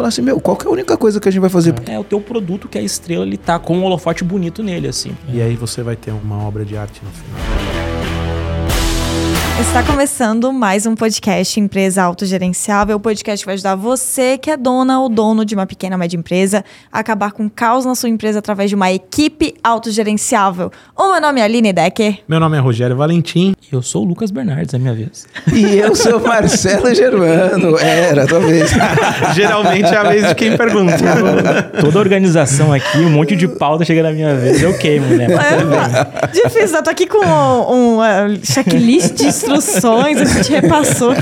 falar assim, meu, qual que é a única coisa que a gente vai fazer? É o teu produto que é a estrela, ele tá com um holofote bonito nele, assim. E aí você vai ter uma obra de arte no final. Está começando mais um podcast Empresa Autogerenciável, o podcast que vai ajudar você que é dona ou dono de uma pequena ou média empresa a acabar com o caos na sua empresa através de uma equipe autogerenciável. O meu nome é Aline Decker. Meu nome é Rogério Valentim. E eu sou o Lucas Bernardes, é minha vez. E eu sou Marcelo Germano. Era, talvez. Geralmente é a vez de quem pergunta. Toda organização aqui, um monte de pauta chega na minha vez, eu queimo, né? Mas tudo bem. Difícil, eu tô aqui com um, um uh, checklist de instruções, a gente repassou.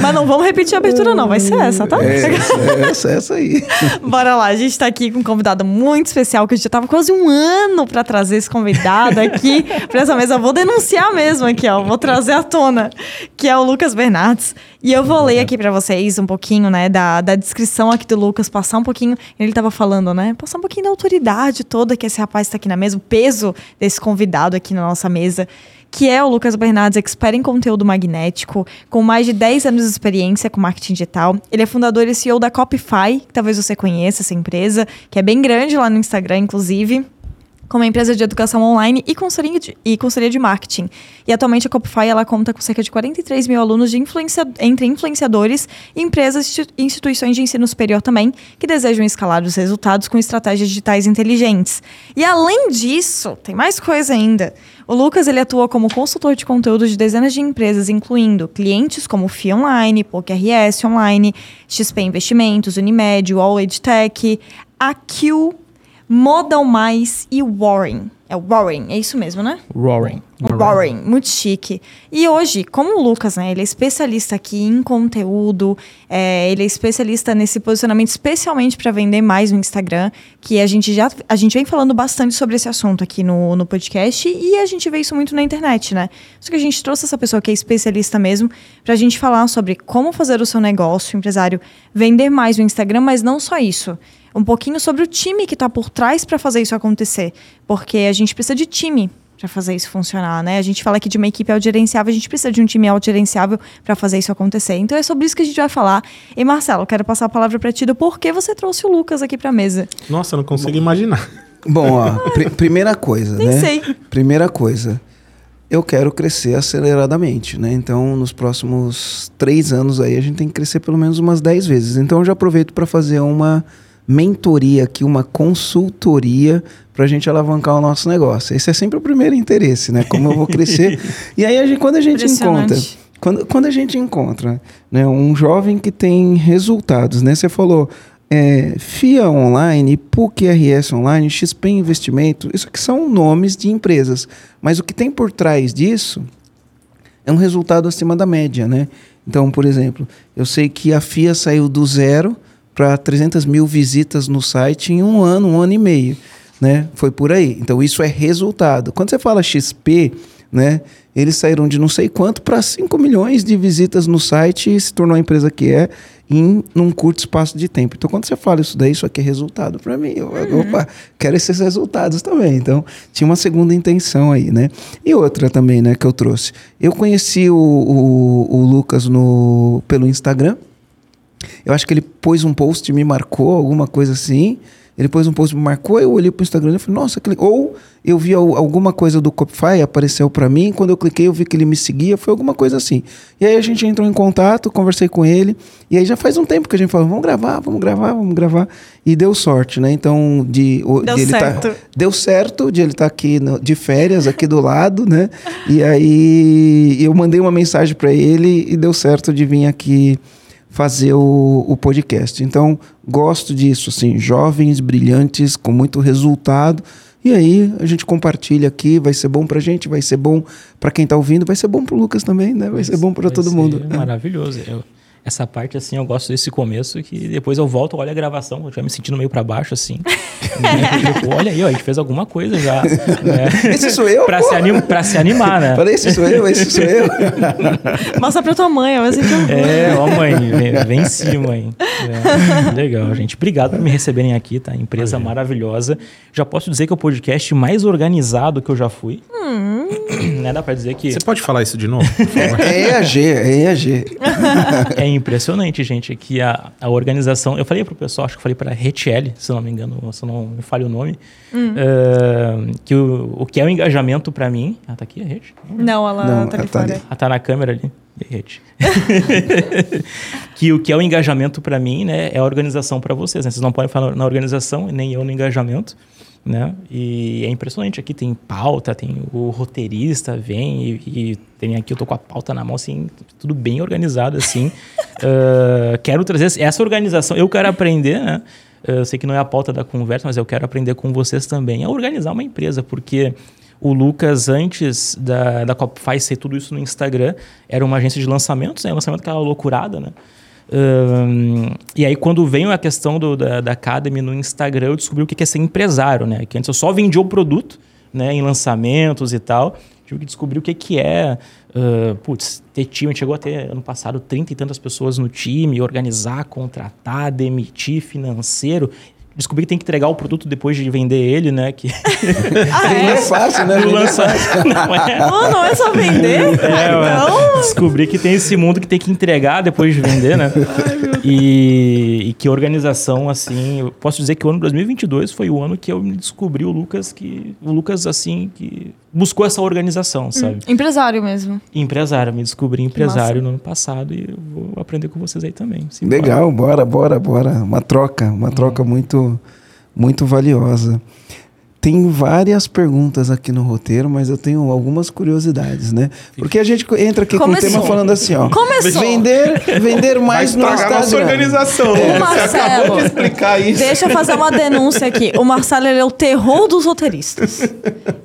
Mas não vamos repetir a abertura, não. Vai ser essa, tá? É, essa, essa, essa aí. Bora lá, a gente tá aqui com um convidado muito especial, que a gente já tava quase um ano para trazer esse convidado aqui pra essa mesa. Eu vou denunciar mesmo aqui, ó. Vou trazer à tona, que é o Lucas Bernardes. E eu vou ler aqui para vocês um pouquinho, né, da, da descrição aqui do Lucas, passar um pouquinho. Ele tava falando, né? Passar um pouquinho da autoridade toda que esse rapaz tá aqui na mesa, o peso desse convidado aqui na nossa mesa que é o Lucas Bernardes, expert em conteúdo magnético, com mais de 10 anos de experiência com marketing digital. Ele é fundador e CEO da Copify, que talvez você conheça essa empresa, que é bem grande lá no Instagram, inclusive como empresa de educação online e consultoria de, e consultoria de marketing. E atualmente a Copify ela conta com cerca de 43 mil alunos de influencia, entre influenciadores, empresas e instituições de ensino superior também, que desejam escalar os resultados com estratégias digitais inteligentes. E além disso, tem mais coisa ainda. O Lucas ele atua como consultor de conteúdo de dezenas de empresas, incluindo clientes como FI Online, PokerRS Online, XP Investimentos, Unimed, Wall EdTech, AQ, Modal Mais e Warren. É o Warren, é isso mesmo, né? Roaring. O Warren, muito chique. E hoje, como o Lucas, né, ele é especialista aqui em conteúdo, é, ele é especialista nesse posicionamento, especialmente para vender mais no Instagram, que a gente já a gente vem falando bastante sobre esse assunto aqui no, no podcast e a gente vê isso muito na internet, né? Só que a gente trouxe essa pessoa que é especialista mesmo para a gente falar sobre como fazer o seu negócio, empresário, vender mais no Instagram, mas não só isso um pouquinho sobre o time que está por trás para fazer isso acontecer. Porque a gente precisa de time para fazer isso funcionar, né? A gente fala aqui de uma equipe autogerenciável, a gente precisa de um time autogerenciável para fazer isso acontecer. Então é sobre isso que a gente vai falar. E Marcelo, quero passar a palavra para ti do porquê você trouxe o Lucas aqui para a mesa. Nossa, eu não consigo imaginar. Bom, ó, pr primeira coisa, Nem né? sei. Primeira coisa. Eu quero crescer aceleradamente, né? Então, nos próximos três anos aí, a gente tem que crescer pelo menos umas 10 vezes. Então, eu já aproveito para fazer uma mentoria aqui, uma consultoria para a gente alavancar o nosso negócio. Esse é sempre o primeiro interesse, né? Como eu vou crescer. e aí, a gente, quando a gente encontra... Quando, quando a gente encontra né, um jovem que tem resultados, né? Você falou é, FIA Online, PUC RS Online, XP Investimento, isso aqui são nomes de empresas. Mas o que tem por trás disso é um resultado acima da média, né? Então, por exemplo, eu sei que a FIA saiu do zero para 300 mil visitas no site em um ano, um ano e meio, né? Foi por aí. Então, isso é resultado. Quando você fala XP, né? Eles saíram de não sei quanto para 5 milhões de visitas no site e se tornou a empresa que é em num curto espaço de tempo. Então, quando você fala isso daí, isso aqui é resultado para mim. Eu, Opa, quero esses resultados também. Então, tinha uma segunda intenção aí, né? E outra também, né, que eu trouxe. Eu conheci o, o, o Lucas no, pelo Instagram. Eu acho que ele pôs um post, me marcou, alguma coisa assim. Ele pôs um post, me marcou, eu olhei pro Instagram e falei, nossa, que ou eu vi al- alguma coisa do Copify, apareceu para mim, quando eu cliquei eu vi que ele me seguia, foi alguma coisa assim. E aí a gente entrou em contato, conversei com ele, e aí já faz um tempo que a gente falou, vamos gravar, vamos gravar, vamos gravar, e deu sorte, né? Então, de, Deu de ele certo. Tá, deu certo de ele estar aqui no- de férias, aqui do lado, né? E aí eu mandei uma mensagem para ele e deu certo de vir aqui fazer o, o podcast. Então, gosto disso, assim, jovens, brilhantes, com muito resultado. E aí, a gente compartilha aqui, vai ser bom pra gente, vai ser bom pra quem tá ouvindo, vai ser bom pro Lucas também, né? Vai ser bom pra Vai todo mundo. Maravilhoso. Eu- essa parte, assim, eu gosto desse começo, que depois eu volto, olho a gravação, eu já me sentindo meio pra baixo, assim. né? Tipo, olha aí, ó, a gente fez alguma coisa já. Né? Esse sou eu, pra, se anim, pra se animar, né? Falei, esse sou eu, esse sou eu. Mostra pra tua mãe, eu que eu... É, ó, mãe, vem, vem sim, mãe. É, legal, gente. Obrigado por me receberem aqui, tá? Empresa maravilhosa. Já posso dizer que é o podcast mais organizado que eu já fui. Né? Dá pra dizer que Você pode falar isso de novo? por favor? É EAG, é EAG. é impressionante, gente, que a, a organização... Eu falei pro pessoal, acho que eu falei pra Retiele, se não me engano, se não me falha o nome, eh, que o, o que é o engajamento pra mim... Ah, tá aqui a Rede? Não, ela Não, tá ali ela tá fora. ali. Ah, tá na câmera ali. E Rede? que o que é o engajamento para mim, né, é a organização para vocês. Né? Vocês não podem falar na organização, nem eu no engajamento, né? E é impressionante. Aqui tem pauta, tem o roteirista vem e, e tem aqui eu tô com a pauta na mão, assim, tudo bem organizado, assim. Ah, quero trazer essa organização. Eu quero aprender, né? Eu sei que não é a pauta da conversa, mas eu quero aprender com vocês também a organizar uma empresa, porque o Lucas, antes da, da Copify ser tudo isso no Instagram, era uma agência de lançamentos, né? Lançamento aquela loucurada, né? E aí, quando veio a questão do, da, da Academy no Instagram, eu descobri o que é ser empresário, né? Que antes eu só vendia o produto, né? Em lançamentos e tal. Tive que descobrir o que que é, ah, putz, ter time. A gente chegou a ter, ano passado, 30 e tantas pessoas no time, organizar, contratar, demitir, financeiro. Descobri que tem que entregar o produto depois de vender ele, né? Que Ah, Não é é? fácil, né? Não é lançamento não é. Não, não é só vender? É, então... Descobri que tem esse mundo que tem que entregar depois de vender, né? e, e que organização, assim... Eu posso dizer que o ano 2022 foi o ano que eu me descobri o Lucas, que... O Lucas, assim, que buscou essa organização, sabe? Empresário mesmo. Empresário, me descobri empresário no ano passado e vou aprender com vocês aí também. Simbora. Legal, bora, bora, bora. Uma troca, uma troca muito, muito valiosa. Tem várias perguntas aqui no roteiro, mas eu tenho algumas curiosidades, né? Porque a gente entra aqui com o Começou. tema falando assim, ó. Começou. Vender, vender Vai mais no nossa Instagram. organização. O Você Marcelo. acabou de explicar isso. Deixa eu fazer uma denúncia aqui. O Marcelo ele é o terror dos roteiristas.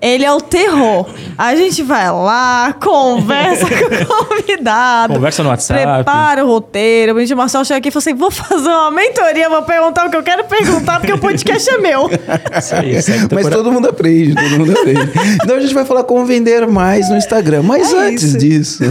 Ele é o terror. A gente vai lá, conversa com o convidado. Conversa no WhatsApp. Prepara o roteiro. O Marcelo chega aqui e fala assim: vou fazer uma mentoria, vou perguntar o que eu quero perguntar, porque o podcast é meu. Isso aí, segue teu Mas cora- todo mundo aprende, todo mundo aprende. Então a gente vai falar como vender mais no Instagram. Mas É antes isso. disso,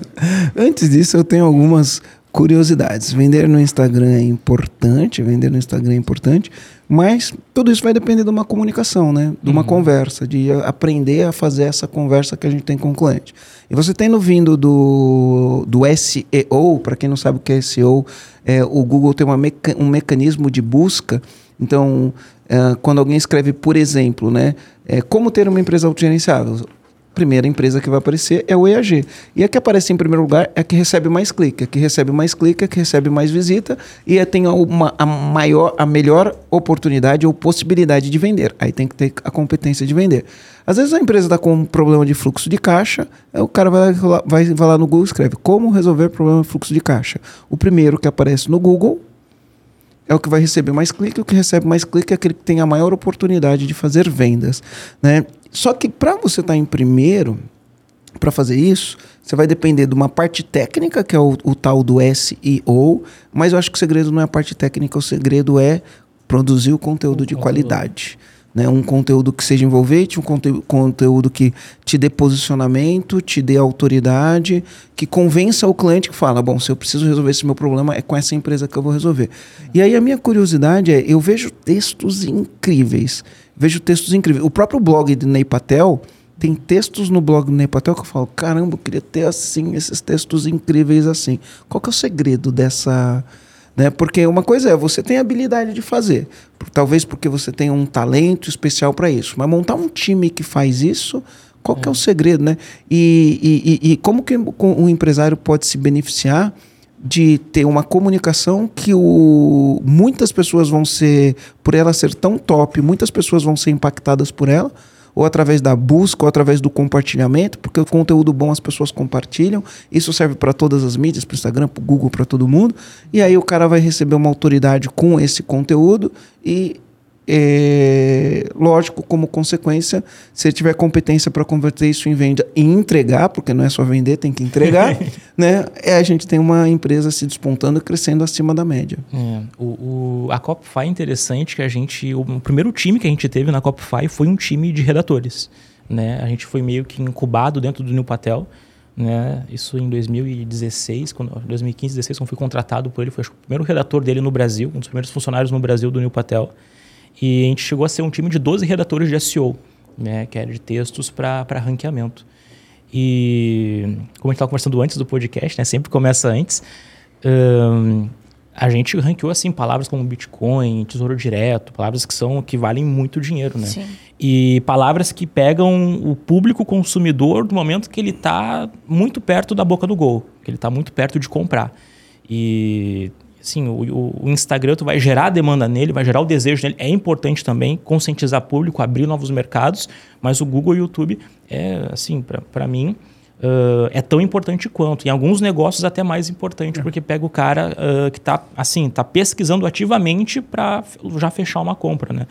antes disso eu tenho algumas curiosidades. Vender no Instagram é importante, vender no Instagram é importante, mas tudo isso vai depender de uma comunicação, né? De uma conversa, de aprender a fazer essa conversa que a gente tem com o cliente. E você tendo vindo do, do SEO, para quem não sabe o que é SEO, é, o Google tem meca- um mecanismo de busca. Então, é, quando alguém escreve, por exemplo, né, é, como ter uma empresa autogerenciável, primeira empresa que vai aparecer é o EAG. E a que aparece em primeiro lugar é a que recebe mais clique. A que recebe mais clique a que recebe mais visita e tem uma, a, maior, a melhor oportunidade ou possibilidade de vender. Aí tem que ter a competência de vender. Às vezes a empresa está com um problema de fluxo de caixa, o cara vai, lá- vai, vai lá no Google e escreve como resolver problema de fluxo de caixa. O primeiro que aparece no Google é o que vai receber mais clique, o que recebe mais clique é aquele que tem a maior oportunidade de fazer vendas, né? Só que para você estar em primeiro, para fazer isso, você vai depender de uma parte técnica, que é o, o tal do SEO, mas eu acho que o segredo não é a parte técnica, o segredo é produzir o conteúdo de qualidade. Né? Um conteúdo que seja envolvente, um conte- conteúdo que te dê posicionamento, te dê autoridade, que convença o cliente que fala, bom, se eu preciso resolver esse meu problema, é com essa empresa que eu vou resolver. E aí a minha curiosidade é, eu vejo textos incríveis, vejo textos incríveis. O próprio blog de Ney Patel, tem textos no blog do Ney Patel que eu falo, caramba, eu queria ter assim, esses textos incríveis assim. Qual que é o segredo dessa... Né? Porque uma coisa é, você tem habilidade de fazer. Talvez porque você tem um talento especial para isso. Mas montar um time que faz isso, qual que é o segredo, né? E, e, e- e como que o empresário pode se beneficiar de ter uma comunicação que o, muitas pessoas vão ser, por ela ser tão top, muitas pessoas vão ser impactadas por ela, ou através da busca, ou através do compartilhamento, porque o conteúdo bom as pessoas compartilham. Isso serve para todas as mídias, para o Instagram, para o Google, para todo mundo. E aí o cara vai receber uma autoridade com esse conteúdo e é, lógico, como consequência, se ele tiver competência para converter isso em venda e entregar, porque não é só vender, tem que entregar, né? É, a gente tem uma empresa se despontando e crescendo acima da média. É, o, o- a Copify é interessante que a gente. O, o primeiro time que a gente teve na Copify foi um time de redatores. Né? A gente foi meio que incubado dentro do New Patel. né? Isso em 2016, quando 2015, 2016, quando fui contratado por ele, foi acho, o primeiro redator dele no Brasil, um dos primeiros funcionários no Brasil do Neil Patel. E a gente chegou a ser um time de 12 redatores de SEO, né, que era de textos para ranqueamento. E como a gente estava conversando antes do podcast, né, sempre começa antes, hum, a gente ranqueou assim palavras como Bitcoin, Tesouro Direto, palavras que são que valem muito dinheiro, né? Sim. E palavras que pegam o público consumidor no momento que ele está muito perto da boca do gol, que ele está muito perto de comprar. E assim, o, o, Instagram tu vai gerar demanda nele, vai gerar o desejo nele. É importante também conscientizar público, abrir novos mercados, mas o Google e o YouTube é assim, para mim, Uh, é tão importante quanto. Em alguns negócios até mais importante, é. porque pega o cara uh, que está assim, tá pesquisando ativamente para já fechar uma compra, né?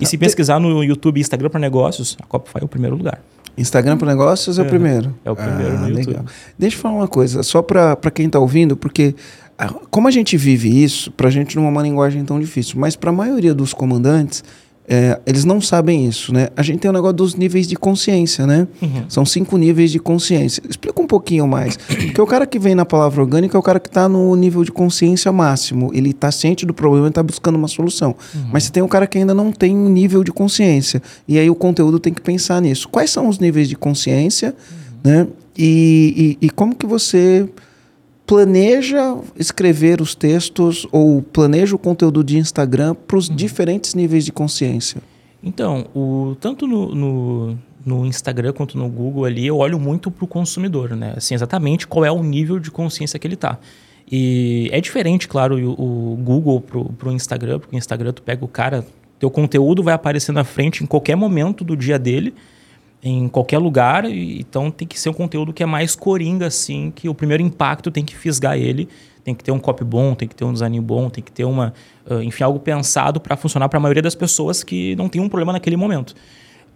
E se pesquisar no YouTube Instagram para negócios, a Copify é o primeiro lugar. Instagram para negócios é, é, o primeiro. É o primeiro ah, no YouTube. Legal. Deixa eu falar uma coisa, só para quem está ouvindo, porque como a gente vive isso, para a gente não é uma linguagem tão difícil, mas para a maioria dos comandantes, é, eles não sabem isso, né? A gente tem o negócio dos níveis de consciência, né? Uhum. São cinco níveis de consciência. Explica um pouquinho mais. Porque o cara que vem na palavra orgânica é o cara que está no nível de consciência máximo. Ele está ciente do problema e está buscando uma solução. Uhum. Mas você tem o cara que ainda não tem nível de consciência. E aí o conteúdo tem que pensar nisso. Quais são os níveis de consciência, uhum. né? E, e, e como que você planeja escrever os textos ou planeja o conteúdo de Instagram para os uhum. diferentes níveis de consciência? Então, o, tanto no, no, no, Instagram quanto no Google ali, eu olho muito para o consumidor, né? Assim, exatamente qual é o nível de consciência que ele está. E é diferente, claro, o, o Google para o Instagram, porque o Instagram tu pega o cara, teu conteúdo vai aparecer na frente em qualquer momento do dia dele, em qualquer lugar, então tem que ser um conteúdo que é mais coringa, assim, que o primeiro impacto tem que fisgar ele, tem que ter um copy bom, tem que ter um design bom, tem que ter uma, uh, enfim, algo pensado para funcionar para a maioria das pessoas que não tem um problema naquele momento.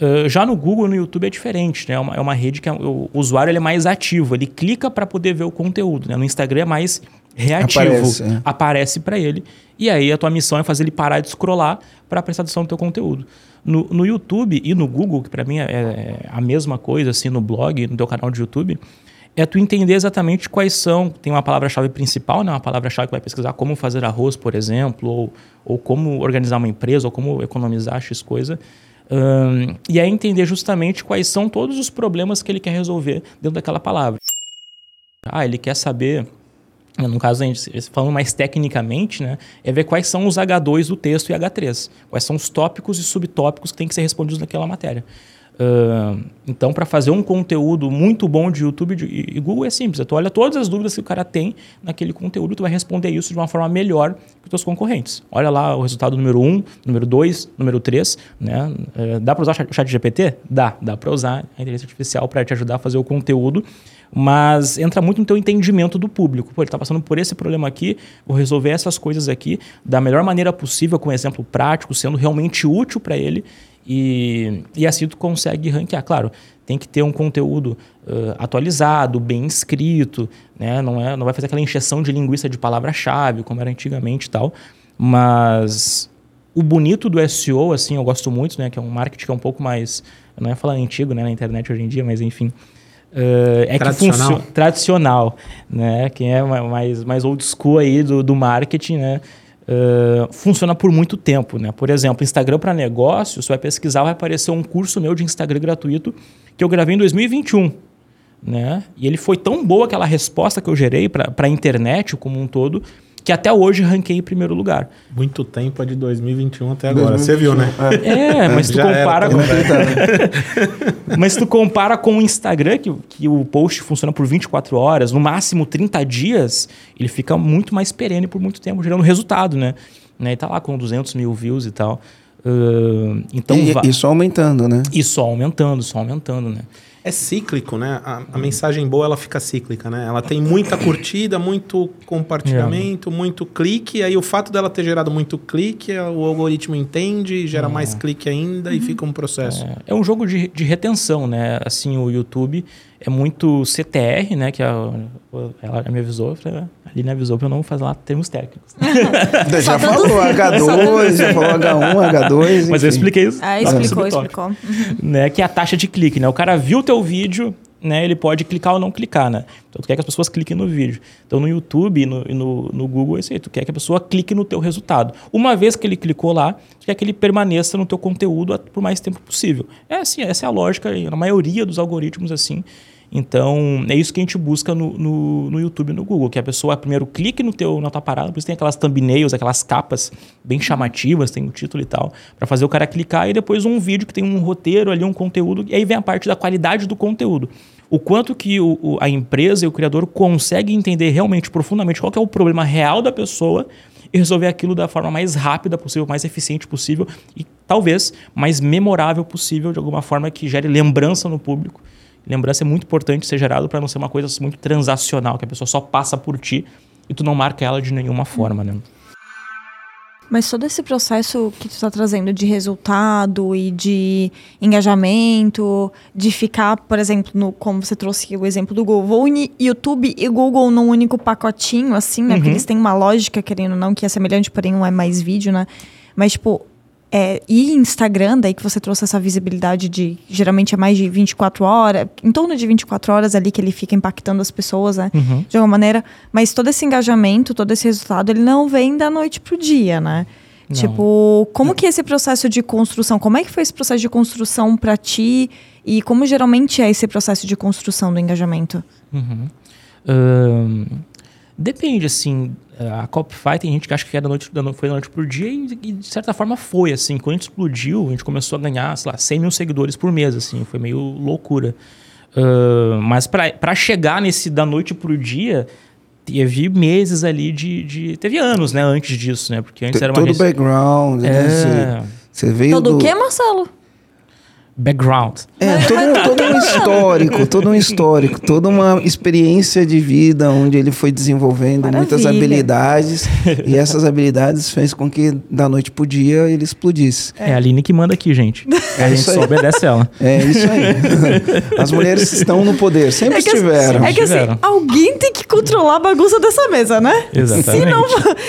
Uh, já no Google no YouTube é diferente, né? É uma, é uma rede que é, o usuário ele é mais ativo, ele clica para poder ver o conteúdo. Né? No Instagram é mais reativo, aparece, é. aparece para ele. E aí a tua missão é fazer ele parar de scrollar para prestar atenção no teu conteúdo. No, no YouTube e no Google, que para mim é, é, a mesma coisa, assim, no blog, no teu canal de YouTube, é tu entender exatamente quais são. Tem uma palavra-chave principal, né? uma palavra-chave que vai pesquisar como fazer arroz, por exemplo, ou, ou como organizar uma empresa, ou como economizar X coisa. Um, e aí entender justamente quais são todos os problemas que ele quer resolver dentro daquela palavra. Ah, ele quer saber no caso, a gente falando mais tecnicamente, né, é ver quais são os H2 do texto e H3. Quais são os tópicos e subtópicos que têm que ser respondidos naquela matéria. Uh, então, para fazer um conteúdo muito bom de YouTube e Google é simples. Tu olha todas as dúvidas que o cara tem naquele conteúdo, tu vai responder isso de uma forma melhor que os teus concorrentes. Olha lá o resultado número 1, um, número 2, número 3. Né? Uh, dá para usar o chat GPT? Dá. Dá para usar a inteligência artificial para te ajudar a fazer o conteúdo mas entra muito no teu entendimento do público. Pô, ele está passando por esse problema aqui, vou resolver essas coisas aqui da melhor maneira possível, com um exemplo prático, sendo realmente útil para ele. E, e assim tu consegue ranquear. Claro, tem que ter um conteúdo uh, atualizado, bem escrito, né? não, é, não vai fazer aquela encheção de linguiça de palavra-chave, como era antigamente e tal. Mas o bonito do SEO, assim, eu gosto muito, né? Que é um marketing que é um pouco mais... Não ia falar antigo, né? Na internet hoje em dia, mas enfim Uh, é tradicional. que funciona tradicional, né? Quem é mais, mais old school aí do, do marketing, né? Uh, funciona por muito tempo, né? Por exemplo, Instagram para negócios, você vai pesquisar, vai aparecer um curso meu de Instagram gratuito que eu gravei em 2021, né? E ele foi tão boa aquela resposta que eu gerei para a internet como um todo, que até hoje ranquei em primeiro lugar. Muito tempo é de 2021 até agora. 2021. Você viu, né? É, mas tu compara com... mas tu compara com o Instagram, que, que o post funciona por 24 horas, no máximo 30 dias, ele fica muito mais perene por muito tempo, gerando resultado, né? né? E tá lá com 200 mil views e tal. Uh, então, e, e só aumentando, né? E só aumentando, só aumentando, né? É cíclico, né? A, a, mensagem boa ela fica cíclica, né? Ela tem muita curtida, muito compartilhamento, é. muito clique. Aí o fato dela ter gerado muito clique, o algoritmo entende, gera é. mais clique ainda uhum. e fica um processo. É, é um jogo de, de retenção, né? Assim, o YouTube é muito CTR, né? Que a, ela me avisou, ali me avisou para eu não fazer lá termos técnicos. já falou H2, já falou H1, H2. Enfim. Mas eu expliquei isso. Ah, explicou, explicou. Né, que é a taxa de clique, né? O cara viu o teu vídeo, né, ele pode clicar ou não clicar, né? Então, tu quer que as pessoas cliquem no vídeo. Então, no YouTube e no, no, no, Google, é isso aí. Tu quer que a pessoa clique no teu resultado. Uma vez que ele clicou lá, tu quer que ele permaneça no teu conteúdo por mais tempo possível. É assim, essa é a lógica, na maioria dos algoritmos, assim. Então, é isso que a gente busca no, no, no, YouTube e no Google, que a pessoa primeiro clique no teu, na tua parada, por isso tem aquelas thumbnails, aquelas capas bem chamativas, tem o título e tal, para fazer o cara clicar, e depois um vídeo que tem um roteiro ali, um conteúdo, e aí vem a parte da qualidade do conteúdo. O quanto que o, o, a empresa e o criador conseguem entender realmente, profundamente, qual é o problema real da pessoa e resolver aquilo da forma mais rápida possível, mais eficiente possível e talvez mais memorável possível, de alguma forma que gere lembrança no público Lembrança é muito importante ser gerado para não ser uma coisa muito transacional, que a pessoa só passa por ti e tu não marca ela de nenhuma forma, né? Mas todo esse processo que tu está trazendo de resultado e de engajamento, de ficar, por exemplo, no, como você trouxe o exemplo do Google, YouTube e Google num único pacotinho, assim, né? Uhum. Porque eles têm uma lógica, querendo ou não, que é semelhante, porém não é mais vídeo, né? Mas, tipo, é, e Instagram, daí que você trouxe essa visibilidade de geralmente é mais de 24 horas, em torno de 24 horas ali que ele fica impactando as pessoas, né? Uhum. De alguma maneira. Mas todo esse engajamento, todo esse resultado, ele não vem da noite pro dia, né? Não. Tipo, como que é esse processo de construção? Como é que foi esse processo de construção para ti? E como geralmente é esse processo de construção do engajamento? Uhum. Um, depende, assim a Copify tem gente que acha que é da noite, foi da noite por dia e, e, de certa forma foi, assim. Quando a gente explodiu, a gente começou a ganhar, sei lá, 100 mil seguidores por mês, assim. Foi meio loucura. Uh, mas para chegar nesse da noite pro dia, teve meses ali de, de... Teve anos, né, antes disso, né? Porque antes era uma... Todo o background, né? É... Você veio Todo do... o quê, Marcelo? Background. É, todo, todo um histórico, todo um histórico, toda uma experiência de vida onde ele foi desenvolvendo Maravilha. muitas habilidades e essas habilidades fez com que da noite pro dia ele explodisse. É, a Aline que manda aqui, gente. É a gente só obedece ela. É isso aí. As mulheres estão no poder, sempre é estiveram. É que assim, alguém tem que controlar a bagunça dessa mesa, né? Exatamente. Se não,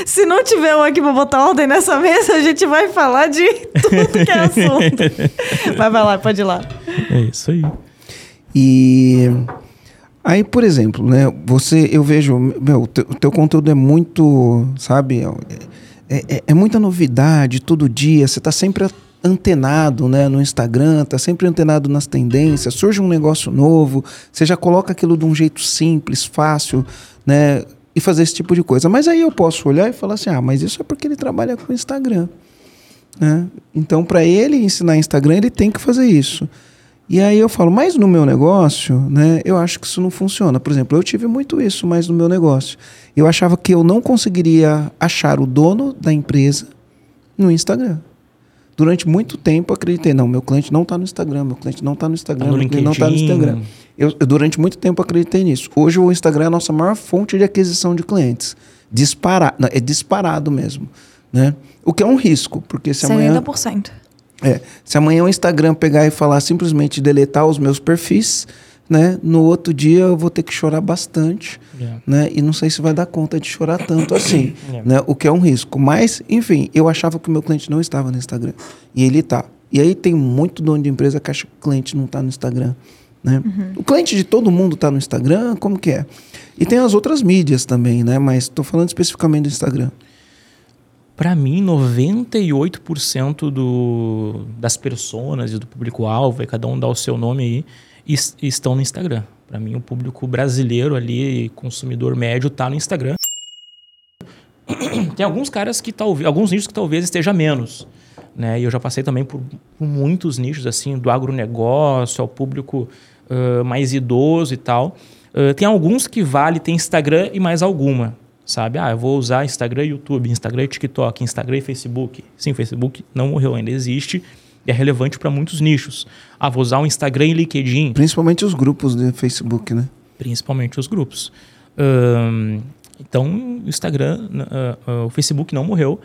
se não tiver um aqui pra botar ordem nessa mesa, a gente vai falar de tudo que é assunto. Vai, vai lá, pode ir lá. É isso aí. E aí, por exemplo, né? Você, eu vejo, meu, o teu, teu conteúdo é muito, sabe? É, é, é, muita novidade todo dia. Você está sempre antenado, né, no Instagram, tá sempre antenado nas tendências. Surge um negócio novo, você já coloca aquilo de um jeito simples, fácil, né? E fazer esse tipo de coisa. Mas aí eu posso olhar e falar assim: ah, mas isso é porque ele trabalha com Instagram. Né? Então, para ele ensinar Instagram, ele tem que fazer isso. E aí eu falo, mas no meu negócio, né, eu acho que isso não funciona. Por exemplo, eu tive muito isso, mas no meu negócio. Eu achava que eu não conseguiria achar o dono da empresa no Instagram. Durante muito tempo acreditei, não, meu cliente não está no Instagram, meu cliente não está no Instagram, tá no meu cliente não está no Instagram. Eu, eu, durante muito tempo acreditei nisso. Hoje o Instagram é a nossa maior fonte de aquisição de clientes. Disparado, é disparado mesmo. Né? O que é um risco, porque se 70%. amanhã... É, se amanhã o Instagram pegar e falar simplesmente deletar os meus perfis, né? No outro dia eu vou ter que chorar bastante, yeah. É. né? E não sei se vai dar conta de chorar tanto assim, yeah. É. né? O que é um risco. Mas, enfim, eu achava que o meu cliente não estava no Instagram e ele está. E aí tem muito dono de empresa que acha que o cliente não está no Instagram, né? Uhum. O cliente de todo mundo está no Instagram, como que é? E tem as outras mídias também, né? Mas estou falando especificamente do Instagram para mim, 98% do, das pessoas e do público-alvo, cada um dá o seu nome aí, est estão no Instagram. Para mim, o público brasileiro ali, consumidor médio, tá no Instagram. Tem alguns caras que talvez, alguns nichos que talvez esteja menos. Né? E eu já passei também por, por muitos nichos, assim, do agronegócio ao público uh, mais idoso e tal. Uh, tem alguns que vale, tem Instagram e mais alguma sabe? Ah, eu vou usar Instagram, YouTube, Instagram, TikTok, Instagram e Facebook. Sim, o Facebook não morreu, ainda existe e é relevante para muitos nichos. Ah, vou usar o Instagram e LinkedIn. Principalmente os grupos do Facebook, né? Principalmente os grupos. Então, o Instagram, uh, uh, o Facebook não morreu.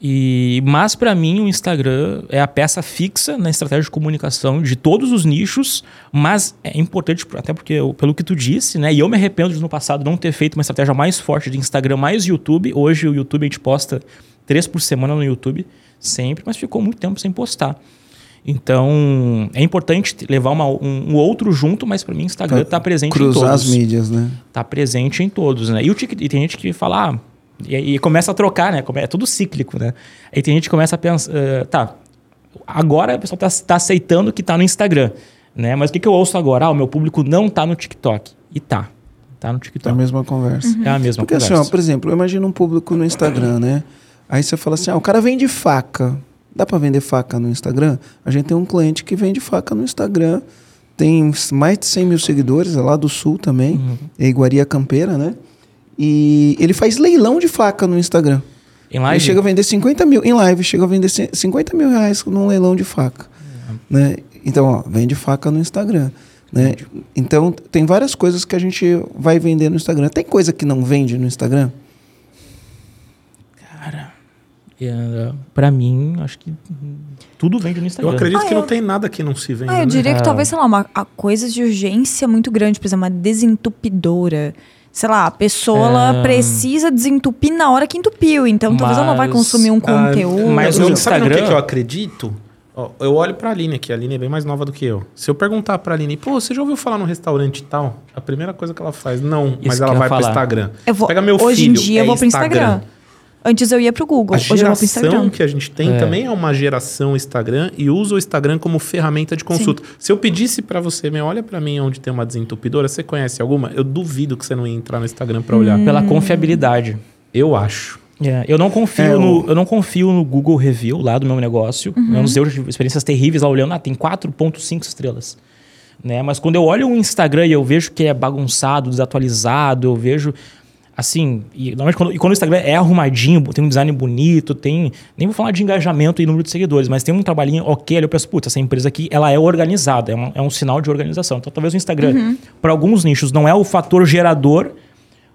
E, mas para mim o Instagram é a peça fixa na estratégia de comunicação de todos os nichos, mas é importante até porque eu, pelo que tu disse, né? E eu me arrependo de no passado não ter feito uma estratégia mais forte de Instagram mais YouTube. Hoje o YouTube a gente posta três por semana no YouTube sempre, mas ficou muito tempo sem postar. Então, é importante levar uma, um, um outro junto, mas para mim o Instagram está presente em todos. Cruzar as mídias, né? Tá presente em todos, né? E, o e tem gente que fala, ah, e, e começa a trocar, né? É tudo cíclico, né? Aí tem gente que começa a pensar, eh, tá, agora o pessoal tá, tá aceitando que tá no Instagram, né? Mas o que, que eu ouço agora? Ah, o meu público não tá no TikTok. E tá, tá no É a TikTok. mesma conversa. É a mesma Porque assim, conversa. ó, por exemplo, eu imagino um público no Instagram, né? Aí você fala assim, ah, o cara vende faca. Dá pra vender faca no Instagram? A gente tem um cliente que vende faca no Instagram. Tem mais de 100 mil seguidores, é lá do Sul também. Uhum. É Iguaria Campeira, né? E ele faz leilão de faca no Instagram. Em Ele live, chega a vender 50 mil, em live, chega a vender c- 50 mil reais num leilão de faca. Né? Então, ó, vende faca no Instagram. Né? Então, tem várias coisas que a gente vai vender no Instagram. Tem coisa que não vende no Instagram? cara, é, pra mim, acho que tudo vende no Instagram. Eu acredito Ah, que eu- não tem nada que não se venda. Ah, eu né? diria que Ah. talvez, sei lá, uma coisa de urgência muito grande, por exemplo, uma desentupidora. Sei lá, a pessoa ela É. precisa desentupir na hora que entupiu. Então talvez ela não vai Mas, consumir um conteúdo. mas no Sabe no que, Instagram- que eu acredito? Ó, eu olho pra Aline aqui, a Aline é bem mais nova do que eu. Se eu perguntar pra Aline, pô, você já ouviu falar no restaurante tal? A primeira coisa que ela faz, não, mas Isso ela que eu vai pro falar. Instagram. Eu vou, Pega meu hoje filho, em dia é eu vou pro Instagram. Antes eu ia pro Google, A hoje eu vou pro geração Instagram. que a gente tem É. também é uma geração Instagram e usa o Instagram como ferramenta de consulta. Se eu pedisse pra você, meu, olha pra mim onde tem uma desentupidora, você conhece alguma? Eu duvido que você não ia entrar no Instagram pra olhar. Pela confiabilidade. Eu acho. É, eu não confio É, no eu não confio no Google Review lá do meu negócio. Eu não sei eu tive experiências terríveis lá olhando, ah, tem 4.5 estrelas. Né? Mas quando eu olho o Instagram e eu vejo que é bagunçado, desatualizado, eu vejo assim, e, normalmente quando, e quando o Instagram é arrumadinho, tem um design bonito, tem, nem vou falar de engajamento e número de seguidores, mas tem um trabalhinho ok, ali eu penso, putz, essa empresa aqui, ela é organizada, é, uma- é um sinal de organização. Então talvez o Instagram, para alguns nichos, não é o fator gerador,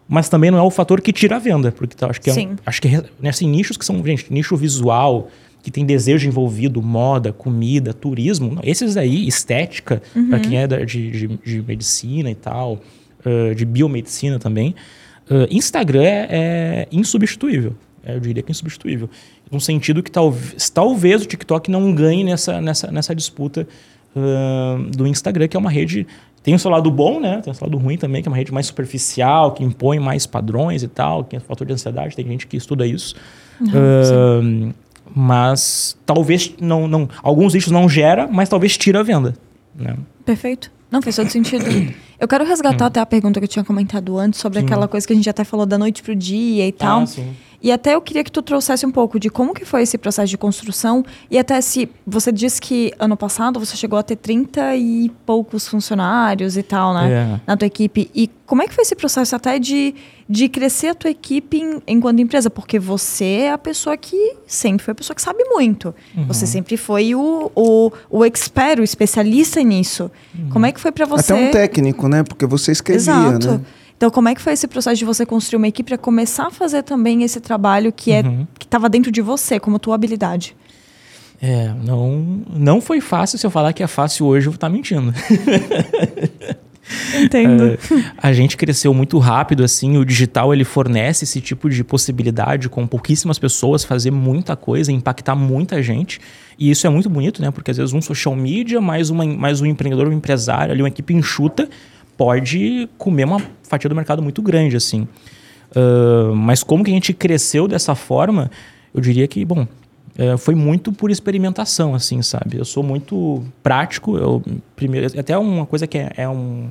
mas também não é o fator que tira a venda, porque tá, acho que é um- Sim. acho que né, assim, nichos que são, gente, nicho visual, que tem desejo envolvido, moda, comida, turismo, não, esses aí, estética, para quem é de, de, de medicina e tal, ah, de biomedicina também, ah, Instagram é, é insubstituível. É, Eu diria que é insubstituível. No sentido que talvez, talvez o TikTok não ganhe nessa, nessa, nessa disputa ah, do Instagram, que é uma rede. Tem o seu lado bom, né? Tem o seu lado ruim também, que é uma rede mais superficial, que impõe mais padrões e tal, que é fator de ansiedade, tem gente que estuda isso. Ah, mas talvez não, não. Alguns nichos não gera, mas talvez tira a venda. Né? Perfeito. Não, fez todo sentido. Eu quero resgatar até a pergunta que eu tinha comentado antes sobre aquela coisa que a gente até falou da noite pro dia e tal. Ah, sim. E até eu queria que tu trouxesse um pouco de como que foi esse processo de construção e até se você disse que ano passado você chegou a ter 30 e poucos funcionários e tal, né? É. Na tua equipe. E como é que foi esse processo até de, de crescer a tua equipe em- enquanto empresa? Porque você é a pessoa que sempre foi a pessoa que sabe muito. Uhum. Você sempre foi o, o, o expert, o especialista nisso. Uhum. Como é que foi pra você? Até um técnico, né? Porque você escrevia, Exato. né? Então, como é que foi esse processo de você construir uma equipe para começar a fazer também esse trabalho que é Uhum. que estava dentro de você, como tua habilidade? É, não, não foi fácil. Se eu falar que é fácil hoje, eu vou estar mentindo. Entendo. É, a gente cresceu muito rápido, assim, o digital ele fornece esse tipo de possibilidade com pouquíssimas pessoas fazer muita coisa, impactar muita gente. E isso é muito bonito, né? Porque às vezes um social media, mais, uma, mais um empreendedor, um empresário, ali, uma equipe enxuta, pode comer uma fatia do mercado muito grande, assim. Ah, mas como que a gente cresceu dessa forma, eu diria que, bom, é, foi muito por experimentação, assim, sabe? Eu sou muito prático. Eu, primeiro, até uma coisa que é, é um.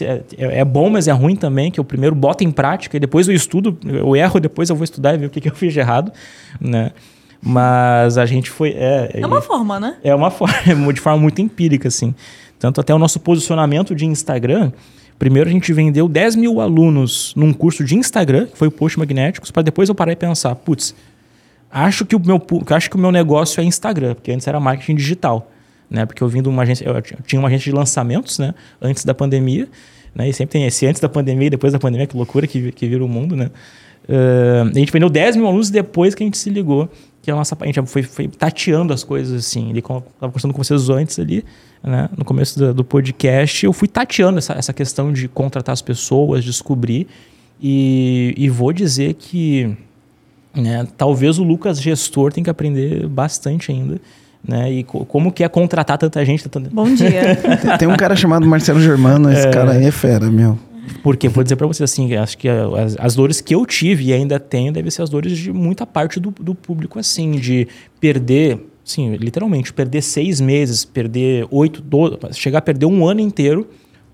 É, é- é bom, mas é ruim também, que eu primeiro boto em prática e depois eu estudo, eu erro, depois eu vou estudar e ver o que, que eu fiz de errado, né? Mas a gente foi... É, É uma forma, né? é uma forma, de forma muito empírica, assim. Tanto até o nosso posicionamento de Instagram. Primeiro a gente vendeu 10 mil alunos num curso de Instagram, que foi o Post Magnéticos, para depois eu parar e pensar, putz, acho que o meu acho que o meu negócio é Instagram, porque antes era marketing digital, né? Porque eu vim de uma agência, eu tinha- uma agência de lançamentos, né? Antes da pandemia, né? E sempre tem esse antes da pandemia e depois da pandemia, que loucura que, que vira o mundo, né? Ah, a gente vendeu 10 mil alunos depois que a gente se ligou, que a nossa a gente foi, foi tateando as coisas assim. Ele estava conversando com vocês antes ali, né? No começo do, do podcast, eu fui tateando essa, essa questão de contratar as pessoas, descobrir. E, e vou dizer que né, talvez o Lucas gestor tenha que aprender bastante ainda. né? E co- como que é contratar tanta gente, tanta... Bom dia. Tem, tem um cara chamado Marcelo Germano, esse cara aí é fera, meu. Porque, vou dizer pra você assim, acho que as, as dores que eu tive e ainda tenho devem ser as dores de muita parte do, do público, assim, de perder, sim, literalmente, perder seis meses, perder oito, do, chegar a perder um ano inteiro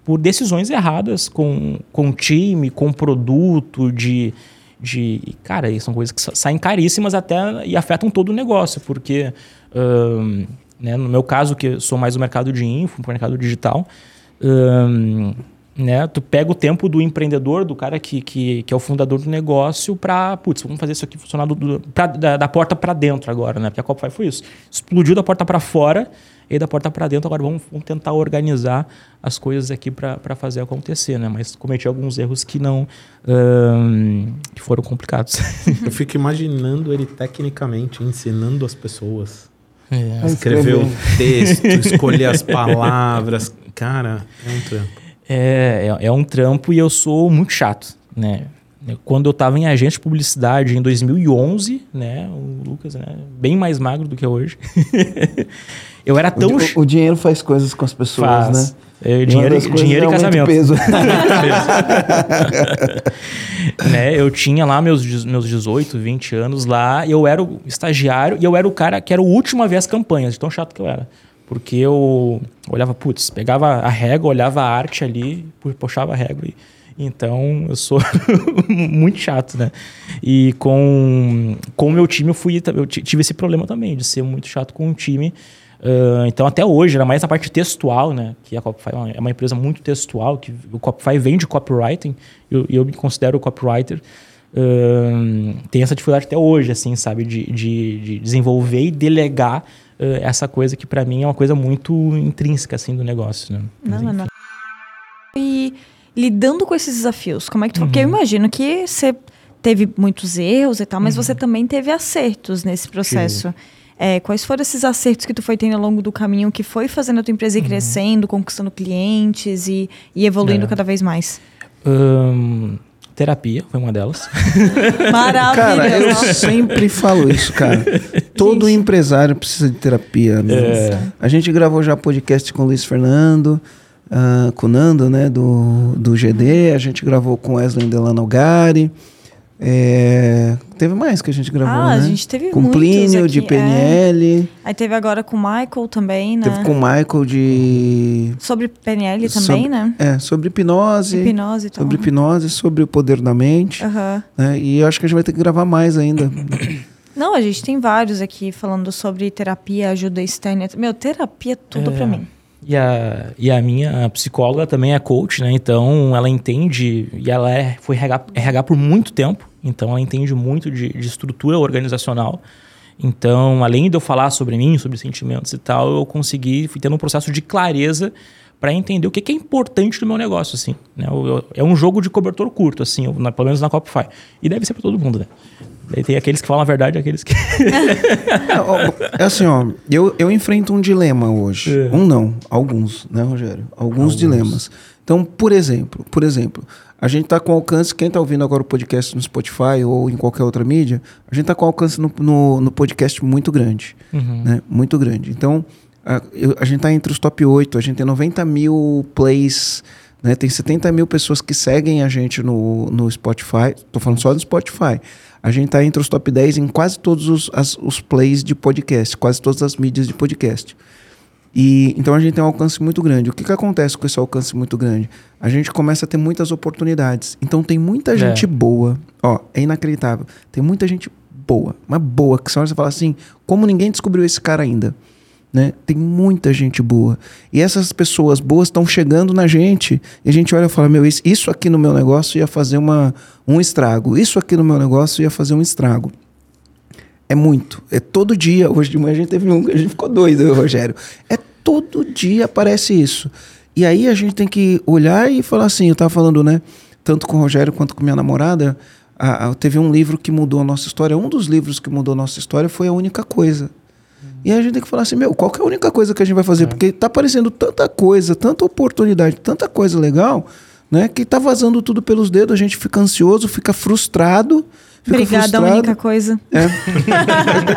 por decisões erradas com, com time, com produto, de, de. Cara, são coisas que sa- saem caríssimas até e afetam todo o negócio, porque. né, no meu caso, que sou mais do mercado de info, mercado digital, né, tu pega o tempo do empreendedor, do cara que, que, que é o fundador do negócio, para, putz, vamos fazer isso aqui funcionar do, do- pra- da, da porta para dentro agora, né? Porque a Copify foi isso. Explodiu da porta para fora e da porta para dentro. Agora vamos, vamos tentar organizar as coisas aqui para fazer acontecer, né? Mas cometi alguns erros que não. ahn, que foram complicados. Eu fico imaginando ele tecnicamente ensinando as pessoas. É. Escrever o texto, escolher as palavras. Cara, é um trampo. É, é, é um trampo e eu sou muito chato, né? Quando eu estava em agência de publicidade em 2011, né? O Lucas, né? Bem mais magro do que hoje. eu era O, tão... o- o dinheiro faz coisas com as pessoas, Faz. né? É, dinheiro, dinheiro e o casamento. peso. né? Eu tinha lá meus, meus 18, 20 anos lá, e eu era o estagiário e eu era o cara que era o último a ver as campanhas, de tão chato que eu era. Porque eu olhava, putz, pegava a régua, olhava a arte ali, pu- puxava a régua. E, então eu sou muito chato, né? E com, com o meu time eu fui. Eu ti- tive esse problema também, de ser muito chato com o time. Ah, então, até hoje, era mais na parte textual, né? Que a Copify é uma- é uma empresa muito textual, que o Copify vem de copywriting, e eu, eu me considero copywriter. Ah, tem essa dificuldade até hoje, assim, sabe? De, de, de desenvolver e delegar essa coisa que, para mim, é uma coisa muito intrínseca, assim, do negócio, né? Mas, Não, não. E lidando com esses desafios, como é que tu. Uhum. Porque eu imagino que você teve muitos erros e tal, mas Uhum. você também teve acertos nesse processo. É, quais foram esses acertos que tu foi tendo ao longo do caminho que foi fazendo a tua empresa ir crescendo, conquistando clientes e, e evoluindo Uhum. É. cada vez mais? Ahn, terapia foi uma delas. Cara, eu Maravilhoso. sempre falo isso, cara. Todo Gente. empresário precisa de terapia. Né? É. A gente gravou já podcast com o Luiz Fernando, ah, com o Nando, né, do, do GD. A gente gravou com Wesley Delano Gari. É, teve mais que a gente gravou, Ah, a né? gente teve com Plínio, aqui, de é. PNL. Aí teve agora com o Michael também, né? Teve com o Michael de... Sobre PNL também, sobre- né? É, sobre hipnose. Hipnose e tal. Sobre hipnose, sobre o poder da mente. Aham. né? E eu acho que a gente vai ter que gravar mais ainda. Não, a gente tem vários aqui falando sobre terapia, ajuda externa. Meu, terapia é tudo É. pra mim. E a, e a minha psicóloga também é coach, né? Então ela entende, e ela é, foi RH, RH por muito tempo, então ela entende muito de, de estrutura organizacional. Então, além de eu falar sobre mim, sobre sentimentos e tal, eu consegui, fui tendo um processo de clareza para entender o que, que é importante no meu negócio, assim. Né? Eu- eu- é um jogo de cobertor curto, assim, eu- na- pelo menos na Copify. E deve ser para todo mundo, né? Daí tem aqueles que falam a verdade e aqueles que... É, É assim, ó, eu, eu enfrento um dilema hoje. É. Um não, alguns, né, Rogério? Alguns, dilemas. Então, por exemplo, por exemplo, a gente tá com alcance, quem tá ouvindo agora o podcast no Spotify ou em qualquer outra mídia, a gente tá com alcance no, no, no podcast muito grande, Uhum. né? Muito grande. Então, a, eu- a gente tá entre os top 8, a gente tem 90 mil plays, né? Tem 70 mil pessoas que seguem a gente no, no Spotify. Tô falando só do Spotify. A gente tá entre os top 10 em quase todos os, as- os plays de podcast, quase todas as mídias de podcast. E então a gente tem um alcance muito grande. O que, que acontece com esse alcance muito grande? A gente começa a ter muitas oportunidades. Então tem muita gente boa. Ó, é inacreditável. Tem muita gente boa, mas boa, que só você fala assim, como ninguém descobriu esse cara ainda. Né? Tem muita gente boa. E essas pessoas boas estão chegando na gente e a gente olha e fala: Meu, isso- isso aqui no meu negócio ia fazer uma, um estrago. Isso aqui no meu negócio ia fazer um estrago. É muito. É todo dia. Hoje de manhã a gente teve um que a gente ficou doido, Rogério. É todo dia aparece isso. E aí a gente tem que olhar e falar assim: eu tava falando, né? Tanto com o Rogério quanto com minha namorada. a- a- teve um livro que mudou a nossa história. Um dos livros que mudou a nossa história foi a única coisa. E aí a gente tem que falar assim, meu, qual que é a única coisa que a gente vai fazer? Porque tá aparecendo tanta coisa, tanta oportunidade, tanta coisa legal, né? Que tá vazando tudo pelos dedos, a gente fica ansioso, fica frustrado, fica Obrigada, a única coisa.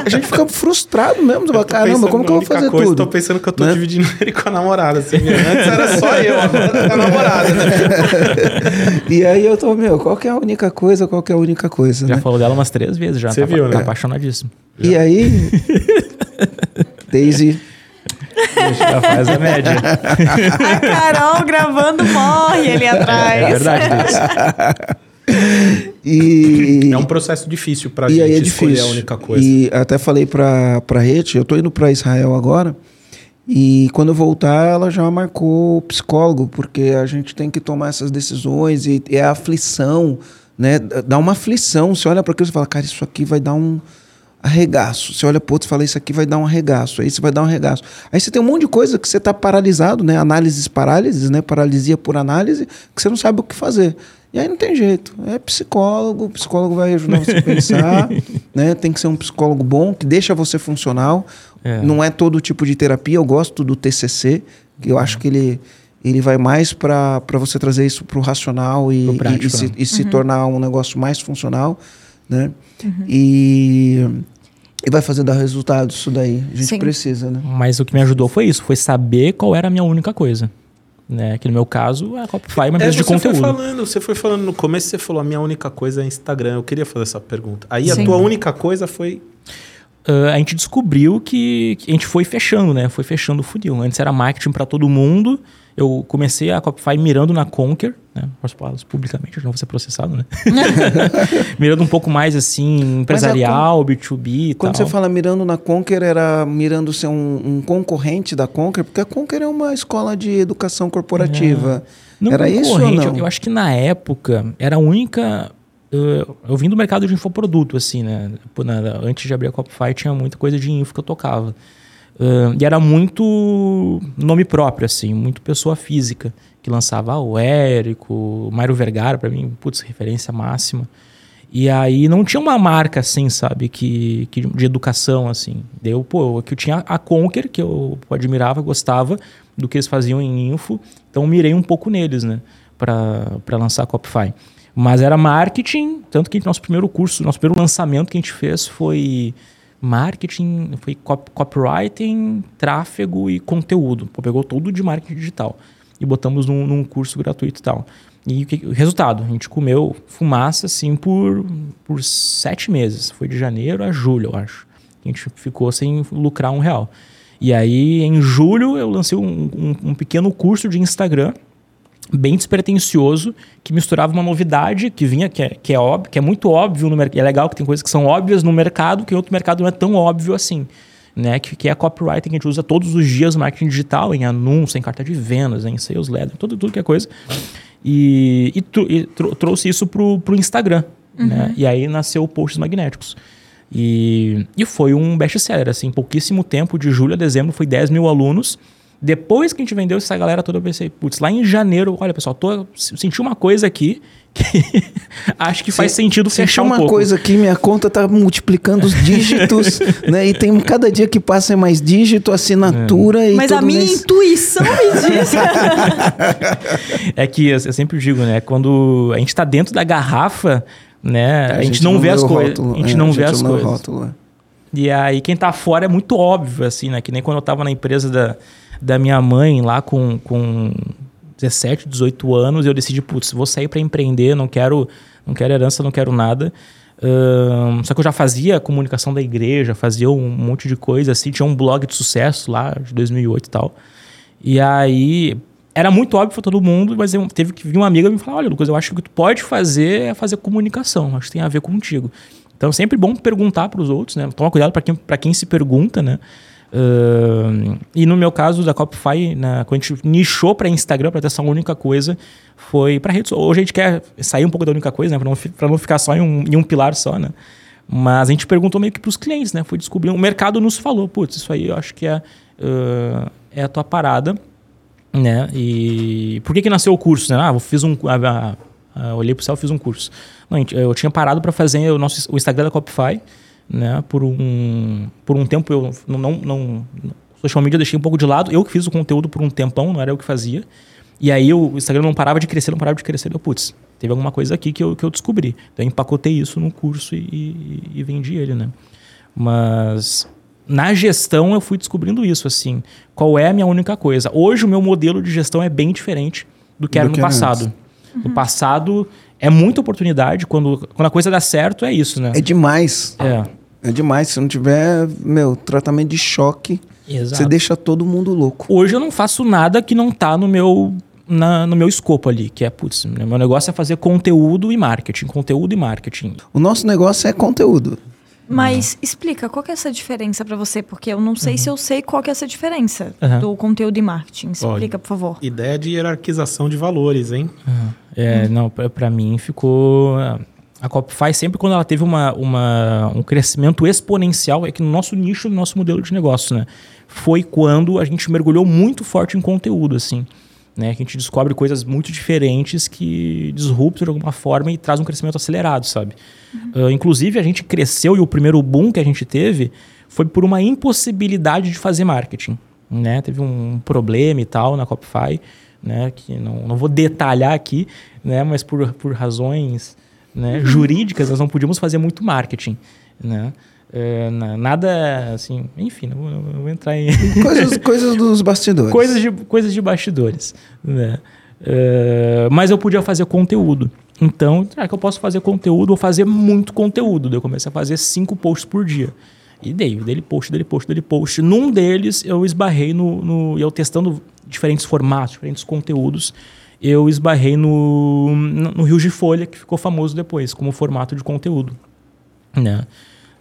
A gente fica frustrado mesmo. Fala, Caramba, como que eu vou fazer coisa, tudo? Tô pensando que eu tô né? dividindo ele com a namorada. Assim. Antes era só eu, agora é a namorada. Né? E aí eu tô, meu, qual que é a única coisa, qual que é a única coisa, Já né? falou dela umas três vezes já. Você tá, viu, tá né? apaixonadíssimo. E aí, Daisy, Já faz a média. A Carol gravando morre ali atrás. É verdade, Deus. E... É um processo difícil pra e gente aí é escolher difícil. a única coisa. E até falei pra, pra Rete, eu tô indo pra Israel agora, e quando eu voltar, ela já marcou o psicólogo, porque a gente tem que tomar essas decisões, e é a aflição, né? Dá uma aflição, você olha para aquilo e fala, cara, isso aqui vai dar um arregaço. Você olha pro outro e fala, isso aqui vai dar um arregaço, aí você vai dar um arregaço. Aí você tem um monte de coisa que você tá paralisado, né? Análises parálises, né? Paralisia por análise, que você não sabe o que fazer. E aí não tem jeito. É psicólogo, o psicólogo vai ajudar você a pensar, né? Tem que ser um psicólogo bom, que deixa você funcional. É. Não é todo tipo de terapia. Eu gosto do TCC, que eu acho que ele, ele vai mais para você trazer isso para o racional e, Pro e- prático, e se, né? e se tornar um negócio mais funcional, né? E, e vai fazer dar resultado isso daí. A gente Sim. precisa, né? Mas o que me ajudou foi isso, foi saber qual era a minha única coisa. Né? Que no meu caso, a Copify é uma É, empresa de você foi conteúdo. falando, você foi falando no começo, você falou a minha única coisa é Instagram. Eu queria fazer essa pergunta. Aí a Sim. tua única coisa foi Ah, a gente descobriu que, que a gente foi fechando, né? Foi fechando o funil. Antes era marketing para todo mundo. Eu comecei a Copify mirando na Conquer, né? Posso falar isso publicamente, eu não vou ser processado, né? mirando um pouco mais assim, empresarial, B2B e Quando tal. você fala mirando na Conquer, era mirando ser um, um concorrente da Conquer, porque a Conquer é uma escola de educação corporativa. Não era isso ou não? Eu, acho que na época era a única. Eu, eu vim do mercado de infoproduto, assim, né? Antes de abrir a Copify tinha muita coisa de info que eu tocava. Ahn, e era muito nome próprio, assim, muito pessoa física. Que lançava ah, o Érico, Mário Vergara, pra mim, putz, referência máxima. E aí não tinha uma marca assim, sabe, que, que de educação assim. Deu, pô, que eu tinha a Conquer, que eu admirava, gostava do que eles faziam em info, então mirei um pouco neles, né, para lançar a Copify. Mas era marketing, tanto que nosso primeiro curso, nosso primeiro lançamento que a gente fez foi marketing, foi cop- copywriting, tráfego e conteúdo. Pô, pegou tudo de marketing digital e botamos num, num curso gratuito e tal. E o que- resultado, a gente comeu fumaça assim por, por sete meses. Foi de janeiro a julho, eu acho. A gente ficou sem lucrar um real. E aí, em julho, eu lancei um, um- um pequeno curso de Instagram, bem despretensioso, que misturava uma novidade que vinha, que é, que é, óbvio, que é muito óbvio no mercado. É legal que tem coisas que são óbvias no mercado, que em outro mercado não é tão óbvio assim. Né, que, que é a copywriting que a gente usa todos os dias no marketing digital, em anúncio, em carta de vendas, em sales letter, tudo, tudo que é coisa. E, e, tro- e tro- trouxe isso pro, pro Instagram. Né? E aí nasceu Posts Magnéticos. E, e foi um best-seller, assim, pouquíssimo tempo, de julho a dezembro, foi 10 mil alunos. Depois que a gente vendeu essa galera toda, eu pensei, putz, lá em janeiro, olha pessoal, tô, senti uma coisa aqui que acho que faz Se- sentido Senti fechar um uma pouco. coisa aqui, minha conta tá multiplicando os dígitos, né? E tem cada dia que passa é mais dígito, assinatura e Mas a minha mês- intuição me diz. É que eu, eu sempre digo, né? Quando a gente tá dentro da garrafa, né? A, gente, não, lê vê as coisas. A gente é, não vê gente as lê o coisas. rótulo, é. E aí quem tá fora é muito óbvio, assim, né? Que nem quando eu tava na empresa da, da minha mãe lá com, com 17, 18 anos, eu decidi, putz, vou sair para empreender, não quero, não quero herança, não quero nada. Ahn, só que eu já fazia comunicação da igreja, fazia um monte de coisa, assim, tinha um blog de sucesso lá, de 2008 e tal. E aí, era muito óbvio para todo mundo, mas eu, teve que vir uma amiga me falar, olha, Lucas, eu acho que o que tu pode fazer é fazer comunicação, acho que tem a ver contigo. Então, sempre bom perguntar para os outros, né? Toma cuidado para quem, pra quem se pergunta, né? Ahn, e no meu caso da Copify, na, quando a gente nichou para Instagram, para ter essa única coisa, foi para redes. Hoje a gente quer sair um pouco da única coisa, né? Para não, não ficar só em um, em um pilar só, né? Mas a gente perguntou meio que para os clientes, né? Foi descobrir. O mercado nos falou, putz, isso aí eu acho que é, ah, é a tua parada, né? E por que que nasceu o curso, né? Ah, eu fiz um... ah, ah, ah, olhei pro céu e fiz um curso. Não, eu tinha parado para fazer o nosso o Instagram da Copify, né? Por um por um tempo eu não não, não social media eu deixei um pouco de lado. Eu que fiz o conteúdo por um tempão, não era eu que fazia. E aí o Instagram não parava de crescer, não parava de crescer. Eu, putz, teve alguma coisa aqui que eu, que eu descobri. Então eu empacotei isso no curso e, e, e vendi ele, né? Mas na gestão eu fui descobrindo isso, assim. Qual é a minha única coisa? Hoje o meu modelo de gestão é bem diferente do que Do era que no era passado. No passado é muita oportunidade. Quando, quando a coisa dá certo, é isso, né? É demais. É. É demais. Se não tiver, meu, tratamento de choque, Exato. você deixa todo mundo louco. Hoje eu não faço nada que não tá no meu, na- no meu escopo ali, que é, putz, meu negócio é fazer conteúdo e marketing, conteúdo e marketing. O nosso negócio é conteúdo. Mas explica, qual que é essa diferença pra você? Porque eu não sei se eu sei qual que é essa diferença Uhum. do conteúdo e marketing. Explica, por favor. Ideia de hierarquização de valores, hein? É, não, pra, pra mim ficou. A Copify, sempre quando ela teve uma, uma, um crescimento exponencial, é que no nosso nicho, no nosso modelo de negócio, né? Foi quando a gente mergulhou muito forte em conteúdo, assim. Né? Que a gente descobre coisas muito diferentes que disruptam de alguma forma e traz um crescimento acelerado, sabe? Ah, inclusive, a gente cresceu e o primeiro boom que a gente teve foi por uma impossibilidade de fazer marketing. Né? Teve um problema e tal na Copify, né? que não, não vou detalhar aqui, né? mas por, por razões né? jurídicas nós não podíamos fazer muito marketing. Né? É, na- nada assim, enfim, não vou, não vou entrar em Coisas, coisas dos bastidores. coisas de, coisas de bastidores. Né? É, mas eu podia fazer conteúdo. Então, será que eu posso fazer conteúdo ou fazer muito conteúdo? Daí eu comecei a fazer cinco posts por dia. E dei, dele post, dele post, dele post. Num deles, eu esbarrei no. no e eu testando diferentes formatos, diferentes conteúdos, eu esbarrei no, no Rio de Folha, que ficou famoso depois, como formato de conteúdo. Né?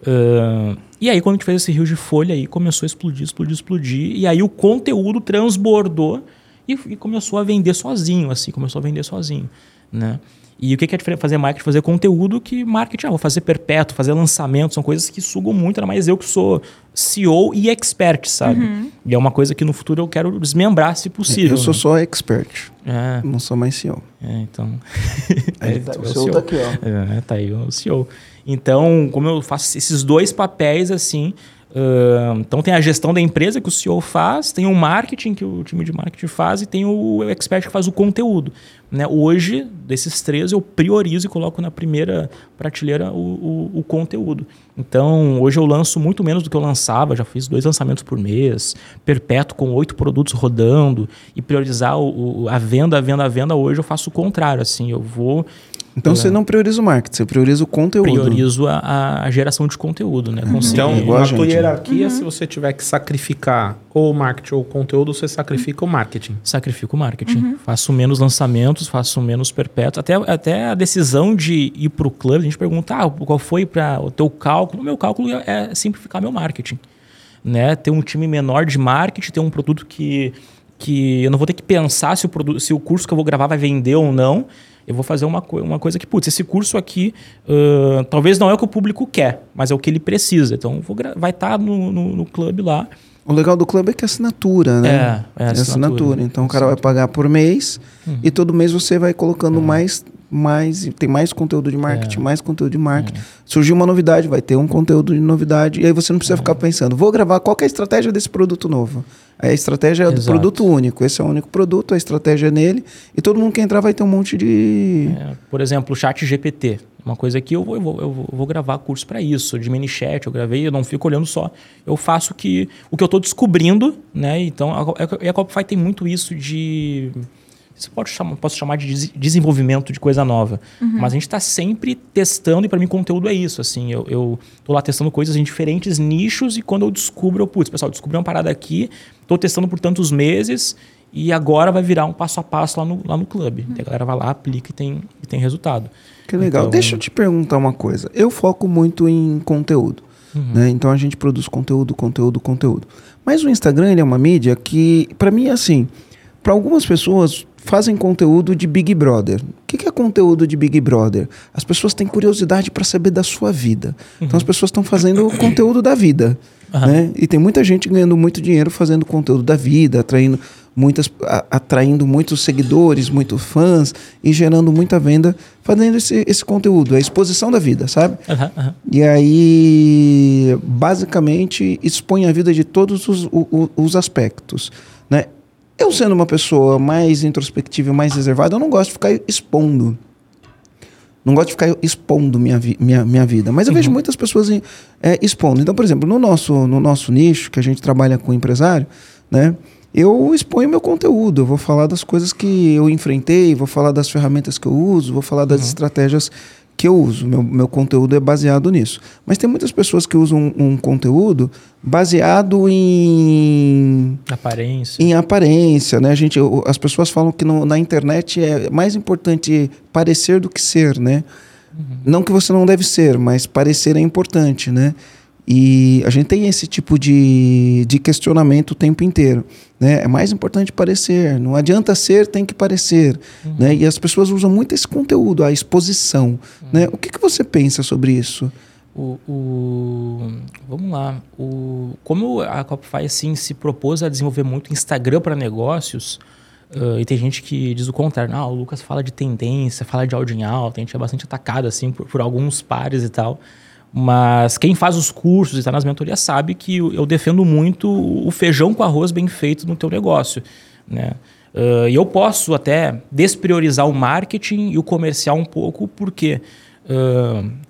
Ah, e aí, quando a gente fez esse rio de folha, aí começou a explodir, explodir, explodir. E aí o conteúdo transbordou e, e começou a vender sozinho, assim, começou a vender sozinho, né? E o que é diferente fazer marketing? Fazer conteúdo que marketing, ah, vou fazer perpétuo, fazer lançamento, são coisas que sugam muito, ainda mais eu que sou CEO e expert, sabe? E é uma coisa que no futuro eu quero desmembrar, se possível. Eu sou né? só expert, É, não sou mais CEO. é, então. Aí É, tá- o CEO CEO. tá aqui, ó. É, tá aí o CEO. Então, como eu faço esses dois papéis assim, ahn, então tem a gestão da empresa que o CEO faz, tem o marketing que o time de marketing faz e tem o expert que faz o conteúdo. Né? Hoje, desses três, eu priorizo e coloco na primeira prateleira o, o, o conteúdo. Então, hoje eu lanço muito menos do que eu lançava, já fiz dois lançamentos por mês, perpétuo com oito produtos rodando, e priorizar o- a venda, a venda, a venda, hoje eu faço o contrário, assim, eu vou Então você não prioriza o marketing, você prioriza o conteúdo. priorizo a- a, geração de conteúdo, né? Conseguir- Então, igual a na gente, tua né? hierarquia, se você tiver que sacrificar ou o marketing ou o conteúdo, você sacrifica o marketing. sacrifico o marketing. Faço menos lançamentos, faço menos perpétuos. Até, até a decisão de ir para o clube, a gente pergunta ah, qual foi para o teu cálculo. O meu cálculo é, é simplificar meu marketing. Né? Ter um time menor de marketing, ter um produto que, que eu não vou ter que pensar se o, produto, se o curso que eu vou gravar vai vender ou não. Eu vou fazer uma, co uma coisa que, putz, esse curso aqui ãh, talvez não é o que o público quer, mas é o que ele precisa. Então, vai estar no, no, no clube lá. O legal do clube é que é assinatura, né? É, é É assinatura. assinatura. Então o cara vai pagar por mês Uhum. e todo mês você vai colocando mais, mais, tem mais conteúdo de É. marketing, mais conteúdo de marketing. Surgiu uma novidade, vai ter um conteúdo de novidade. E aí você não É. precisa ficar pensando, vou gravar qual é a estratégia desse produto novo. A estratégia é do produto único. Esse é o único produto, a estratégia é nele. E todo mundo que entrar vai ter um monte de. É, por exemplo, o chat GPT. Uma coisa que eu vou, eu vou, eu vou- eu vou gravar curso para isso, de mini chat, eu gravei, eu não fico olhando só. Eu faço que, o que eu estou descobrindo, né? Então, a, e a Copify tem muito isso de. Isso pode chamar, posso chamar de des- desenvolvimento de coisa nova. Mas a gente está sempre testando, e para mim, conteúdo é isso. Assim, eu, eu tô lá testando coisas em diferentes nichos, e quando eu descubro, eu, putz, pessoal, descobri uma parada aqui, estou testando por tantos meses, e agora vai virar um passo a passo lá no, lá no clube. A galera vai lá, aplica e tem, e tem resultado. Que legal. Então- Deixa eu te perguntar uma coisa. Eu foco muito em conteúdo. né? Então a gente produz conteúdo, conteúdo, conteúdo. Mas o Instagram ele é uma mídia que, para mim, é assim. Para algumas pessoas fazem conteúdo de Big Brother. O que é conteúdo de Big Brother? As pessoas têm curiosidade para saber da sua vida. Então as pessoas estão fazendo o conteúdo da vida. Aham. Né? E tem muita gente ganhando muito dinheiro fazendo conteúdo da vida, atraindo muitas, a- atraindo muitos seguidores, muitos fãs e gerando muita venda fazendo esse, esse conteúdo, a exposição da vida, sabe? Aham. E aí, basicamente, expõe a vida de todos os, o- o- os aspectos, né? Eu sendo uma pessoa mais introspectiva e mais reservada, eu não gosto de ficar expondo. Não gosto de ficar expondo minha, vi- minha, minha vida. Mas eu vejo muitas pessoas em- é, expondo. Então, por exemplo, no nosso, no nosso nicho, que a gente trabalha com empresário, né? Eu exponho meu conteúdo. Eu vou falar das coisas que eu enfrentei, vou falar das ferramentas que eu uso, vou falar das estratégias que eu uso. Meu, meu conteúdo é baseado nisso. Mas tem muitas pessoas que usam um, um conteúdo baseado em Aparência. em aparência, né? A gente, as pessoas falam que no- na internet é mais importante parecer do que ser, né? Não que você não deve ser, mas parecer é importante, né? E a gente tem esse tipo de, de questionamento o tempo inteiro, né? É mais importante parecer, não adianta ser, tem que parecer, né? E as pessoas usam muito esse conteúdo, a exposição, né? O que, que você pensa sobre isso? O, o- vamos lá. O, como a Copify assim, se propôs a desenvolver muito Instagram para negócios, ah, e tem gente que diz o contrário. Ah, o Lucas fala de tendência, fala de áudio em alta. A gente é bastante atacado assim, por, por alguns pares e tal. Mas quem faz os cursos e está nas mentorias sabe que eu defendo muito o feijão com arroz bem feito no teu negócio. Né? Ah, E eu posso até despriorizar o marketing e o comercial um pouco, porque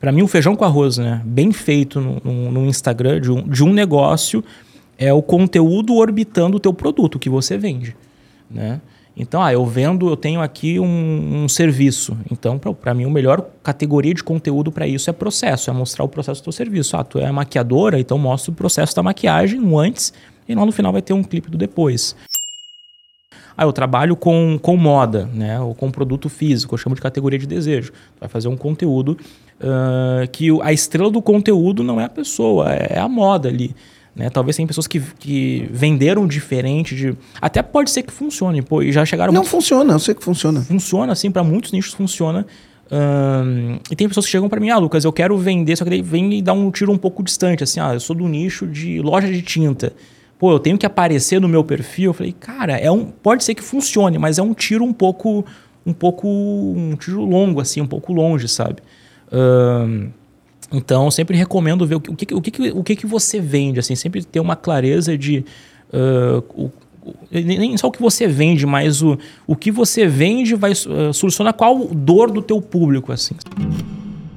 para mim o feijão com arroz, né, bem feito no, no- no Instagram de um, de um negócio é o conteúdo orbitando o teu produto que você vende, né? Então, ah, eu vendo, eu tenho aqui um, um serviço. Então, para mim, a melhor categoria de conteúdo para isso é processo, é mostrar o processo do teu serviço. Ah, tu é maquiadora, então mostra o processo da maquiagem, um antes, e lá no final vai ter um clipe do depois. Ah, eu trabalho com, com moda, né? Ou com produto físico, eu chamo de categoria de desejo. Tu vai fazer um conteúdo ah, que a estrela do conteúdo não é a pessoa, é a moda ali. Né? Talvez tem pessoas que, que venderam diferente, de, até pode ser que funcione, pô, e já chegaram Não muito funciona, eu sei que funciona. funciona assim, para muitos nichos funciona. E tem pessoas que chegam para mim, ah, Lucas, eu quero vender, só que daí vem e dá um tiro um pouco distante, assim, ah, eu sou do nicho de loja de tinta. Pô, eu tenho que aparecer no meu perfil. Eu falei, cara, é um, pode ser que funcione, mas é um tiro um pouco, um pouco, um tiro longo, assim, um pouco longe, sabe? Ahn, então, sempre recomendo ver o que, o que, o que, o que, que você vende, assim, sempre ter uma clareza de ah, o, o- nem só o que você vende, mas o, o que você vende vai uh, solucionar qual dor do teu público, assim,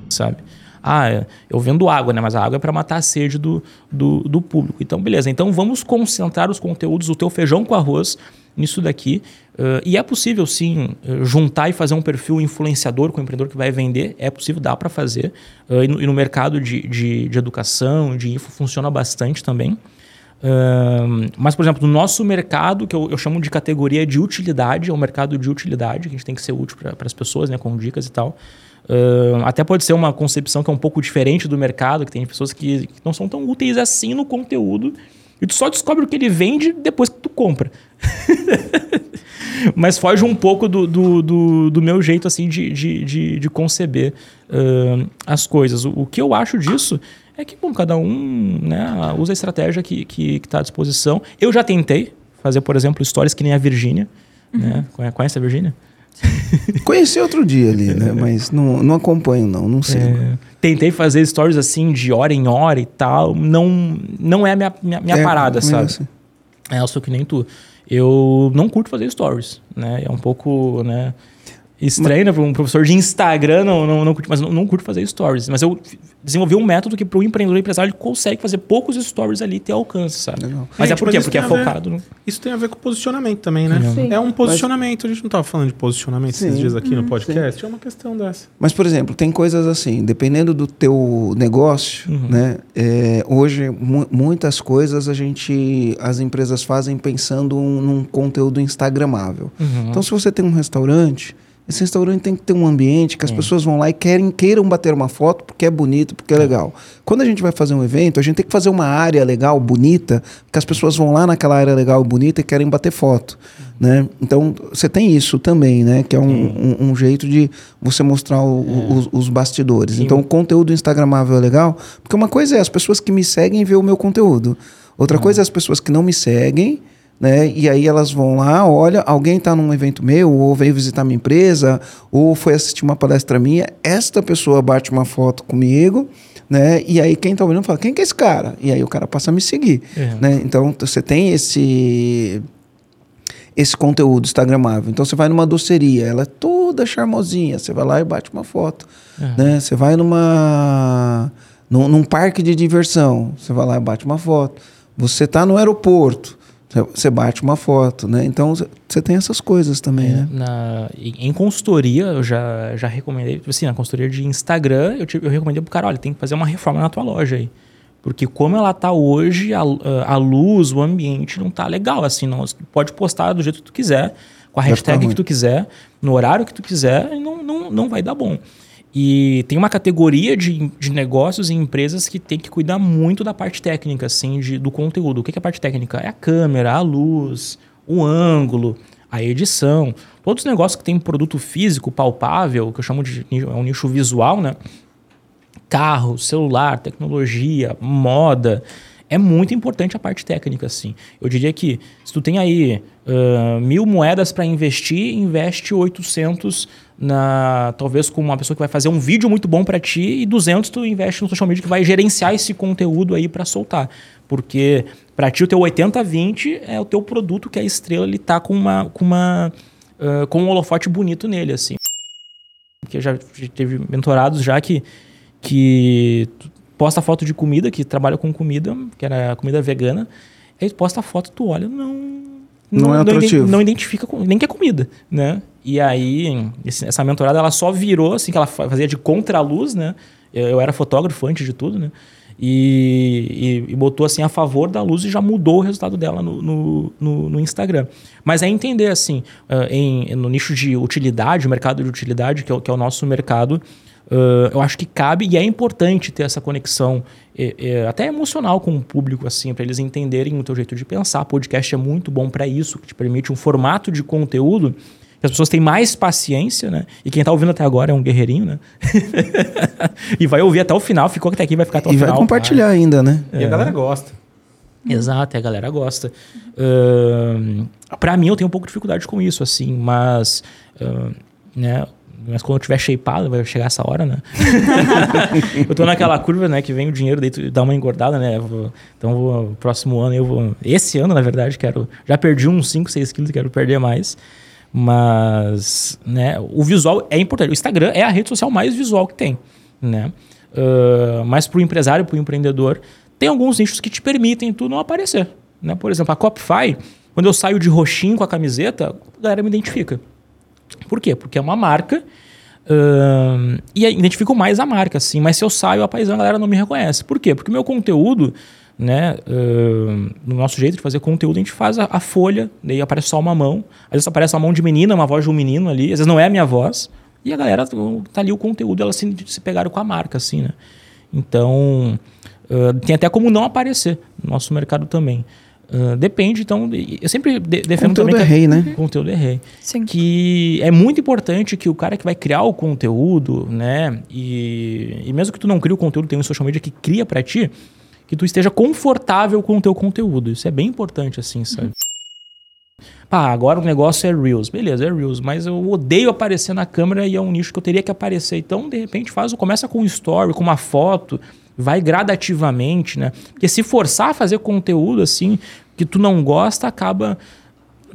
sabe? Ah, eu vendo água, né? Mas a água é para matar a sede do, do, do público. Então, beleza. Então, vamos concentrar os conteúdos do teu feijão com arroz nisso daqui. Uh, e é possível, sim, uh, juntar e fazer um perfil influenciador com o empreendedor que vai vender. É possível, dá para fazer. Uh, e, no, e no mercado de, de, de educação, de info, funciona bastante também. Ahn, mas, por exemplo, no nosso mercado, que eu, eu chamo de categoria de utilidade, é um mercado de utilidade, que a gente tem que ser útil para as pessoas, né, com dicas e tal. Ahn, até pode ser uma concepção que é um pouco diferente do mercado, que tem pessoas que, que não são tão úteis assim no conteúdo, e tu só descobre o que ele vende depois que tu compra. Mas foge um pouco do, do, do, do meu jeito assim de, de, de, de conceber ahn, as coisas. O, o que eu acho disso é que bom, cada um né, usa a estratégia que está que, que tá à disposição. Eu já tentei fazer, por exemplo, histórias que nem a Virgínia. Né? Conhe- Conhece a Virgínia? Conheci outro dia ali, né? Mas não, não acompanho, não. Não sei. É, tentei fazer stories assim de hora em hora e tal. Não, não é a minha, minha, minha É, parada, sabe? assim. É, eu sou que nem tu. Eu não curto fazer stories, né? É um pouco, né? Estranho, né? Pra um professor de Instagram não, não, não curte, mas não, não curto fazer stories. Mas eu desenvolvi um método que para o empreendedor empresário ele consegue fazer poucos stories ali e ter alcance, sabe? Legal. Mas é Gente, por quê? mas Porque é ver- focado no. Isso tem a ver com posicionamento também, né? Sim. É um posicionamento. A gente não estava falando de posicionamento Sim. esses dias aqui no podcast. É uma questão dessa. Mas, por exemplo, tem coisas assim, dependendo do teu negócio, Uhum. né? é, hoje, mu- muitas coisas a gente, as empresas fazem pensando um- num conteúdo instagramável. Uhum. Então, se você tem um restaurante, esse restaurante tem que ter um ambiente que as pessoas vão lá e querem, queiram bater uma foto porque é bonito, porque é legal. Quando a gente vai fazer um evento, a gente tem que fazer uma área legal, bonita, que as pessoas vão lá naquela área legal, bonita e querem bater foto. Né? Então, você tem isso também, né? Que é um, um- um jeito de você mostrar o- o- os, os bastidores. Sim. Então, o conteúdo instagramável é legal, porque uma coisa é as pessoas que me seguem ver o meu conteúdo. Outra coisa é as pessoas que não me seguem, né? E aí elas vão lá, olha, alguém está num evento meu, ou veio visitar minha empresa, ou foi assistir uma palestra minha, esta pessoa bate uma foto comigo, né? E aí quem está olhando fala, quem que é esse cara? E aí o cara passa a me seguir, É. né? Então você tem esse esse conteúdo instagramável. Então você vai numa doceria, ela é toda charmosinha, você vai lá e bate uma foto, né? Você vai numa num, num parque de diversão, você vai lá e bate uma foto. Você está no aeroporto, você bate uma foto, né? Então você tem essas coisas também, É, né? na, em consultoria, eu já, já recomendei, tipo assim, na consultoria de Instagram, eu, te- eu recomendei pro cara, olha, tem que fazer uma reforma na tua loja aí. Porque como ela tá hoje, a, a luz, o ambiente não tá legal, assim, não. Pode postar do jeito que tu quiser, com a hashtag que tu quiser, no horário que tu quiser, e não, não, não vai dar bom. E tem uma categoria de, de negócios e empresas que tem que cuidar muito da parte técnica, assim, de, do conteúdo. O que é a parte técnica? É a câmera, a luz, o ângulo, a edição. Todos os negócios que tem produto físico, palpável, que eu chamo de é um nicho visual, né? Carro, celular, tecnologia, moda. É muito importante a parte técnica, assim. Eu diria que se tu tem aí ah, mil moedas para investir, investe 800 na talvez com uma pessoa que vai fazer um vídeo muito bom para ti e 200 tu investe no social media que vai gerenciar esse conteúdo aí para soltar. Porque para ti o teu 80/20 é o teu produto que a estrela ele tá com uma com uma ah, com um holofote bonito nele assim. Porque já teve mentorados já que que posta foto de comida, que trabalha com comida, que era comida vegana, aí posta foto, tu olha, não. Não é iden- atrativo. Não identifica com- nem que é comida, né? E aí, essa mentorada, ela só virou, assim, que ela fa- fazia de contraluz, né? Eu, eu era fotógrafo antes de tudo, né? E, e- e botou, assim, a favor da luz e já mudou o resultado dela no, no, no- no Instagram. Mas é entender, assim, ah, em, no nicho de utilidade, o mercado de utilidade, que é, o- que é o nosso mercado, Uh, eu acho que cabe e é importante ter essa conexão eh, eh, até emocional com o público, assim, para eles entenderem o teu jeito de pensar. Podcast é muito bom para isso, que te permite um formato de conteúdo que as pessoas têm mais paciência, né? E quem tá ouvindo até agora é um guerreirinho, né? e vai ouvir até o final, ficou até aqui, vai ficar até o E vai final. compartilhar ainda, né? E a galera gosta. Exato, e a galera gosta. Ahn, pra mim, eu tenho um pouco de dificuldade com isso, assim, mas. ahn, né? Mas quando eu tiver shapeado, vai chegar essa hora, né? eu tô naquela curva, né? Que vem o dinheiro, daí tu dá uma engordada, né? Vou- então, vou, próximo ano eu vou. Esse ano, na verdade, quero. Já perdi uns 5, 6 quilos, quero perder mais. Mas, né? O visual é importante. O Instagram é a rede social mais visual que tem, né? Ah, mas pro empresário, pro empreendedor, tem alguns nichos que te permitem tu não aparecer. Né? Por exemplo, a Copify, quando eu saio de roxinho com a camiseta, a galera me identifica. Por quê? Porque é uma marca ahn, e identifico mais a marca, assim. Mas se eu saio a paisana, a galera não me reconhece. Por quê? Porque meu conteúdo, né? ahn, no nosso jeito de fazer conteúdo, a gente faz a, a folha, daí aparece só uma mão. Às vezes aparece uma mão de menina, uma voz de um menino ali. Às vezes não é a minha voz. E a galera tá ali o conteúdo, elas se, se pegaram com a marca, assim, né? Então, ah, tem até como não aparecer no nosso mercado também. Ah, depende, então, eu sempre de, defendo Conteúdo também é que rei, né? conteúdo é rei. Sim. Que é muito importante que o cara que vai criar o conteúdo, né? E, e mesmo que tu não crie o conteúdo, tem um social media que cria pra ti, que tu esteja confortável com o teu conteúdo. Isso é bem importante, assim, sabe? Pá, agora o negócio é Reels. Beleza, é Reels, mas eu odeio aparecer na câmera e é um nicho que eu teria que aparecer. Então, de repente, faz, começa com um story, com uma foto, vai gradativamente, né? Porque se forçar a fazer conteúdo assim, que tu não gosta, acaba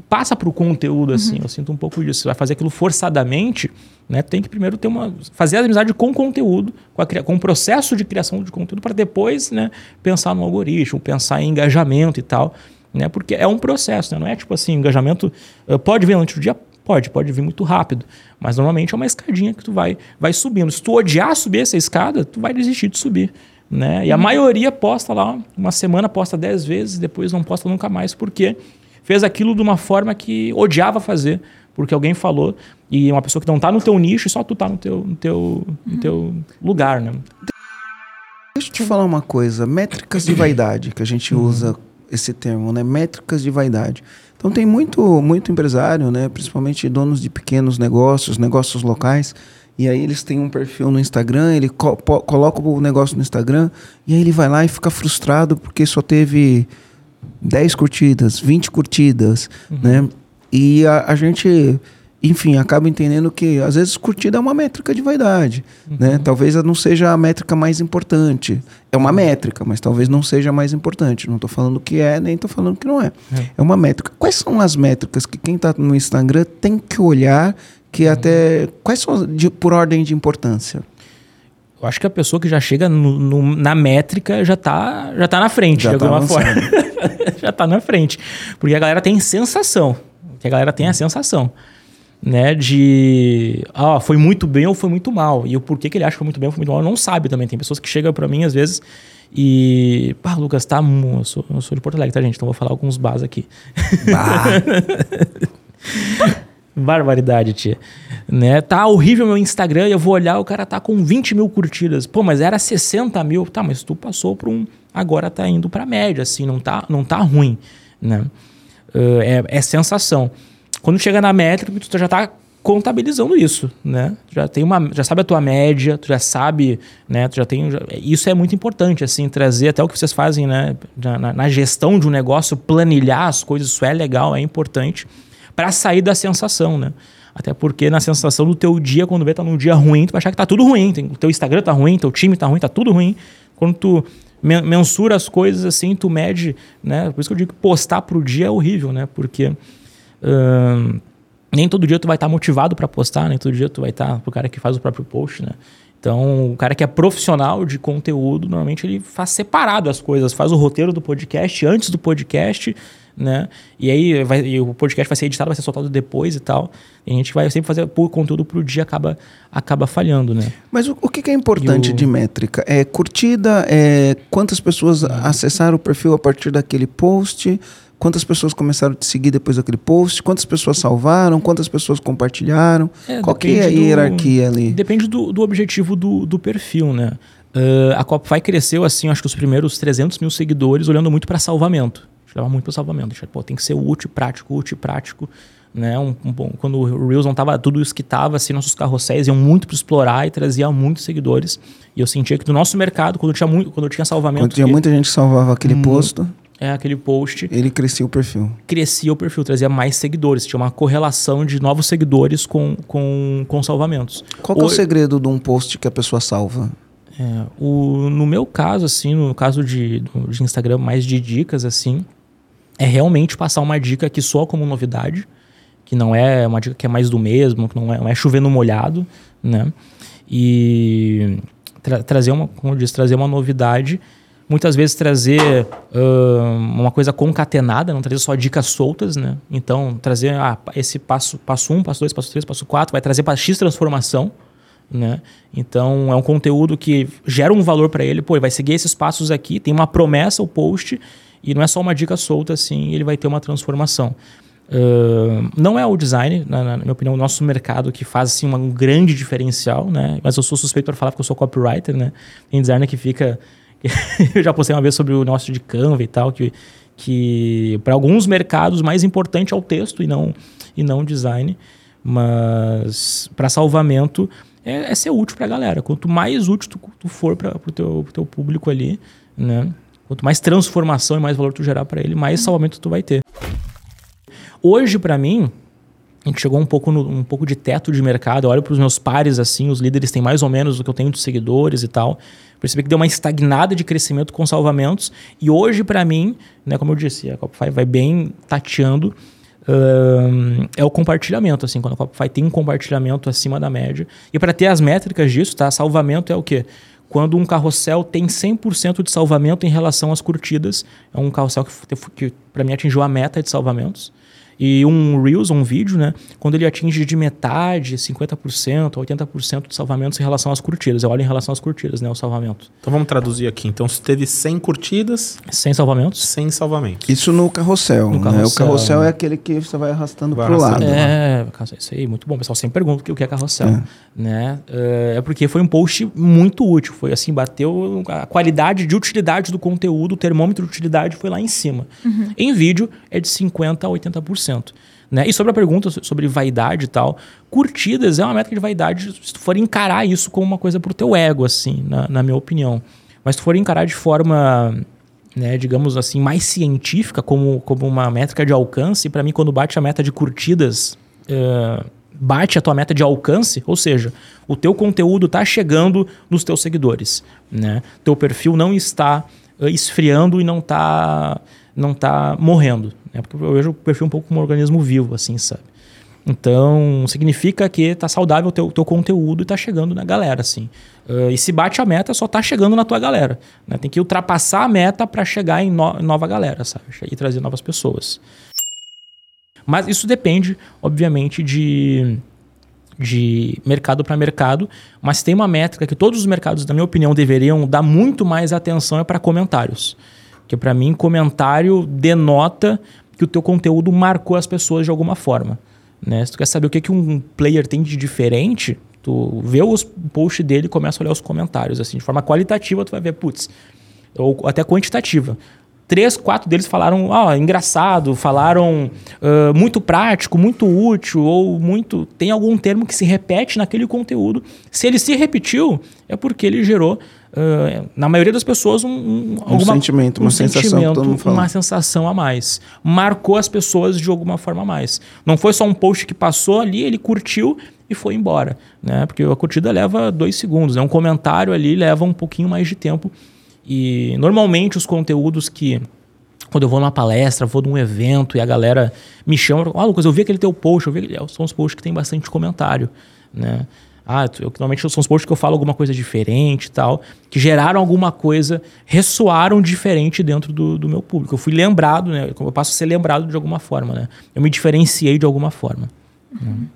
passa pro conteúdo assim. Eu sinto um pouco disso. Você vai fazer aquilo forçadamente, né? Tem que primeiro ter uma fazer a amizade com o conteúdo, com, a, com o processo de criação de conteúdo para depois, né, pensar no algoritmo, pensar em engajamento e tal, né? Porque é um processo, né? Não é tipo assim, engajamento eh, pode vir antes do dia Pode, pode vir muito rápido, mas normalmente é uma escadinha que tu vai, vai subindo. Se tu odiar subir essa escada, tu vai desistir de subir, né? E a maioria posta lá, uma semana posta 10 vezes, depois não posta nunca mais, porque fez aquilo de uma forma que odiava fazer, porque alguém falou, e uma pessoa que não tá no teu nicho, só tu tá no teu, no teu, no teu lugar, né? Deixa eu te falar uma coisa. Métricas de vaidade, que a gente usa esse termo, né? Métricas de vaidade. Então tem muito, muito empresário, né? Principalmente donos de pequenos negócios, negócios locais. E aí eles têm um perfil no Instagram, ele co coloca o negócio no Instagram, e aí ele vai lá e fica frustrado porque só teve 10 curtidas, 20 curtidas, né? E a, a gente enfim, acaba entendendo que às vezes curtida é uma métrica de vaidade, Uhum. né? Talvez não seja a métrica mais importante. É uma métrica, mas talvez não seja a mais importante. Não estou falando que é, nem estou falando que não é. É. É uma métrica. Quais são as métricas que quem está no Instagram tem que olhar que Uhum. até quais são de- por ordem de importância? Eu acho que a pessoa que já chega no- no- na métrica já tá, já tá na frente, Já de tá alguma avançando. forma. já tá na frente. Porque a galera tem sensação. Que a galera tem a sensação. Né, de ah, foi muito bem ou foi muito mal. E o porquê que ele acha que foi muito bem ou foi muito mal, não sabe também. Tem pessoas que chegam pra mim às vezes e. Pá, Lucas, tá. Eu sou, eu sou de Porto Alegre, tá, gente? Então vou falar alguns bás aqui. Barbaridade, tia. Né? Tá horrível meu Instagram eu vou olhar, o cara tá com 20 mil curtidas. Pô, mas era 60 mil. Tá, mas tu passou para um. Agora tá indo pra média, assim, não tá, não tá ruim. Né? Uh, é, é sensação. Quando chega na métrica, tu já tá contabilizando isso, né? Já tem uma, já sabe a tua média, tu já sabe, né? Tu já tem, já- isso é muito importante, assim, trazer até o que vocês fazem, né? Na, na- na gestão de um negócio, planilhar as coisas, isso é legal, é importante para sair da sensação, né? Até porque na sensação do teu dia, quando vê tá num dia ruim, tu vai achar que tá tudo ruim. O teu Instagram tá ruim, teu time tá ruim, tá tudo ruim. Quando tu men- mensura as coisas assim, tu mede, né? Por isso que eu digo que postar pro dia é horrível, né? Porque ahn, nem todo dia tu vai estar motivado para postar, nem todo dia tu vai estar pro cara que faz o próprio post, né? Então, o cara que é profissional de conteúdo, normalmente ele faz separado as coisas, faz o roteiro do podcast antes do podcast, né? E aí vai, e o podcast vai ser editado, vai ser soltado depois e tal. E a gente vai sempre fazer o conteúdo pro dia acaba acaba falhando, né? Mas o, o que, que é importante o- de métrica? É curtida? É quantas pessoas acessaram o perfil a partir daquele post? Quantas pessoas começaram a te seguir depois daquele post? Quantas pessoas salvaram? Quantas pessoas compartilharam? É, Qual que é a depende do- hierarquia ali? Depende do, do objetivo do, do perfil, né? Ah, a Copify cresceu, assim, acho que os primeiros 300 mil seguidores olhando muito para salvamento. Gente leva muito para salvamento. Gente, pô, tem que ser útil, prático, útil, prático. Né? Um, um bom- quando o Reels não tava tudo isso que tava, assim, nossos carrosséis iam muito para explorar e trazia muitos seguidores. E eu sentia que do nosso mercado, quando eu tinha, muito, quando tinha salvamento, Quando tinha que muita gente que salvava aquele Hum. posto, é aquele post, ele crescia o perfil. crescia o perfil, trazia mais seguidores. Tinha uma correlação de novos seguidores com, com, com salvamentos. Qual é o Oi- segredo de um post que a pessoa salva? É, o, no meu caso, assim, no caso de, de Instagram mais de dicas, assim, é realmente passar uma dica que soa como novidade, que não é uma dica que é mais do mesmo, que não é, não é chover no molhado, né? E tra- trazer uma, como eu disse, trazer uma novidade, muitas vezes trazer ahn, uma coisa concatenada, não trazer só dicas soltas, né? Então, trazer ah, esse passo, passo 1, um, passo 2, passo 3, passo 4, vai trazer para X transformação, né? Então é um conteúdo que gera um valor para ele, pô, ele vai seguir esses passos aqui, tem uma promessa o post e não é só uma dica solta assim, ele vai ter uma transformação. Ahn, não é o design, na, na minha opinião, o nosso mercado que faz assim um grande diferencial, né? Mas eu sou suspeito para falar porque eu sou copywriter, né? Tem designer que fica eu já postei uma vez sobre o negócio de Canva e tal, que, que para alguns mercados mais importante é o texto e não e não o design, mas para salvamento é, é ser útil para a galera. Quanto mais útil tu, tu for para o teu, teu público ali, né? Quanto mais transformação e mais valor tu gerar para ele, mais salvamento tu vai ter. Hoje, para mim, a gente chegou um pouco, no, um pouco de teto de mercado. Eu olho para os meus pares, assim, os líderes têm mais ou menos o que eu tenho de seguidores e tal. Percebi que deu uma estagnada de crescimento com salvamentos. E hoje, para mim, né, como eu disse, a Copify vai bem tateando. ahn, é o compartilhamento, assim, quando a Copify tem um compartilhamento acima da média. E para ter as métricas disso, tá? Salvamento é o quê? Quando um carrossel tem 100% de salvamento em relação às curtidas, é um carrossel que, que para mim atingiu a meta de salvamentos. E um Reels, um vídeo, né? Quando ele atinge de metade, 50%, 80% de salvamentos em relação às curtidas. Eu olho em relação às curtidas, né? O salvamento. Então vamos traduzir aqui. Então, se teve 100 curtidas, Sem salvamentos? 100 salvamentos. Isso no carrossel. No né? carrossel, O carrossel né? é aquele que você vai arrastando pro arrastando. lado. É, caso- isso aí, muito bom. O pessoal sempre pergunta o que é carrossel. É. Né? É é porque foi um post muito útil. Foi assim, bateu a qualidade de utilidade do conteúdo, o termômetro de utilidade foi lá em cima. Em vídeo é de 50% a 80%. Né? E sobre a pergunta so- sobre vaidade e tal, curtidas é uma métrica de vaidade se tu for encarar isso como uma coisa pro teu ego, assim, na, na minha opinião. Mas se tu for encarar de forma né, digamos assim, mais científica, como, como uma métrica de alcance, para mim, quando bate a meta de curtidas, eh, bate a tua meta de alcance, ou seja, o teu conteúdo está chegando nos teus seguidores, né? Teu perfil não está uh, esfriando e não está não tá morrendo, né? Porque eu vejo o perfil um pouco como um organismo vivo, assim, sabe? Então, significa que está saudável o teu, teu conteúdo e está chegando na galera, assim. Uh, e se bate a meta, só está chegando na tua galera. Né? Tem que ultrapassar a meta para chegar em no, nova galera, sabe? E trazer novas pessoas. Mas isso depende, obviamente, de, de mercado para mercado. Mas tem uma métrica que todos os mercados, na minha opinião, deveriam dar muito mais atenção é para comentários. Que para mim, comentário denota que o teu conteúdo marcou as pessoas de alguma forma. Né? Se tu quer saber o que, que um player tem de diferente, tu vê os posts dele e começa a olhar os comentários. assim De forma qualitativa, tu vai ver, putz, ou até quantitativa três, quatro deles falaram, ó, oh, engraçado, falaram uh, muito prático, muito útil, ou muito. Tem algum termo que se repete naquele conteúdo. Se ele se repetiu, é porque ele gerou. Uh, na maioria das pessoas, um, um, um alguma, sentimento, uma um sensação, sentimento, uma sensação a mais. Marcou as pessoas de alguma forma a mais. Não foi só um post que passou ali, ele curtiu e foi embora, né? Porque a curtida leva dois segundos, né? Um comentário ali leva um pouquinho mais de tempo e normalmente os conteúdos que quando eu vou numa palestra, vou num evento e a galera me chama, oh, Lucas, eu vi aquele teu post, eu vi aquele... são os posts que tem bastante comentário, né? Ah, eu, normalmente são os posts que eu falo alguma coisa diferente e tal, que geraram alguma coisa, ressoaram diferente dentro do, do meu público. Eu fui lembrado, né? Eu passo a ser lembrado de alguma forma, né? Eu me diferenciei de alguma forma. Uhum.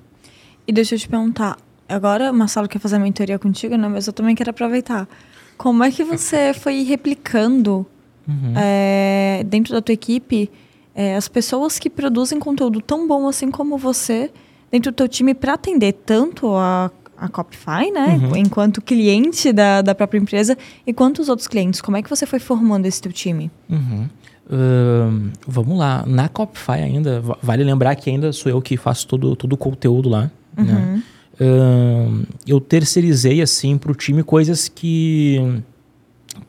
E deixa eu te perguntar, agora o Marcelo quer fazer a mentoria contigo, né? Mas eu também quero aproveitar. Como é que você foi replicando uhum. é, dentro da tua equipe é, as pessoas que produzem conteúdo tão bom assim como você dentro do teu time para atender tanto a, a Copify, né, uhum. enquanto cliente da, da própria empresa, e quanto os outros clientes? Como é que você foi formando esse teu time? Uhum. Uh, vamos lá, na Copify ainda, vale lembrar que ainda sou eu que faço todo, todo o conteúdo lá, né? Eu terceirizei assim para o time coisas que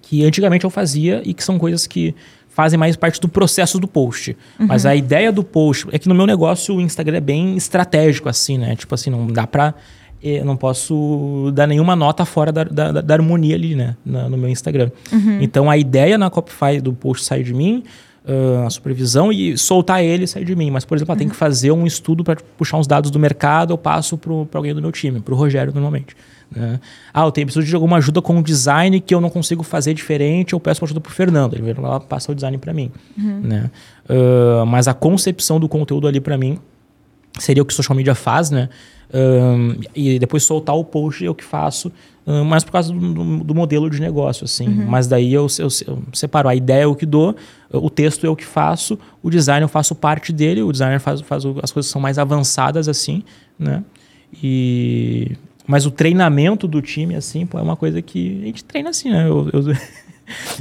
que antigamente eu fazia e que são coisas que fazem mais parte do processo do post. Uhum. Mas a ideia do post é que no meu negócio o Instagram é bem estratégico assim, né? Tipo assim, não dá para eu não posso dar nenhuma nota fora da, da, da harmonia ali, né? Na, no meu Instagram. Uhum. Então a ideia na Copify do post sair de mim uh, a supervisão e soltar ele e sair de mim. Mas, por exemplo, uhum. tem que fazer um estudo para puxar uns dados do mercado, eu passo para alguém do meu time, para o Rogério normalmente. Né? Ah, eu tenho preciso de alguma ajuda com o design que eu não consigo fazer diferente, eu peço ajuda para o Fernando. Ele lá passa o design para mim. Uhum. Né? Uh, mas a concepção do conteúdo ali para mim seria o que o social media faz, né? Um, e depois soltar o post eu que faço, um, mas por causa do, do, do, modelo de negócio, assim. Uhum. Mas daí eu, eu, eu, separo. A ideia é o que dou, o texto é o que faço, o design eu faço parte dele, o designer faz, faz as coisas são mais avançadas, assim, né? E... Mas o treinamento do time, assim, pô, é uma coisa que a gente treina assim, né? Eu, eu,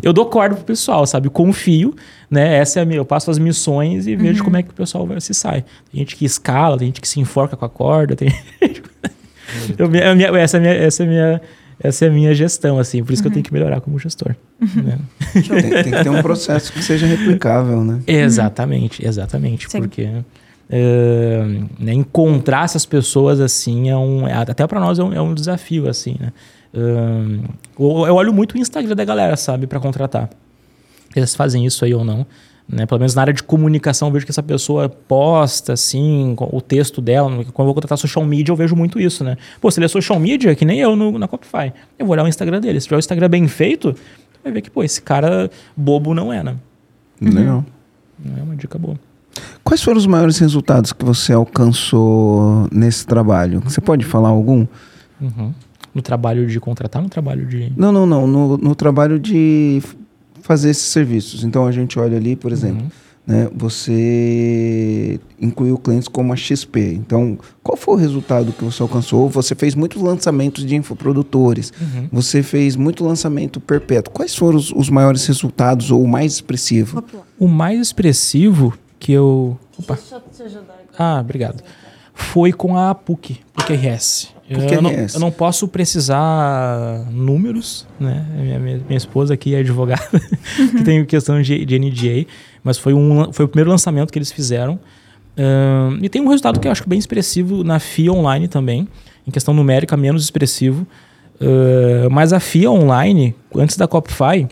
eu dou corda pro pessoal, sabe? Confio, né? Essa é a minha, eu passo as missões e vejo uhum. como é que o pessoal vai, se sai. Tem gente que escala, tem gente que se enforca com a corda, tem... eu, minha, essa é a minha, essa é minha, essa é a minha gestão, assim, por isso uhum. que eu tenho que melhorar como gestor. Uhum. Né? Tem, tem, que ter um processo que seja replicável, né? Exatamente, exatamente, Sim. porque uh, né, encontrar essas pessoas assim é um, até para nós é um, é um, desafio, assim, né? Eu, olho muito o Instagram da galera, sabe, para contratar. Eles fazem isso aí ou não. Né? Pelo menos na área de comunicação, eu vejo que essa pessoa posta, assim, o texto dela. Quando eu vou contratar social media, eu vejo muito isso, né? Pô, se ele é social media, que nem eu no, na Copify, eu vou olhar o Instagram dele. Se tiver o Instagram bem feito, vai ver que, pô, esse cara bobo não é, né? Legal. É uma dica boa. Quais foram os maiores resultados que você alcançou nesse trabalho? Você pode falar algum? Uhum. No trabalho de contratar, no trabalho de. Não, não, não. No, no trabalho de fazer esses serviços. Então a gente olha ali, por exemplo, uhum. né, você incluiu clientes como a XP. Então, qual foi o resultado que você alcançou? Você fez muitos lançamentos de infoprodutores, uhum. você fez muito lançamento perpétuo. Quais foram os, os maiores resultados ou o mais expressivo? O mais expressivo que eu. Opa. Deixa eu te ajudar. Ah, obrigado. Foi com a PUC, PUC RS. Eu não, eu não, posso precisar números, né? Minha, minha, minha esposa aqui é advogada, que tem questão de, de NDA, mas foi, um, foi o primeiro lançamento que eles fizeram. Ahn, e tem um resultado que eu acho bem expressivo na FIA online também, em questão numérica, menos expressivo. Ah, mas a FIA online, antes da Copify,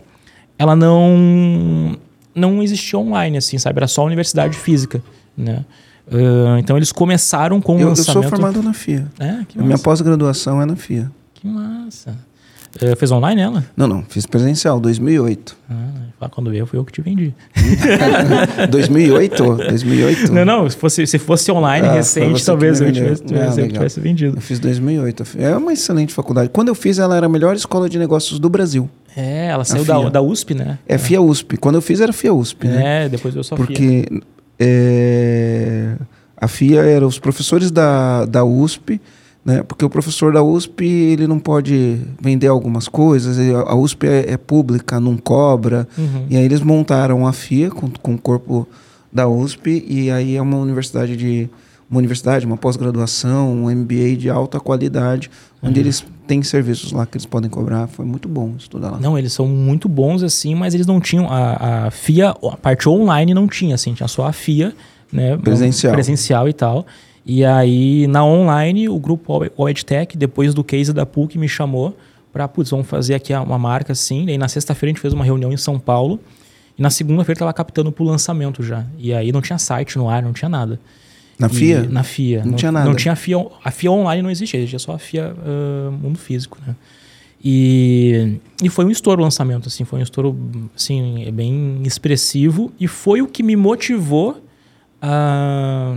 ela não, não existia online, assim, sabe? Era só universidade física, né? Ah, então eles começaram com o Eu, eu lançamento... sou formado na FIA. É, que minha pós-graduação é na FIA. Que massa. Ah, fez online ela? Não, não, fiz presencial, 2008. Ah, quando veio, foi eu que te vendi. 2008? 2008? Não, não, se fosse, se fosse online Ah, recente, talvez eu tivesse, vendeu. Ah, tivesse- eu tivesse vendido. Eu fiz 2008. É uma excelente faculdade. Quando eu fiz, ela era a melhor escola de negócios do Brasil. É, ela saiu da, da USP, né? É FIA USP. Quando eu fiz, era FIA USP, né? É, depois eu só FIA. É, a FIA era os professores da, da USP, né? Porque o professor da USP ele não pode vender algumas coisas, a a USP é, é pública, não cobra. Uhum. E aí eles montaram a FIA com, com o corpo da USP, e aí é uma universidade de. Uma universidade, uma pós-graduação, um MBA de alta qualidade, onde eles têm serviços lá que eles podem cobrar. Foi muito bom estudar lá. Não, eles são muito bons assim, mas eles não tinham. A, a FIA, a parte online não tinha, assim, tinha só a FIA, né? Presencial. Presencial e tal. E aí, na online, o grupo o EdTech, depois do case da PUC, me chamou para, putz, vamos fazer aqui uma marca assim. E aí, na sexta-feira, a gente fez uma reunião em São Paulo. E na segunda-feira, estava captando pro lançamento já. E aí, não tinha site no ar, não tinha nada. Na E- FIA? Na FIA. Não tinha nada. Não tinha a FIA. A FIA online não existia, existia só a FIA ah, mundo físico, né? E, e foi um estouro o lançamento, assim, foi um estouro, assim, bem expressivo e foi o que me motivou a,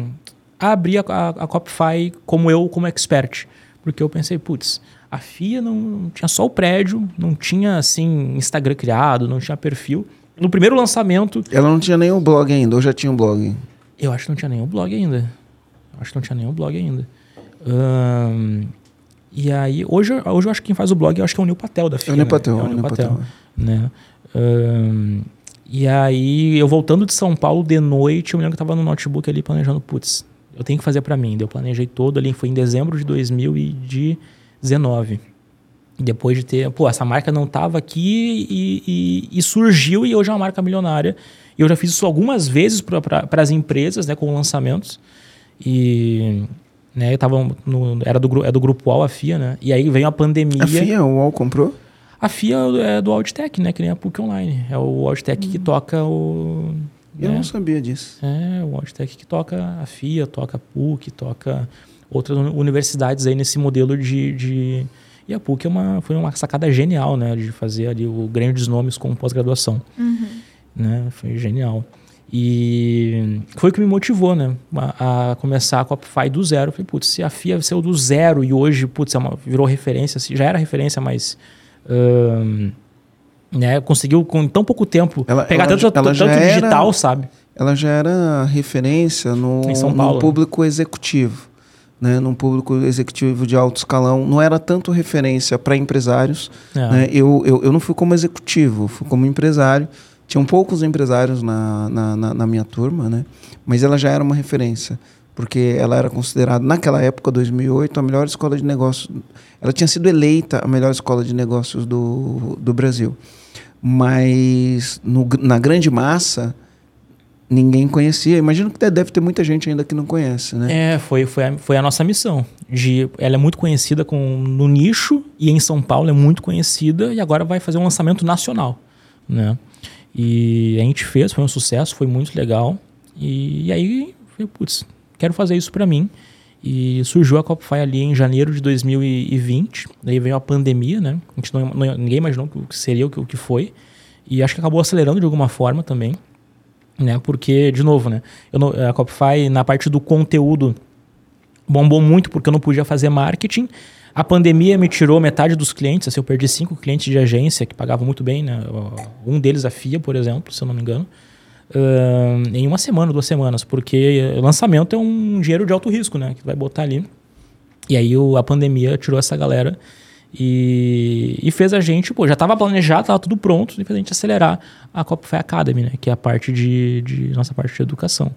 a abrir a, a, a Copify como eu, como expert. Porque eu pensei, putz, a FIA não, não tinha só o prédio, não tinha, assim, Instagram criado, não tinha perfil. No primeiro lançamento, Ela não tinha nem blog ainda, ou já tinha um blog? Eu acho que não tinha nenhum blog ainda. Eu acho que não tinha nenhum blog ainda. Ahn, e aí, hoje, hoje eu acho que quem faz o blog eu acho que é o Neil Patel da É FIA. o Neil né? Patel, É é o Neil Patel. né? Ahn, e aí, eu voltando de São Paulo de noite, eu me lembro que eu tava no notebook ali planejando, putz, eu tenho que fazer para mim. Eu planejei todo ali, foi em dezembro de 2019. Depois de ter, pô, essa marca não tava aqui e, e- e surgiu e hoje é uma marca milionária. E eu já fiz isso algumas vezes para as empresas, né, com lançamentos. E né, eu tava no, era do, é do grupo UOL, a FIA, né? E aí veio a pandemia. A FIA, o UOL comprou? A FIA é do Auditech, né? Que nem a PUC Online. É o Auditech que toca o. Eu né? não sabia disso. É, o Auditech que toca a FIA, toca a PUC, toca outras uni- universidades aí nesse modelo de. de... E a PUC é uma, foi uma sacada genial, né? De fazer ali o grandes nomes com pós-graduação. Né? Foi genial. E foi o que me motivou, né? A, a começar a Copify do zero. Eu falei, putz, se a FIA saiu do zero e hoje, putz, é uma- virou referência, já era referência, mas. ahn, né, conseguiu com tão pouco tempo Ela- pegar ela- tanto, ela tanto era- digital, sabe? Ela já era referência no, Em São no né? público executivo. Né, num público executivo de alto escalão, não era tanto referência para empresários. É. né? Eu, eu, eu não fui como executivo, fui como empresário. Tinham poucos empresários na, na, na, na minha turma, né? mas ela já era uma referência, porque ela era considerada, naquela época, 2008, a melhor escola de negócios. Ela tinha sido eleita a melhor escola de negócios do, do Brasil. Mas no na grande massa, ninguém conhecia. Imagino que deve ter muita gente ainda que não conhece, né? É, foi, foi, a, foi a nossa missão. De, ela é muito conhecida com, no nicho e em São Paulo é muito conhecida e agora vai fazer um lançamento nacional, né? E a gente fez, foi um sucesso, foi muito legal. E, e aí, putz, quero fazer isso para mim. E surgiu a Copify ali em janeiro de 2020. Daí veio a pandemia, né? A gente não, não- ninguém imaginou o que seria o que, o que foi. E acho que acabou acelerando de alguma forma também né? Porque, de novo, né? Não- a Copify, na parte do conteúdo, bombou muito porque eu não podia fazer marketing. A pandemia me tirou metade dos clientes, assim, eu perdi cinco clientes de agência que pagavam muito bem, né? Um deles, a FIA, por exemplo, se eu não me engano, ahn, em uma semana, duas semanas, porque lançamento é um dinheiro de alto risco, né? Que vai botar ali. E aí o- a pandemia tirou essa galera e, e fez a gente, pô, já estava planejado, estava tudo pronto, e fez a gente acelerar a Copify Academy, né? Que é a parte de, de nossa parte de educação.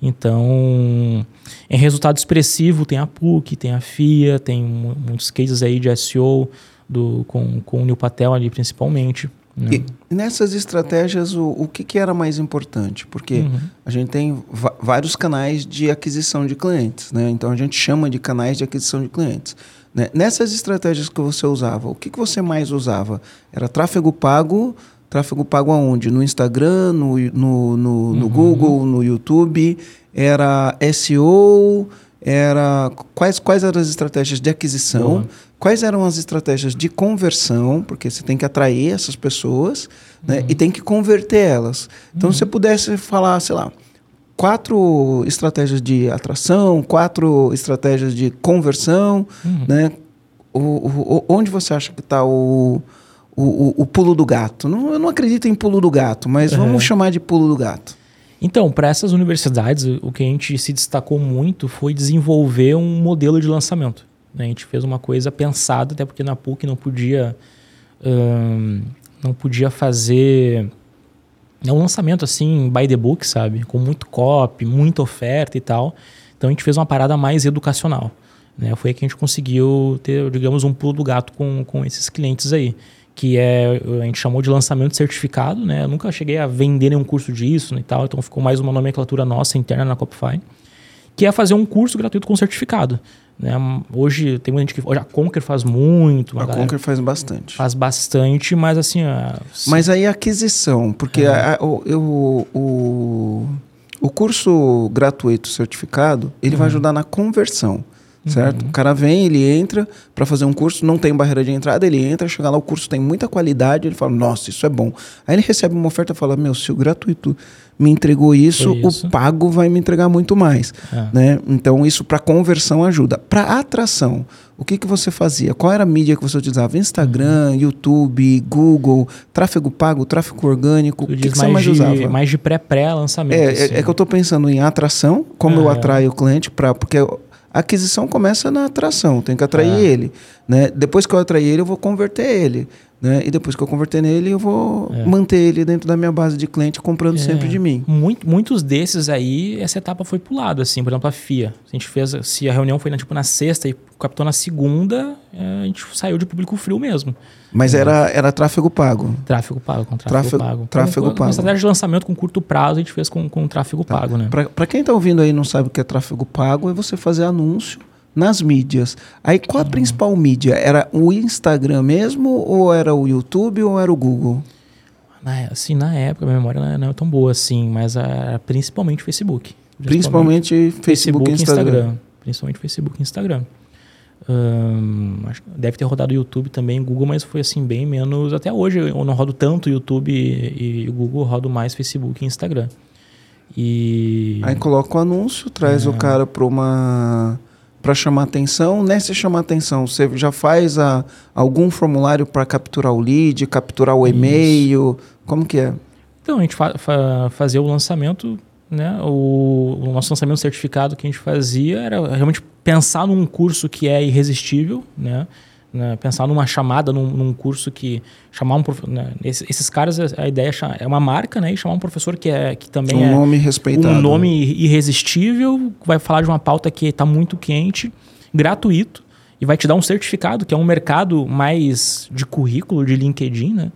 Então, em resultado expressivo, tem a PUC, tem a FIA, tem mu- muitos cases aí de SEO do, com, com o Neil Patel ali principalmente. Né? E nessas estratégias, o, o que, que era mais importante? Porque Uhum. a gente tem vários canais de aquisição de clientes, né? Então a gente chama de canais de aquisição de clientes. Né? Nessas estratégias que você usava, o que, que você mais usava? Era tráfego pago? Tráfego pago aonde? No Instagram, no, no, no, no Google, no YouTube? Era SEO? Era quais, quais eram as estratégias de aquisição? Boa. Quais eram as estratégias de conversão? Porque você tem que atrair essas pessoas né, e tem que converter elas. Então, se você pudesse falar, sei lá, quatro estratégias de atração, quatro estratégias de conversão, né? O, o- onde você acha que está o, o, o- pulo do gato? Não, eu não acredito em pulo do gato, mas Uhum. vamos chamar de pulo do gato. Então, para essas universidades, o que a gente se destacou muito foi desenvolver um modelo de lançamento. né? A gente fez uma coisa pensada, até porque na PUC não podia, não podia fazer é um lançamento assim, by the book, sabe? Com muito copy, muita oferta e tal. Então a gente fez uma parada mais educacional. Né? Foi aí que a gente conseguiu ter, digamos, um pulo do gato com, com esses clientes aí. Que é, a gente chamou de lançamento certificado, né? Eu nunca cheguei a vender nenhum curso disso e tal, então ficou mais uma nomenclatura nossa interna na Copify. Que é fazer um curso gratuito com certificado. Né? Hoje tem muita gente que. Hoje a Conquer faz muito, A Conquer faz bastante. faz bastante, mas assim. a- Mas aí a aquisição, porque É. a- a- o, eu- o, o curso gratuito certificado, ele Uhum. vai ajudar na conversão, certo? O cara vem, ele entra para fazer um curso, não tem barreira de entrada, ele entra, chega lá, o curso tem muita qualidade, ele fala, nossa, isso é bom. Aí ele recebe uma oferta e fala, meu, se o gratuito me entregou isso, isso. o pago vai me entregar muito mais. É. Né? Então, isso para conversão ajuda. Para atração, o que, que você fazia? Qual era a mídia que você utilizava? Instagram, Uhum. YouTube, Google, tráfego pago, tráfego orgânico? O que, que você mais de, usava? mais de pré-pré-lançamento. É, assim. é, é que eu estou pensando em atração, como eu É. atraio o cliente para. Porque a aquisição começa na atração, tem que atrair É. ele. Né? Depois que eu atrair ele, eu vou converter ele. Né? E depois que eu converter nele, eu vou É. manter ele dentro da minha base de cliente, comprando sempre É. de mim. Muito- muitos desses aí, essa etapa foi pulada, assim. Por exemplo, a FIA. Se a gente fez, se a reunião foi na, tipo, na sexta e captou na segunda, é, a gente saiu de público frio mesmo. Mas era, era tráfego pago. Tráfego pago, com tráfego, Tráfego- pago. tráfego com, pago. Uma estratégia de lançamento com curto prazo a gente fez com, com tráfego pago, né? Para quem está ouvindo aí e não sabe o que é tráfego pago, é você fazer anúncio nas mídias. Aí qual a principal mídia? Era o Instagram mesmo, ou era o YouTube, ou era o Google? Na, assim, na época, a memória não é, não é tão boa assim, mas era principalmente Facebook. Principalmente Facebook, e Instagram. Principalmente Facebook e Instagram. Deve ter rodado YouTube também, Google, mas foi assim, bem menos. Até hoje eu não rodo tanto YouTube e, e Google, rodo mais Facebook e Instagram. E. Aí coloca o anúncio, traz o É. cara para uma para chamar atenção. Nessa chamar atenção, você já faz a, algum formulário para capturar o lead, capturar o Isso. e-mail? Como que é? Então, a gente fa fa fazia o lançamento, né? O, o nosso lançamento certificado que a gente fazia era realmente pensar num curso que é irresistível, né? Né, Pensar numa chamada, num, num curso que chamar um prof- né, esses, esses caras a ideia é é uma marca, né? E chamar um professor que é que também um é nome respeitado. um nome irresistível, vai falar de uma pauta que está muito quente, gratuito, e vai te dar um certificado, que é um mercado mais de currículo, de LinkedIn, né?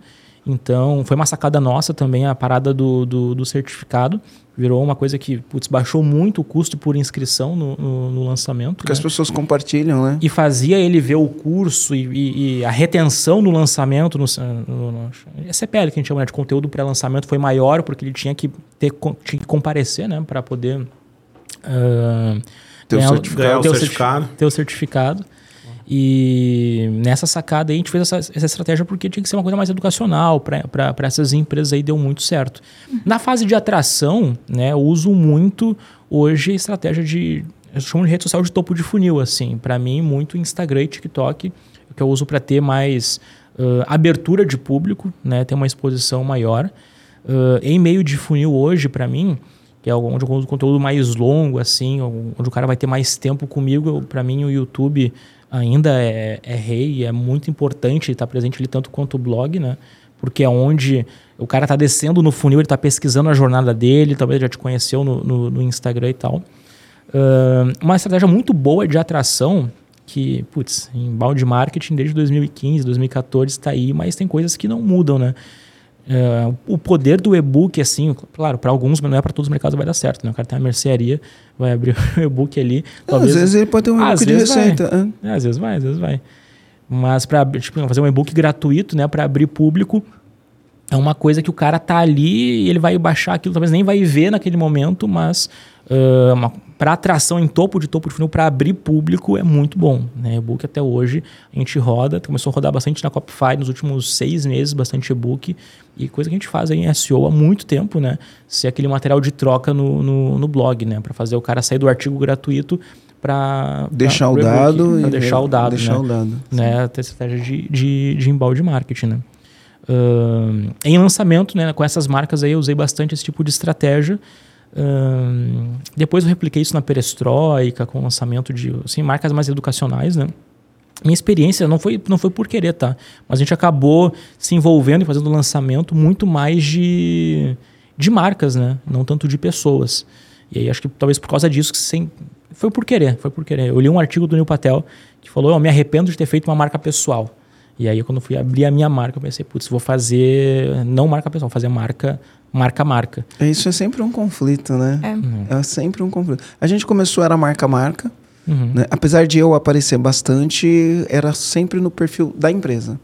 Então, foi uma sacada nossa também a parada do, do, do certificado. Virou uma coisa que, putz, baixou muito o custo por inscrição no, no, no lançamento. Porque né? as pessoas compartilham, né? E fazia ele ver o curso e, e- e a retenção no lançamento, no, no, no é CPL que a gente chama né, de conteúdo pré-lançamento, foi maior porque ele tinha que, ter, tinha que comparecer né, para poder ah, Ter o certificado. O ter certi- certificado. ter o certificado. E nessa sacada aí a gente fez essa, essa estratégia porque tinha que ser uma coisa mais educacional para essas empresas aí deu muito certo. Na fase de atração, né, eu uso muito hoje a estratégia de eu chamo de rede social de topo de funil assim, para mim muito Instagram e TikTok, que eu uso para ter mais ãh, abertura de público, né, ter uma exposição maior. Ãh, em meio de funil hoje para mim, que é onde eu uso conteúdo mais longo, assim, onde o cara vai ter mais tempo comigo. Para mim, o YouTube ainda é, é rei, é muito importante estar presente ali tanto quanto o blog, né? Porque é onde o cara tá descendo no funil, ele tá pesquisando a jornada dele, talvez já te conheceu no, no, no Instagram e tal. Ahn, uma estratégia muito boa de atração, que, putz, em balde marketing desde 2015, 2014 está aí, mas tem coisas que não mudam, né? Uh, o poder do e-book, assim, claro, para alguns, mas não é para todos os mercados vai dar certo, né? O cara tem uma mercearia, vai abrir o e-book ali. Talvez, às vezes ele pode ter um e-book de receita. É, às vezes vai, às vezes vai. Mas para tipo, fazer um e-book gratuito, né, para abrir público, é uma coisa que o cara tá ali e ele vai baixar aquilo, talvez nem vai ver naquele momento, mas uh, para atração em topo de topo de funil, para abrir público, é muito bom. Né? E-book até hoje a gente roda, começou a rodar bastante na Copify nos últimos seis meses, bastante e-book, e coisa que a gente faz aí em SEO há muito tempo, né? Ser aquele material de troca no, no, no blog, né? Para fazer o cara sair do artigo gratuito para deixar, pra, o dado e deixar o dado deixar né? o dado né ter estratégia de, de, de embalde marketing né uh, em lançamento né com essas marcas aí eu usei bastante esse tipo de estratégia depois eu repliquei isso na perestroika com o lançamento de assim, marcas mais educacionais né minha experiência não foi, não foi por querer, tá? Mas a gente acabou se envolvendo e fazendo lançamento muito mais de, de marcas, né? Não tanto de pessoas. E aí acho que talvez por causa disso que sem, foi por querer, foi por querer. Eu li um artigo do Neil Patel que falou: Eu me arrependo de ter feito uma marca pessoal. E aí, quando eu fui abrir a minha marca, eu pensei: Putz, vou fazer não marca pessoal, vou fazer marca marca marca. Isso é sempre um conflito, né? É. Uhum. é sempre um conflito. A gente começou era marca marca, uhum. né? apesar de eu aparecer bastante, era sempre no perfil da empresa.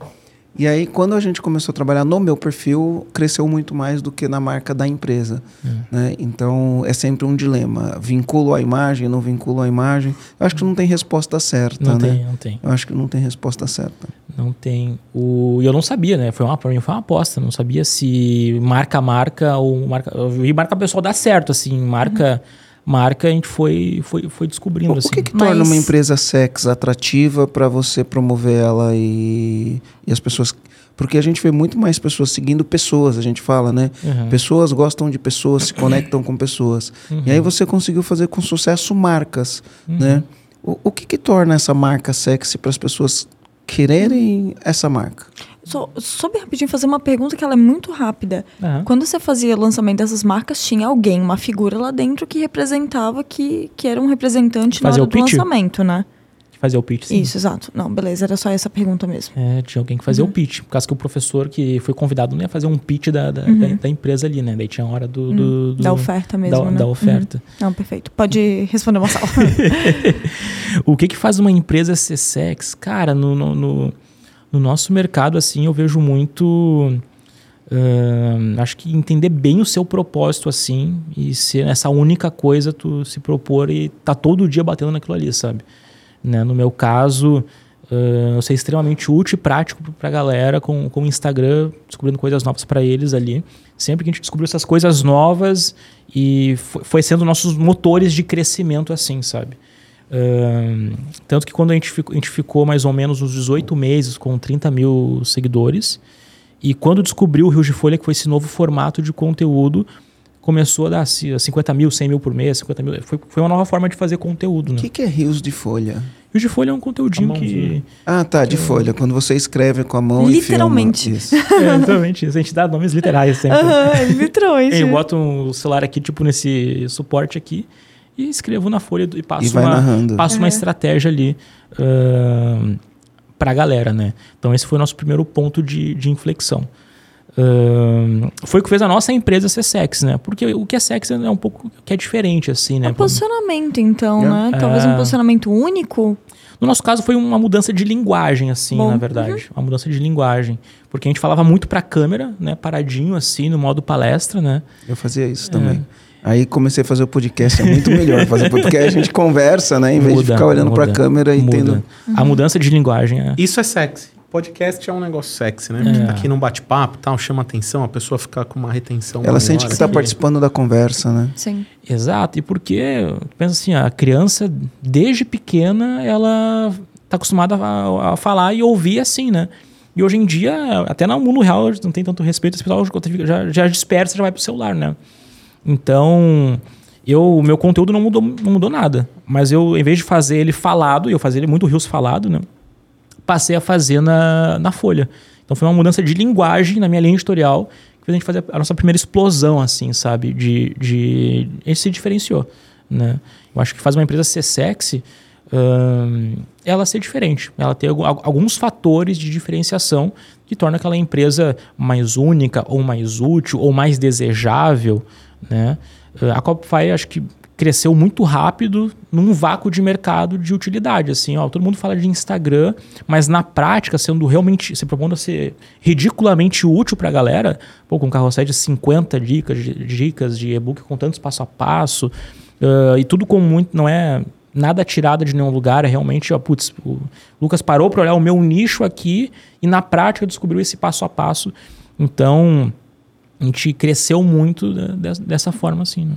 E aí, quando a gente começou a trabalhar no meu perfil, cresceu muito mais do que na marca da empresa. É. Né? Então, é sempre um dilema. Vinculo a imagem, não vinculo a imagem. Eu acho que não tem resposta certa, não né? Tem, não tem. Eu acho que não tem resposta certa. Não tem. O... Eu não sabia, né? Foi uma, pra mim foi uma aposta. Não sabia se marca marca ou marca... E marca pessoal dá certo, assim. Marca... Uhum marca a gente foi, foi, foi descobrindo. O, assim. o que, que torna uma empresa sex atrativa para você promover ela e, e as pessoas. Porque a gente vê muito mais pessoas seguindo pessoas, a gente fala, né? Uhum. Pessoas gostam de pessoas, se conectam com pessoas. Uhum. E aí você conseguiu fazer com sucesso marcas, uhum. né? O, o que, que torna essa marca sexy para as pessoas quererem essa marca? Só, soube rapidinho fazer uma pergunta que ela é muito rápida. Uhum. Quando você fazia o lançamento dessas marcas, tinha alguém, uma figura lá dentro que representava que, que era um representante na hora do pitch? lançamento, né? Que fazia o pitch, sim. Isso, exato. Não, beleza, era só essa pergunta mesmo. É, tinha alguém que fazia uhum. o pitch. Por causa que o professor que foi convidado não ia fazer um pitch da, da, uhum. da, da empresa ali, né? Daí tinha a hora do, do, uhum. do, Da oferta mesmo, da, né? Da oferta. Uhum. Não, perfeito. Pode responder, Marcelo. o que que faz uma empresa ser sex? Cara, no, no, no no nosso mercado, assim, eu vejo muito. Uh, acho que entender bem o seu propósito, assim, e ser essa única coisa, tu se propor e tá todo dia batendo naquilo ali, sabe? Né? No meu caso, uh, eu ser extremamente útil e prático pra galera com, com o Instagram, descobrindo coisas novas para eles ali. Sempre que a gente descobriu essas coisas novas e foi, foi sendo nossos motores de crescimento, assim, sabe? tanto que quando a gente, ficou, a gente ficou mais ou menos uns 18 meses com 30 mil seguidores, e quando descobriu o Rio de Folha, que foi esse novo formato de conteúdo, começou a dar 50 mil, 100 mil por mês, 50 mil. Foi, foi uma nova forma de fazer conteúdo. O né? que, que é Rios de Folha? Rios de Folha é um conteúdinho que. Ah, tá, de folha. Quando você escreve com a mão Literalmente. e filma. Isso. é, literalmente. A gente dá nomes literais sempre. Uhum, literalmente. Eu boto o um celular aqui, tipo, nesse suporte aqui e escrevo na folha e passo, e uma, passo uma estratégia ali uh, para a galera, né? Então esse foi o nosso primeiro ponto de, de inflexão. Uh, foi o que fez a nossa empresa ser sexy, né? Porque o que é sexy é um pouco que é diferente, assim, né? É posicionamento, então, é. né? Talvez um é. posicionamento único. No nosso caso, foi uma mudança de linguagem, assim, Bom, na verdade. Uhum. Uma mudança de linguagem. Porque a gente falava muito pra câmera, né? Paradinho, assim, no modo palestra, né? Eu fazia isso também. É. Aí comecei a fazer o podcast, é muito melhor fazer porque a gente conversa, né? Em vez muda, de ficar olhando para a câmera e muda. tendo. Uhum. A mudança de linguagem é. Isso é sexy. Podcast é um negócio sexy, né? É. aqui num bate-papo tal, chama atenção, a pessoa fica com uma retenção. Ela sente que está participando da conversa, né? Sim. Exato. E porque, pensa assim, a criança, desde pequena, ela está acostumada a, a falar e ouvir assim, né? E hoje em dia, até no mundo real, não tem tanto respeito, esse pessoal já, já dispersa, já vai pro celular, né? Então, eu, o meu conteúdo não mudou, não mudou nada. Mas eu, em vez de fazer ele falado, e eu fazia ele muito rios falado, né? Passei a fazer na, na folha. Então foi uma mudança de linguagem na minha linha editorial que fez a gente fazer a nossa primeira explosão, assim, sabe? De, de... Ele se diferenciou, né? Eu acho que faz uma empresa ser sexy, ela ser diferente. Ela ter alguns fatores de diferenciação que torna aquela empresa mais única, ou mais útil, ou mais desejável. Né? A Copify, acho que cresceu muito rápido num vácuo de mercado de utilidade. Assim, ó, todo mundo fala de Instagram, mas na prática, sendo realmente, se propondo a ser ridiculamente útil para a galera, pô, com um carrossel de 50 dicas, de, dicas de e-book com tantos passo a passo, uh, e tudo com muito, não é nada tirado de nenhum lugar, é realmente, ó, putz, o Lucas parou para olhar o meu nicho aqui e na prática descobriu esse passo a passo. Então, a gente cresceu muito dessa forma assim, né?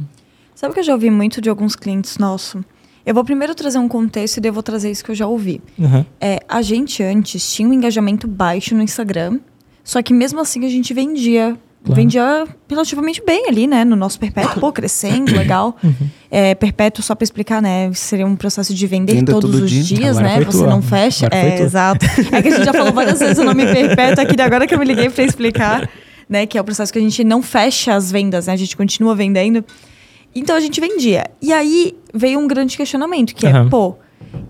Sabe que eu já ouvi muito de alguns clientes nossos? Eu vou primeiro trazer um contexto e depois vou trazer isso que eu já ouvi. Uhum. É, a gente antes tinha um engajamento baixo no Instagram, só que mesmo assim a gente vendia Claro. vendia relativamente bem ali, né? No nosso perpétuo, pô, crescendo, legal. Uhum. É, perpétuo, só para explicar, né? Seria um processo de vender Venda todos os dia. dias, agora né? Você não fecha. Agora é, exato. É que a gente já falou várias vezes o nome perpétuo aqui, agora que eu me liguei para explicar, né? Que é o processo que a gente não fecha as vendas, né? A gente continua vendendo. Então a gente vendia. E aí veio um grande questionamento, que uhum. é, pô,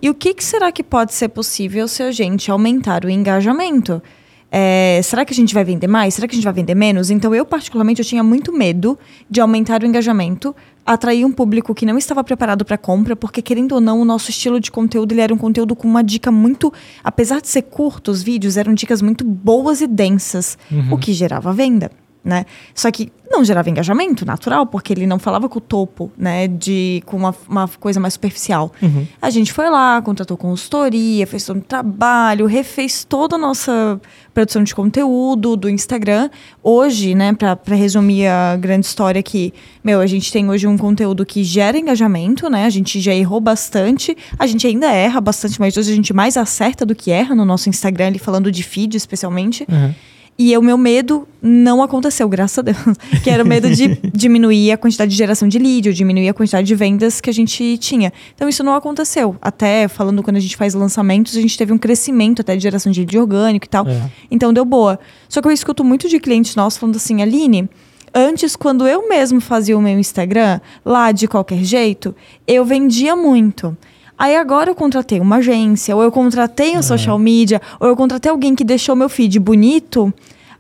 e o que, que, será que pode ser possível se a gente aumentar o engajamento? É, será que a gente vai vender mais? Será que a gente vai vender menos? Então eu, particularmente, eu tinha muito medo de aumentar o engajamento, atrair um público que não estava preparado para compra, porque querendo ou não, o nosso estilo de conteúdo ele era um conteúdo com uma dica muito, apesar de ser curto, os vídeos eram dicas muito boas e densas, uhum. o que gerava venda né? Só que não gerava engajamento natural, porque ele não falava com o topo, né? De, com uma, uma coisa mais superficial. Uhum. A gente foi lá, contratou consultoria, fez todo o trabalho, refez toda a nossa produção de conteúdo do Instagram. Hoje, né, para resumir a grande história aqui, meu, a gente tem hoje um conteúdo que gera engajamento, né? A gente já errou bastante, a gente ainda erra bastante, mas hoje a gente mais acerta do que erra no nosso Instagram, ali falando de feed especialmente. Uhum. E o meu medo não aconteceu, graças a Deus. Que era o medo de diminuir a quantidade de geração de lead, ou diminuir a quantidade de vendas que a gente tinha. Então isso não aconteceu. Até falando quando a gente faz lançamentos, a gente teve um crescimento até de geração de lead orgânico e tal. É. Então deu boa. Só que eu escuto muito de clientes nossos falando assim, Aline, antes, quando eu mesmo fazia o meu Instagram, lá de qualquer jeito, eu vendia muito. Aí agora eu contratei uma agência, ou eu contratei um é. social media, ou eu contratei alguém que deixou meu feed bonito,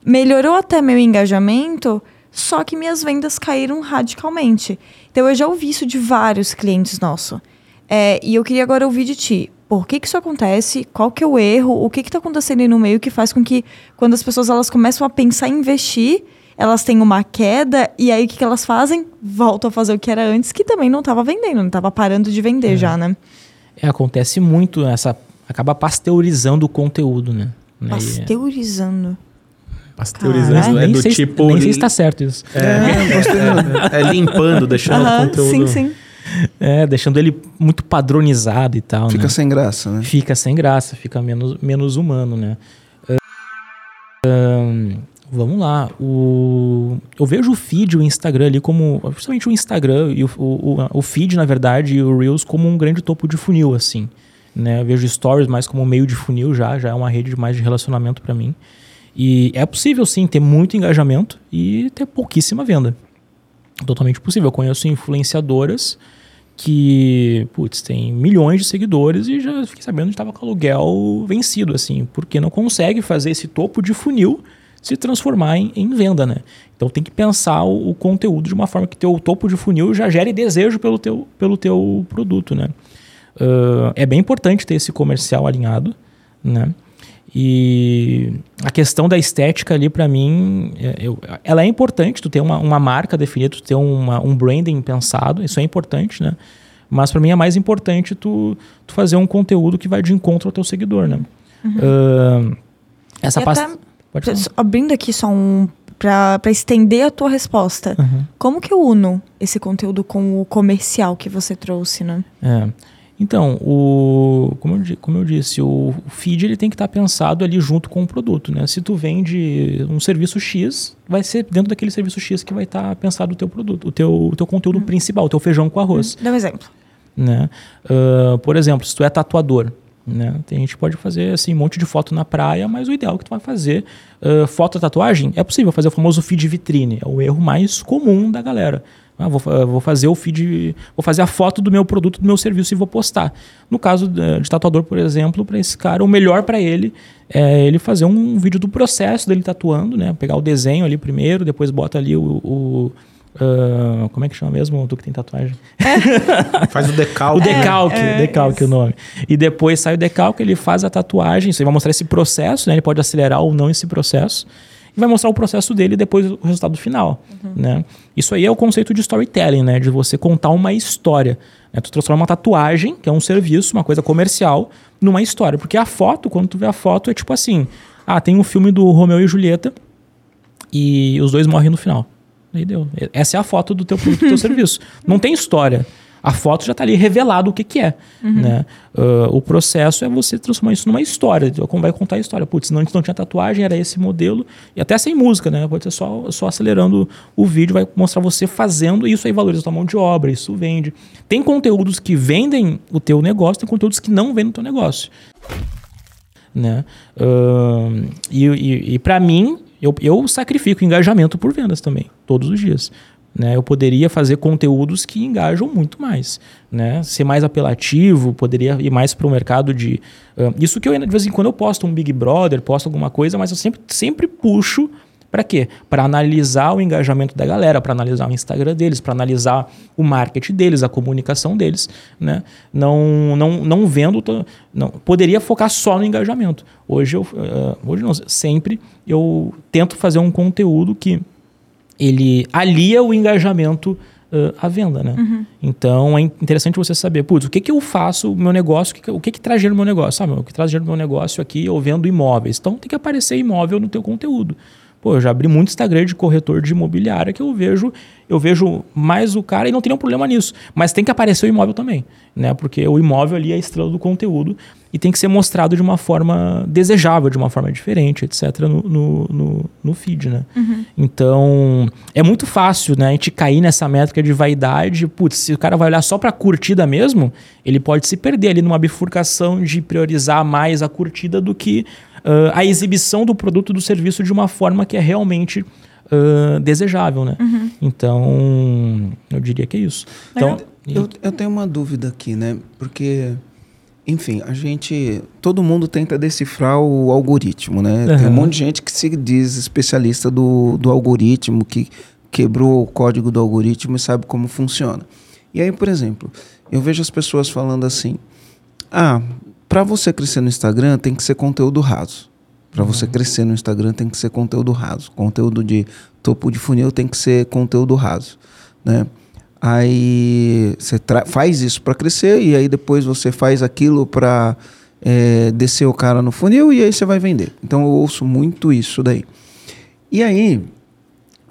melhorou até meu engajamento, só que minhas vendas caíram radicalmente. Então eu já ouvi isso de vários clientes nossos. É, e eu queria agora ouvir de ti. Por que, que isso acontece? Qual que é o erro? O que está acontecendo aí no meio que faz com que, quando as pessoas elas começam a pensar em investir, elas têm uma queda e aí o que, que elas fazem? Voltam a fazer o que era antes, que também não estava vendendo, não estava parando de vender é. já, né? É, acontece muito essa. Acaba pasteurizando o conteúdo, né? Pasteurizando. Pasteurizando, é, do sei, tipo. Nem sei se está certo isso. É, é, é, limpando, deixando o conteúdo. Sim, sim. É, deixando ele muito padronizado e tal. Fica né? sem graça, né? Fica sem graça, fica menos, menos humano, né? Uh, vamos lá. O, eu vejo o feed, o Instagram ali como. Principalmente o Instagram e o, o, o feed, na verdade, e o Reels como um grande topo de funil, assim. Né? Eu vejo stories mais como meio de funil já, já é uma rede mais de relacionamento para mim. E é possível sim ter muito engajamento e ter pouquíssima venda. Totalmente possível. Eu conheço influenciadoras que, putz, tem milhões de seguidores e já fiquei sabendo que estava com aluguel vencido, assim, porque não consegue fazer esse topo de funil se transformar em, em venda, né? Então tem que pensar o, o, conteúdo de uma forma que teu topo de funil já gere desejo pelo teu, pelo teu produto, né? Uh, é bem importante ter esse comercial alinhado, né? E a questão da estética ali, para mim, é, eu, ela é importante, tu ter uma, uma marca definida, tu ter uma, um branding pensado, isso é importante, né? Mas para mim é mais importante tu, tu fazer um conteúdo que vai de encontro ao teu seguidor, né? Uhum. Uh, essa pasta... Abrindo aqui só um... para estender a tua resposta. Uhum. Como que eu uno esse conteúdo com o comercial que você trouxe, né? É... Então, o, como, eu, como eu disse, o, o feed ele tem que estar pensado ali junto com o produto. Né? Se tu vende um serviço X, vai ser dentro daquele serviço X que vai estar pensado o teu produto, o teu, o teu conteúdo uhum. principal, o teu feijão com arroz. Uhum. Dá um exemplo. Né? Uh, por exemplo, se tu é tatuador, né? A gente pode fazer assim, um monte de foto na praia, mas o ideal é que tu vai fazer uh, foto tatuagem. É possível fazer o famoso feed vitrine. É o erro mais comum da galera Ah, vou, vou fazer o feed, vou fazer a foto do meu produto, do meu serviço e vou postar. No caso de tatuador, por exemplo, para esse cara, o melhor para ele é ele fazer um vídeo do processo dele tatuando, né? Pegar o desenho ali primeiro, depois bota ali o. o, ah, como é que chama mesmo? Tu que tem tatuagem? Faz o decalque. O decalque, é, decalque isso. o nome. E depois sai o decalque, ele faz a tatuagem, isso aí vai mostrar esse processo, né? Ele pode acelerar ou não esse processo. E vai mostrar o processo dele e depois o resultado final, né? Isso aí é o conceito de storytelling, né? De você contar uma história. Né? Tu transforma uma tatuagem, que é um serviço, uma coisa comercial, numa história. Porque a foto, quando tu vê a foto, é tipo assim... Ah, tem um filme do Romeu e Julieta e os dois morrem no final. Aí deu. Essa é a foto do teu produto, do teu serviço. Não tem história. A foto já está ali revelado o que, que é. Né? Ah, o processo é você transformar isso numa história. Como vai contar a história? Putz, não, não tinha tatuagem, era esse modelo. E até sem música, né? Pode ser só, só acelerando o vídeo, vai mostrar você fazendo. E isso aí valoriza a tua mão de obra, isso vende. Tem conteúdos que vendem o teu negócio, tem conteúdos que não vendem o teu negócio né? Ahn, e e, e para mim, eu, eu sacrifico engajamento por vendas também, todos os dias. Né? Eu poderia fazer conteúdos que engajam muito mais, né? Ser mais apelativo, poderia ir mais para o mercado de... ahn, isso que eu, de vez em quando, eu posto um Big Brother, posto alguma coisa, mas eu sempre, sempre puxo para quê? Para analisar o engajamento da galera, para analisar o Instagram deles, para analisar o marketing deles, a comunicação deles, né? Não, não, não vendo, não poderia focar só no engajamento. Hoje eu, eh, hoje não, sempre eu tento fazer um conteúdo que ele alia o engajamento eh, à venda, né? Então é interessante você saber, putz, o que que eu faço, o meu negócio, o que que, o que, que traz dinheiro no meu negócio? Sabe, o que traz dinheiro no meu negócio aqui, eu vendo imóveis. Então tem que aparecer imóvel no teu conteúdo. Pô, eu já abri muito Instagram de corretor de imobiliária que eu vejo, eu vejo mais o cara e não tem nenhum problema nisso. Mas tem que aparecer o imóvel também, né? Porque o imóvel ali é a estrela do conteúdo e tem que ser mostrado de uma forma desejável, de uma forma diferente, etc., no, no, no, no feed, né? Então, é muito fácil, né, a gente cair nessa métrica de vaidade. Putz, se o cara vai olhar só pra curtida mesmo, ele pode se perder ali numa bifurcação de priorizar mais a curtida do que ah, a exibição do produto do serviço de uma forma que é realmente ah, desejável, né? Então, eu diria que é isso. Então, Eu, eu tenho uma dúvida aqui, né? Porque, enfim, a gente. Todo mundo tenta decifrar o algoritmo, né? Tem um monte de gente que se diz especialista do, do algoritmo, que quebrou o código do algoritmo e sabe como funciona. E aí, por exemplo, eu vejo as pessoas falando assim: ah, para você crescer no Instagram tem que ser conteúdo raso. Para você crescer no Instagram tem que ser conteúdo raso. Conteúdo de topo de funil tem que ser conteúdo raso, né? Aí você faz isso para crescer e aí depois você faz aquilo para descer o cara no funil e aí você vai vender. Então eu ouço muito isso daí. E aí,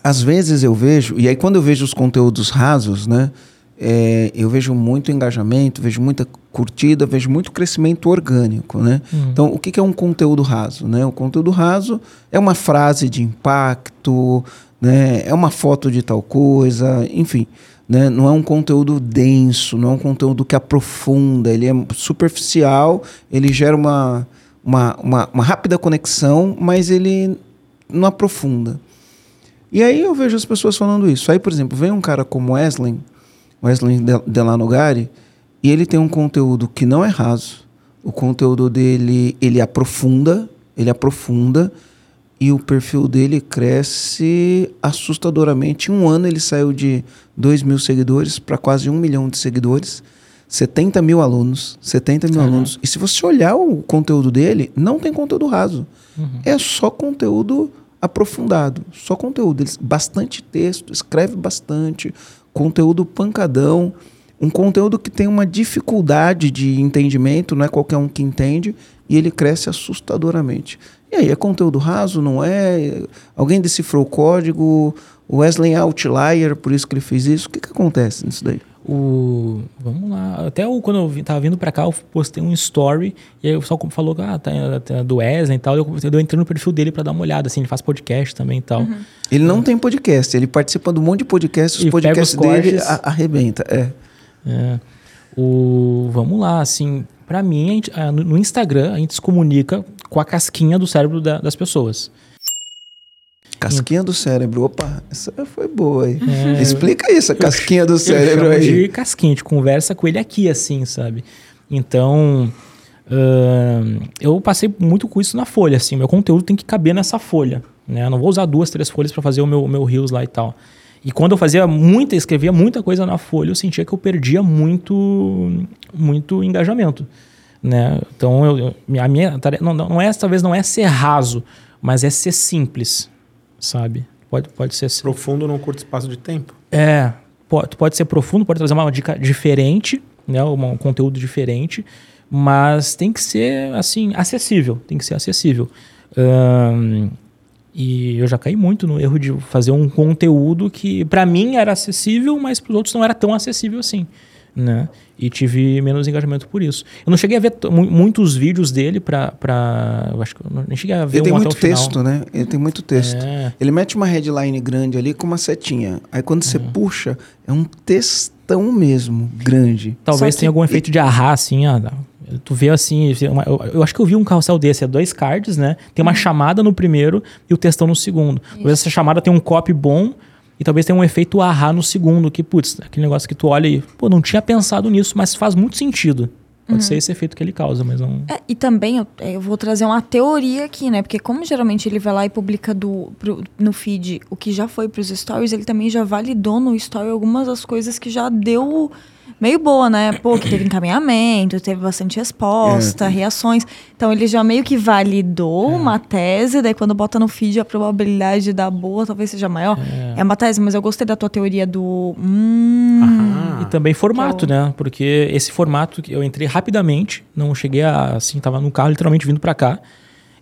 às vezes eu vejo, e aí quando eu vejo os conteúdos rasos, né? é, eu vejo muito engajamento, vejo muita curtida, vejo muito crescimento orgânico, né? Então, o que, é um conteúdo raso, né? O conteúdo raso é uma frase de impacto, né? É uma foto de tal coisa, enfim, né? Não é um conteúdo denso, não é um conteúdo que aprofunda, ele é superficial, ele gera uma, uma, uma, uma rápida conexão, mas ele não aprofunda. E aí eu vejo as pessoas falando isso. Aí, por exemplo, vem um cara como Wesley, Wesley De- Delanogari, e ele tem um conteúdo que não é raso. O conteúdo dele, ele aprofunda, ele aprofunda, e o perfil dele cresce assustadoramente. Em um ano ele saiu de 2 mil seguidores para quase um milhão de seguidores. 70 mil alunos. 70 mil alunos. E se você olhar o conteúdo dele, não tem conteúdo raso. É só conteúdo aprofundado. Só conteúdo. Ele, bastante texto, escreve bastante. Conteúdo pancadão. Um conteúdo que tem uma dificuldade de entendimento, não é qualquer um que entende, e ele cresce assustadoramente. E aí, é conteúdo raso, não é? Alguém decifrou o código, o Wesley é outlier, por isso que ele fez isso. O que, que acontece nisso daí? O, vamos lá. Até o, quando eu vi- tava vindo pra cá, eu postei um story e aí o pessoal falou que ah, tá, tá do Wesley e tal. Eu, eu entrei no perfil dele pra dar uma olhada, assim, ele faz podcast também e tal. Ele não tem podcast, ele participa de um monte de podcasts, os E podcasts os dele a- arrebenta. É. É. O, vamos lá, assim, pra mim, a gente- no, Instagram, a gente se comunica com a casquinha do cérebro da- das pessoas. Casquinha do cérebro. Opa, essa foi boa aí. Explica isso, a casquinha do É. Cérebro aí. de casquinha, a gente conversa com ele aqui, assim, sabe? Então, ahn, eu passei muito com isso na folha, assim. Meu conteúdo tem que caber nessa folha, né? Eu não vou usar duas, três folhas para fazer o meu, meu Reels lá e tal. E quando eu fazia muita, escrevia muita coisa na folha, eu sentia que eu perdia muito, muito engajamento, né? Então, eu, a minha tarefa, não, não é, talvez não é ser raso, mas é ser simples, sabe? Pode, pode ser Profundo num curto espaço de tempo. é, pode, pode ser profundo, pode trazer uma dica diferente, né, um conteúdo diferente, mas tem que ser assim acessível, tem que ser acessível. Ahn, e eu já caí muito no erro de fazer um conteúdo que para mim era acessível, mas para os outros não era tão acessível assim, né? E tive menos engajamento por isso. Eu não cheguei a ver muitos vídeos dele para para, eu acho que eu não- nem cheguei a ver Ele tem um muito até o final. texto, né? Ele tem muito texto. É. Ele mete uma headline grande ali com uma setinha. Aí quando você puxa, é um textão mesmo, grande. Talvez que- tenha algum efeito de arrar, assim, ó, tu vê assim, eu, acho que eu vi um carrossel desse, é dois cards, né? Tem Uhum. uma chamada no primeiro e o textão no segundo. Talvez essa chamada tenha um copy bom e talvez tenha um efeito arrar no segundo, que, putz, aquele negócio que tu olha e, pô, não tinha pensado nisso, mas faz muito sentido. Pode ser esse efeito que ele causa, mas não... É, e também eu, eu vou trazer uma teoria aqui, né? Porque como geralmente ele vai lá e publica do, pro- no feed o que já foi pros stories, ele também já validou no story algumas das coisas que já deu meio boa, né? Pô, que teve encaminhamento, teve bastante resposta, reações. Então ele já meio que validou uma tese, daí quando bota no feed a probabilidade de dar boa talvez seja maior. É, uma tese, mas eu gostei da tua teoria do. Hum, E também formato, né? Porque esse formato que eu entrei rapidamente, não cheguei a assim, tava no carro literalmente vindo pra cá.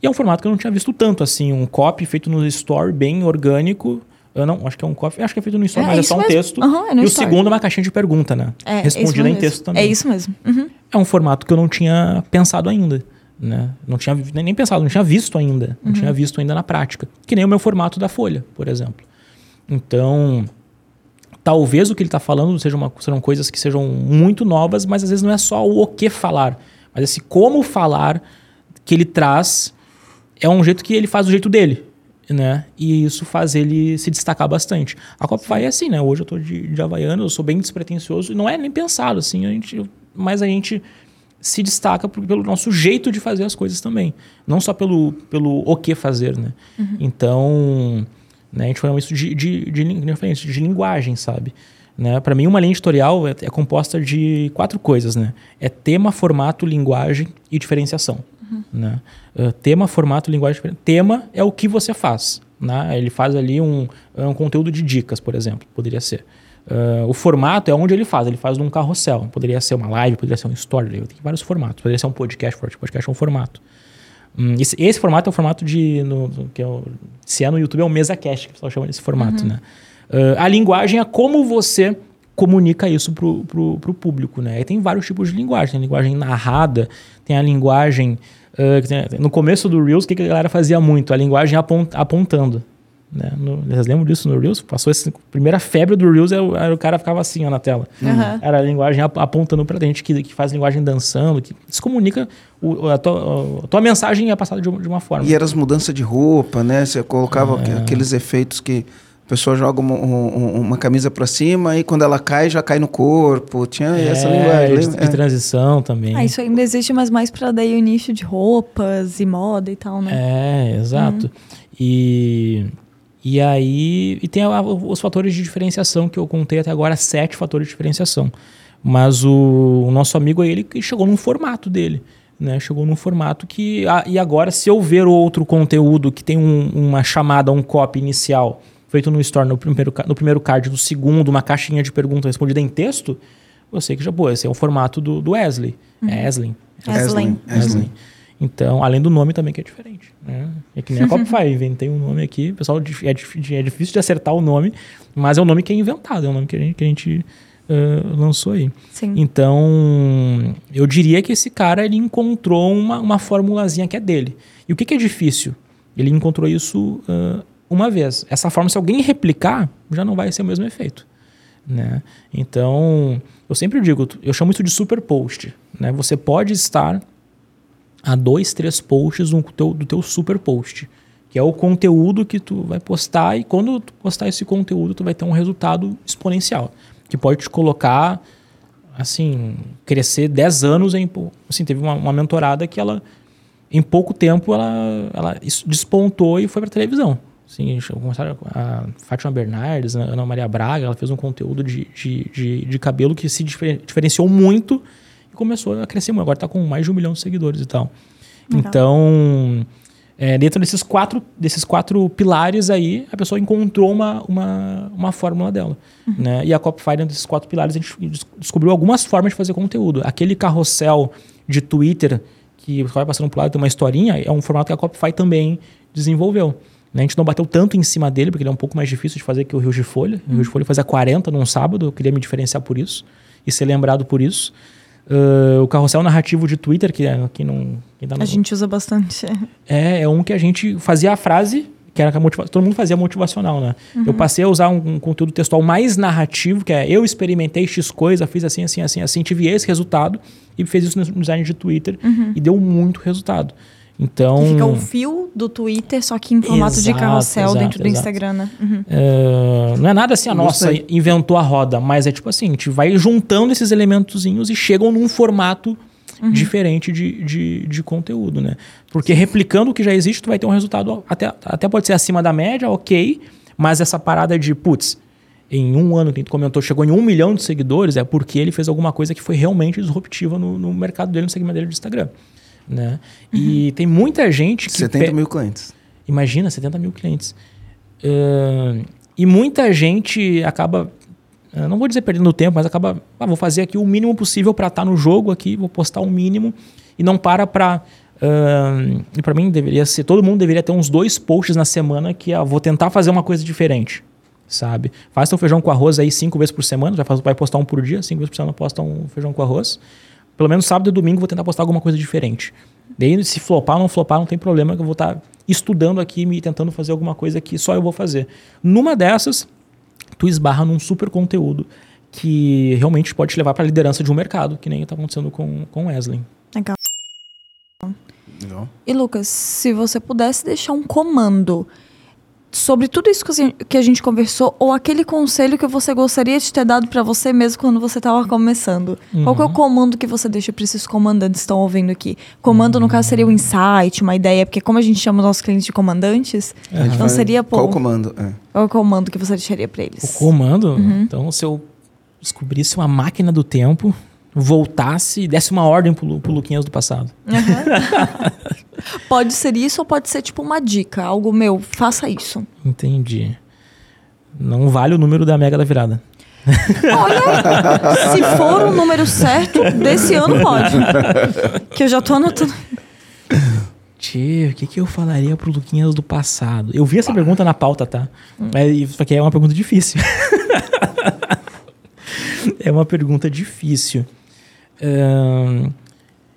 E é um formato que eu não tinha visto tanto assim, um copy feito no story bem orgânico. Eu não, acho que é um copy, acho que é feito no story, É, mas é só um mesmo. texto. Aham, é no e o story. segundo é uma caixinha de pergunta, né? é, Respondida isso em texto também. É isso mesmo. Uhum. É um formato que eu não tinha pensado ainda, né? Não tinha nem pensado, não tinha visto ainda, não tinha visto ainda na prática. Que nem o meu formato da Folha, por exemplo. Então, talvez o que ele está falando seja uma, sejam coisas que sejam muito novas, mas às vezes não é só o que falar, mas esse como falar que ele traz é um jeito que ele faz do jeito dele, né? E isso faz ele se destacar bastante. A Copify é assim, né? Hoje eu tô de, de Havaiano, eu sou bem despretensioso e não é nem pensado, assim, a gente, mas a gente se destaca por- pelo nosso jeito de fazer as coisas também. Não só pelo, pelo o que fazer, né? Então, né, a gente chama isso de, de, de, isso de linguagem, sabe? Né? Para mim, uma linha editorial é, é composta de quatro coisas, né? É tema, formato, linguagem e diferenciação. Né? Uh, tema, formato, linguagem. Tema é o que você faz. Né? Ele faz ali um, um conteúdo de dicas, por exemplo, poderia ser. Uh, o formato é onde ele faz. Ele faz num carrossel. Poderia ser uma live, poderia ser um story. Tem vários formatos. Poderia ser um podcast. Podcast é um formato. Hum, esse, esse formato é o formato de. No, que é o, se é no YouTube, é o MesaCast, que o pessoal chama desse formato, né? Uh, a linguagem é como você comunica isso pro, pro público, né? E tem vários tipos de linguagem. Tem linguagem narrada, tem a linguagem. uh, no começo do Reels, o que, que a galera fazia muito? A linguagem apon- apontando. Né? No, vocês lembram disso no Reels? Passou essa primeira febre do Reels, era, o- era o cara ficava assim ó, na tela. Aham. Era a linguagem ap- apontando pra gente, que, que faz linguagem dançando, que se comunica, o, a, tua, a tua mensagem é passada de, uma- de uma forma. E eram as mudanças de roupa, né? Você colocava É. aqueles efeitos que a pessoa joga uma, um- uma camisa pra cima e quando ela cai, já cai no corpo. Tinha essa É, linguagem. de, de É. transição também. Ah, isso ainda existe, mas mais pra daí o nicho de roupas e moda e tal, né? É, exato. E, e aí. E tem a- os fatores de diferenciação que eu contei até agora, sete fatores de diferenciação. Mas o, o nosso amigo aí, ele que chegou num formato dele. Né? Chegou num formato que. ah, e agora, se eu ver outro conteúdo que tem um- uma chamada, um copy inicial, feito no Store, no primeiro, no primeiro card, no segundo, uma caixinha de pergunta respondida em texto, eu sei que já, pô, esse é o formato do, do Wesley. É Wesley. Aslan. Wesley. Então, além do nome também que é diferente. Né? É que nem a Copify, inventei um nome aqui. Pessoal é, dif- é difícil de acertar o nome, mas é um nome que é inventado, é um nome que a gente, que a gente ah, lançou aí. Sim. Então, eu diria que esse cara ele encontrou uma, uma formulazinha que é dele. E o que, que é difícil? Ele encontrou isso ah, uma vez. Essa forma, se alguém replicar, já não vai ser o mesmo efeito. Né? Então, eu sempre digo, eu chamo isso de super post. Né? Você pode estar a dois, três posts do teu, do teu super post. que é o conteúdo que tu vai postar e quando tu postar esse conteúdo tu vai ter um resultado exponencial, que pode te colocar assim, crescer 10 anos em assim, teve uma, uma mentorada que ela em pouco tempo ela, ela despontou e foi para televisão. Assim, começaram a Fátima Bernardes, a Ana Maria Braga, ela fez um conteúdo de, de, de, de cabelo que se diferenciou muito e começou a crescer muito. Agora está com mais de um milhão de seguidores e tal. Legal. Então, é, dentro desses quatro, desses quatro pilares aí, a pessoa encontrou uma, uma, uma fórmula dela. Uhum. Né? E a Copify, dentro desses quatro pilares, a gente descobriu algumas formas de fazer conteúdo. Aquele carrossel de Twitter que vai passando por lado tem uma historinha, é um formato que a Copify também desenvolveu. Né? A gente não bateu tanto em cima dele, porque ele é um pouco mais difícil de fazer que o Rio de Folha. O Rio de Folha fazia 40 num sábado, eu queria me diferenciar por isso e ser lembrado por isso. Uh, o carrossel narrativo de Twitter, que, é, que não. Que tá no... A gente usa bastante. É, é um que a gente fazia a frase, que era motiva... todo mundo fazia motivacional, né? Uhum. Eu passei a usar um, um, conteúdo textual mais narrativo, que é eu experimentei X coisa, fiz assim, assim, assim, assim, tive esse resultado e fez isso no design de Twitter uhum. e deu muito resultado. Então. Que fica o fio do Twitter, só que em formato exato, de carrossel exato, dentro do Instagram, né? Uhum. É, não é nada assim, a nossa inventou a roda, mas é tipo assim, a gente vai juntando esses elementozinhos e chegam num formato uhum. diferente de, de, de, conteúdo, né? Porque replicando o que já existe, tu vai ter um resultado até, até pode ser acima da média, ok, mas essa parada de, putz, em um ano que gente comentou, chegou em um milhão de seguidores, é porque ele fez alguma coisa que foi realmente disruptiva no, no mercado dele, no segmento dele do Instagram. Né? Uhum. E tem muita gente que. 70 mil clientes. Imagina, 70 mil clientes. Uh, e muita gente acaba. não vou dizer perdendo tempo, mas acaba. Ah, vou fazer aqui o mínimo possível para estar tá no jogo aqui, vou postar o mínimo e não para para. Uh, e para mim deveria ser. Todo mundo deveria ter uns dois posts na semana que ah, vou tentar fazer uma coisa diferente. Sabe? Faz seu feijão com arroz aí cinco vezes por semana, vai, vai postar um por dia, cinco vezes por semana posta um feijão com arroz pelo menos sábado e domingo vou tentar postar alguma coisa diferente. Daí, se flopar ou não flopar, não tem problema, que eu vou estar tá estudando aqui, me tentando fazer alguma coisa que só eu vou fazer. Numa dessas, tu esbarra num super conteúdo que realmente pode te levar para a liderança de um mercado, que nem está acontecendo com, com Wesley. Legal. Legal. E Lucas, se você pudesse deixar um comando sobre tudo isso que a gente conversou ou aquele conselho que você gostaria de ter dado para você mesmo quando você estava começando? Uhum. Qual é o uhum. comando que você deixa para esses comandantes que estão ouvindo aqui? Comando, no caso, seria um insight, uma ideia, porque como a gente chama os nossos clientes de comandantes, é. então seria... Pô, qual o comando? É. Qual o comando que você deixaria para eles? O comando? Uhum. Então, se eu descobrisse uma máquina do tempo voltasse e desse uma ordem pro, pro Luquinhas do passado. Uhum. pode ser isso ou pode ser tipo uma dica, algo meu, faça isso. Entendi. Não vale o número da mega da virada. Olha, se for o número certo, desse ano pode. Que eu já tô anotando. Tio, o que, que eu falaria pro Luquinhas do passado? Eu vi essa pergunta na pauta, tá? Mas isso aqui é uma pergunta difícil. é uma pergunta difícil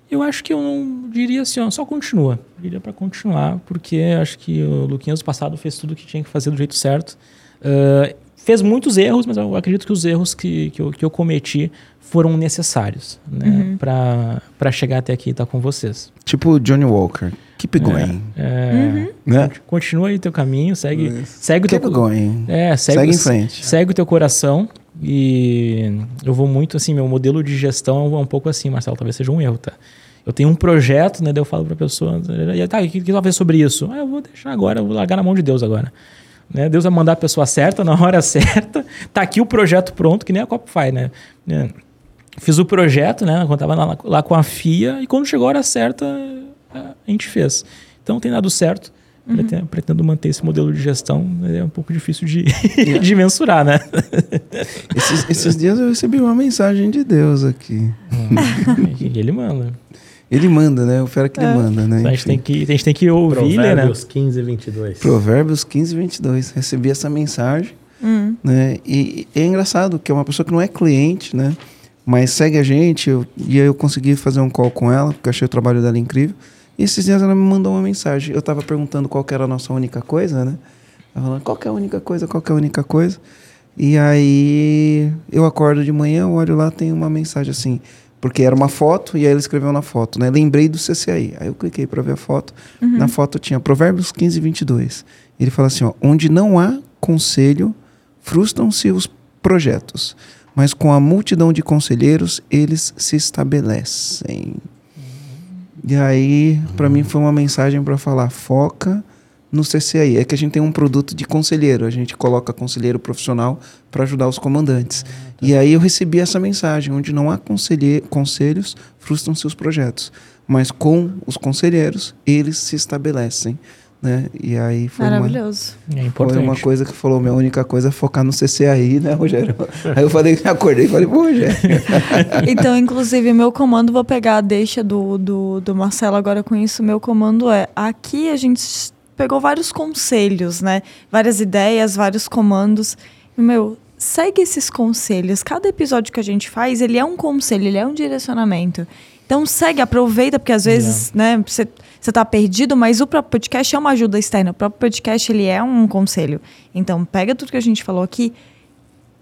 eu acho que eu não diria assim, ó, só continua. Eu diria para continuar, porque acho que o Luquinhas passado fez tudo o que tinha que fazer do jeito certo. Uh, fez muitos erros, mas eu acredito que os erros que, que, eu, que eu cometi foram necessários né, uhum. para chegar até aqui e estar tá com vocês. Tipo Johnny Walker. Keep é, going. É, é, uhum. né? Continua aí teu caminho, segue, segue Keep o teu going. É, segue, segue em frente. Segue o teu coração e eu vou muito assim, meu modelo de gestão é um pouco assim, Marcelo, talvez seja um erro, tá? Eu tenho um projeto, né? Daí eu falo para a pessoa, tá, o que, que tu vai sobre isso? Ah, eu vou deixar agora, eu vou largar na mão de Deus agora. Né? Deus vai mandar a pessoa certa na hora certa. Tá aqui o projeto pronto, que nem a Copify, né? É. Fiz o projeto, né? Quando tava lá, lá com a FIA, e quando chegou a hora certa, a gente fez. Então tem dado certo. Uhum. Pretendo, manter esse modelo de gestão, é um pouco difícil de, de mensurar, né? Esses, esses, dias eu recebi uma mensagem de Deus aqui. Hum, ele manda. Ele manda, né? O fera que é. ele manda, né? A gente, tem que, a gente tem que ouvir, né? Provérbios 15, 22. Provérbios 15, 22. Recebi essa mensagem, hum. né? E, e é engraçado que é uma pessoa que não é cliente, né? Mas segue a gente, eu, e aí eu consegui fazer um call com ela, porque achei o trabalho dela incrível. E esses dias ela me mandou uma mensagem. Eu estava perguntando qual era a nossa única coisa, né? Ela falando, qual é a única coisa, qual é a única coisa? E aí eu acordo de manhã, olho lá, tem uma mensagem assim: Porque era uma foto e aí ele escreveu na foto, né? Lembrei do CCAI. Aí eu cliquei para ver a foto. Na foto tinha Provérbios 15, 22. Ele fala assim, ó, onde não há conselho, frustram-se os projetos, mas com a multidão de conselheiros, eles se estabelecem. E aí, para mim foi uma mensagem para falar, foca no CCAI. É que a gente tem um produto de conselheiro, a gente coloca conselheiro profissional para ajudar os comandantes. E aí eu recebi essa mensagem, onde não há conselhos, frustram-se os projetos, mas com os conselheiros, eles se estabelecem. Né? E aí foi uma, Maravilhoso. É foi uma coisa que falou, minha única coisa é focar no CCAI, né, Rogério? Aí eu falei, acordei e falei, pô, Rogério. Então, inclusive, meu comando, vou pegar a deixa do, do, do Marcelo agora com isso. Meu comando é: aqui a gente pegou vários conselhos, né? Várias ideias, vários comandos. E, meu, segue esses conselhos. Cada episódio que a gente faz, ele é um conselho, ele é um direcionamento. Então, segue, aproveita, porque às vezes, né, você, você tá perdido, mas o próprio podcast é uma ajuda externa. O próprio podcast, ele é um conselho. Então, pega tudo que a gente falou aqui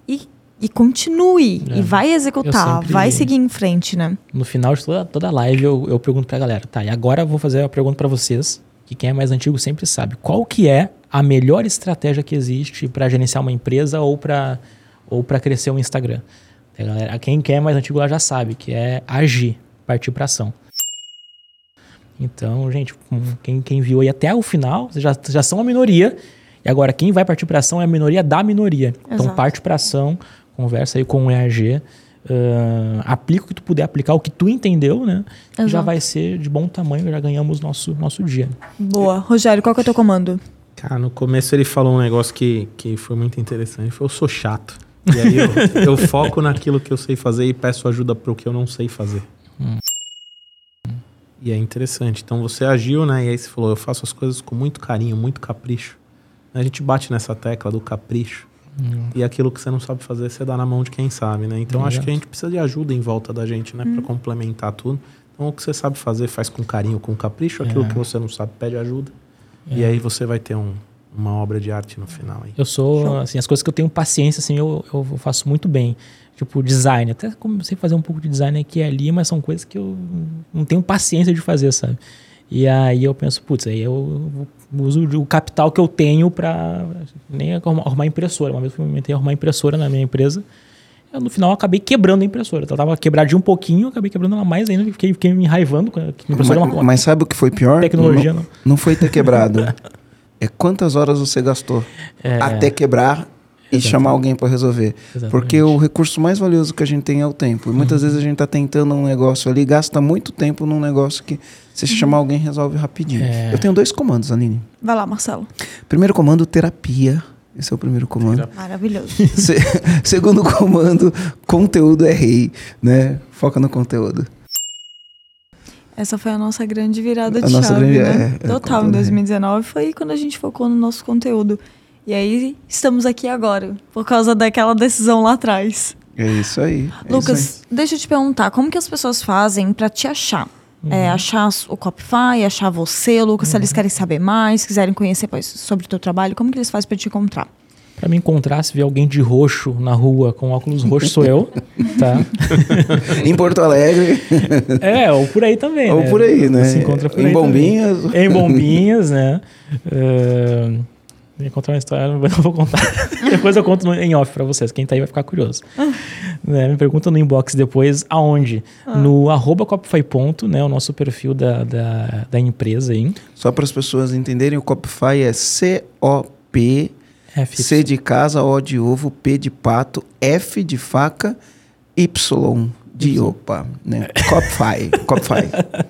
e, e continue. É. E vai Eu executar, vai seguir em frente, né? No final de toda, toda live, eu, eu pergunto pra galera, tá, e agora eu vou fazer a pergunta pra vocês, que quem é mais antigo sempre sabe. Qual que é a melhor estratégia que existe pra gerenciar uma empresa ou pra ou para crescer um Instagram? A galera, quem, é mais antigo lá já sabe, que é agir, partir pra ação. Então, gente, com- quem, quem viu aí até o final, vocês já, já são a minoria. E agora, quem vai partir para ação é a minoria da minoria. Então, Exato. parte para ação, conversa aí com o EAG, ah, aplica o que tu puder aplicar, o que tu entendeu, né? Que Já Exato. vai ser de bom tamanho, já ganhamos nosso, nosso dia. Boa. Rogério, qual que é o teu comando? Cara, no começo ele falou um negócio que, que foi muito interessante. Ele falou, eu sou chato. E aí eu, eu foco naquilo que eu sei fazer e peço ajuda pro que eu não sei fazer. Hum. E é interessante. Então você agiu, né? E aí você falou, eu faço as coisas com muito carinho, muito capricho. A gente bate nessa tecla do capricho. E aquilo que você não sabe fazer, você dá na mão de quem sabe, né? Então acho Exato. que a gente precisa de ajuda em volta da gente, né? Pra complementar tudo. Então o que você sabe fazer, faz com carinho, com capricho. Aquilo É. que você não sabe, pede ajuda. É. E aí você vai ter um- uma obra de arte no final. Aí. Eu sou, assim, as coisas que eu tenho paciência, assim, eu, eu faço muito bem. Tipo, design. Até comecei a fazer um pouco de design aqui e ali, mas são coisas que eu não tenho paciência de fazer, sabe? E aí eu penso, putz, aí eu uso o capital que eu tenho pra nem arrumar impressora. Uma vez eu tentei arrumar impressora na minha empresa. Eu, no final eu acabei quebrando a impressora. Ela tava quebradinha um pouquinho, acabei quebrando ela mais ainda. Fiquei, fiquei me enraivando. a impressora é Mas, uma mas sabe o que foi pior? tecnologia. Não, Não, não foi ter quebrado. é quantas horas você gastou É. até quebrar e chamar alguém para resolver. Exatamente. Porque o recurso mais valioso que a gente tem é o tempo. E muitas vezes a gente está tentando um negócio ali, gasta muito tempo num negócio que, se chamar alguém, resolve rapidinho. É. Eu tenho dois comandos, Aline. Vai lá, Marcelo. Primeiro comando, terapia. Esse é o primeiro comando. Maravilhoso. Se- segundo comando, conteúdo é rei, né? Foca no conteúdo. Essa foi a nossa grande virada A de nossa chave, grande- né? é, é, Total, em conteúdo, 2019 foi quando a gente focou no nosso conteúdo. E aí, estamos aqui agora, por causa daquela decisão lá atrás. É isso aí. é Lucas, isso deixa eu te perguntar, como que as pessoas fazem pra te achar? Uhum. É, achar o Copify, achar você, Lucas, se eles querem saber mais, quiserem conhecer pois, sobre o teu trabalho, como que eles fazem pra te encontrar? Pra me encontrar, se ver alguém de roxo na rua com óculos roxos, sou eu, tá? aí. Em Porto Alegre, É, ou por aí também, ou né? por aí, né? Se encontra por em aí Bombinhas. também. Em Bombinhas, né? Uh, ia contar uma história, não vou contar. depois eu conto em off pra vocês, quem tá aí vai ficar curioso. Né, Me pergunta no inbox depois aonde? No arroba Copify ponto, né? O nosso perfil da, da, da empresa aí. Só para as pessoas entenderem, o Copify é C-O-P, F C de casa, O de ovo, P de pato, F de faca, Y de opa, né? Copify, Copify.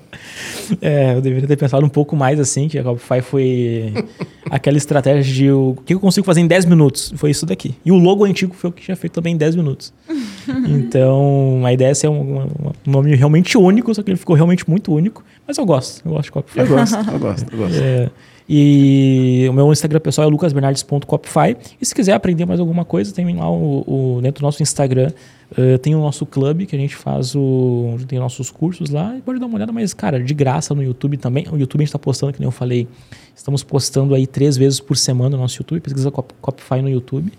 É, eu deveria ter pensado um pouco mais assim, que a Copify foi aquela estratégia de o que eu consigo fazer em 10 minutos. Foi isso daqui. E o logo antigo foi o que tinha feito também em 10 minutos. então, a ideia é ser um, um- um nome realmente único, só que ele ficou realmente muito único. Mas eu gosto, eu gosto de Copify. Eu gosto, eu gosto, eu gosto. É, e o meu Instagram pessoal é lucasbernardes.copify. E se quiser aprender mais alguma coisa, tem lá o, o- dentro do nosso Instagram. Eh, tem o nosso clube que a gente faz o. onde Tem nossos cursos lá. E pode dar uma olhada, mas, cara, de graça no YouTube também. O YouTube a gente está postando, que nem eu falei. Estamos postando aí três vezes por semana no nosso YouTube. Pesquisa Cop- Copify no YouTube.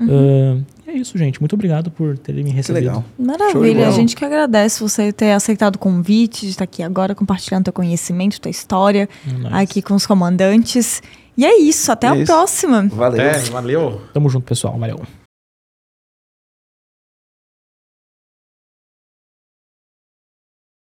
Ah, e é é isso, gente. Muito obrigado por terem me Que recebido. legal. Show de Maravilha, a gente que agradece você ter aceitado o convite, de estar aqui agora compartilhando teu conhecimento, tua história, Nice. aqui com os comandantes. E é isso, até É a isso. próxima. Valeu. É, valeu. Tamo junto, pessoal. Valeu.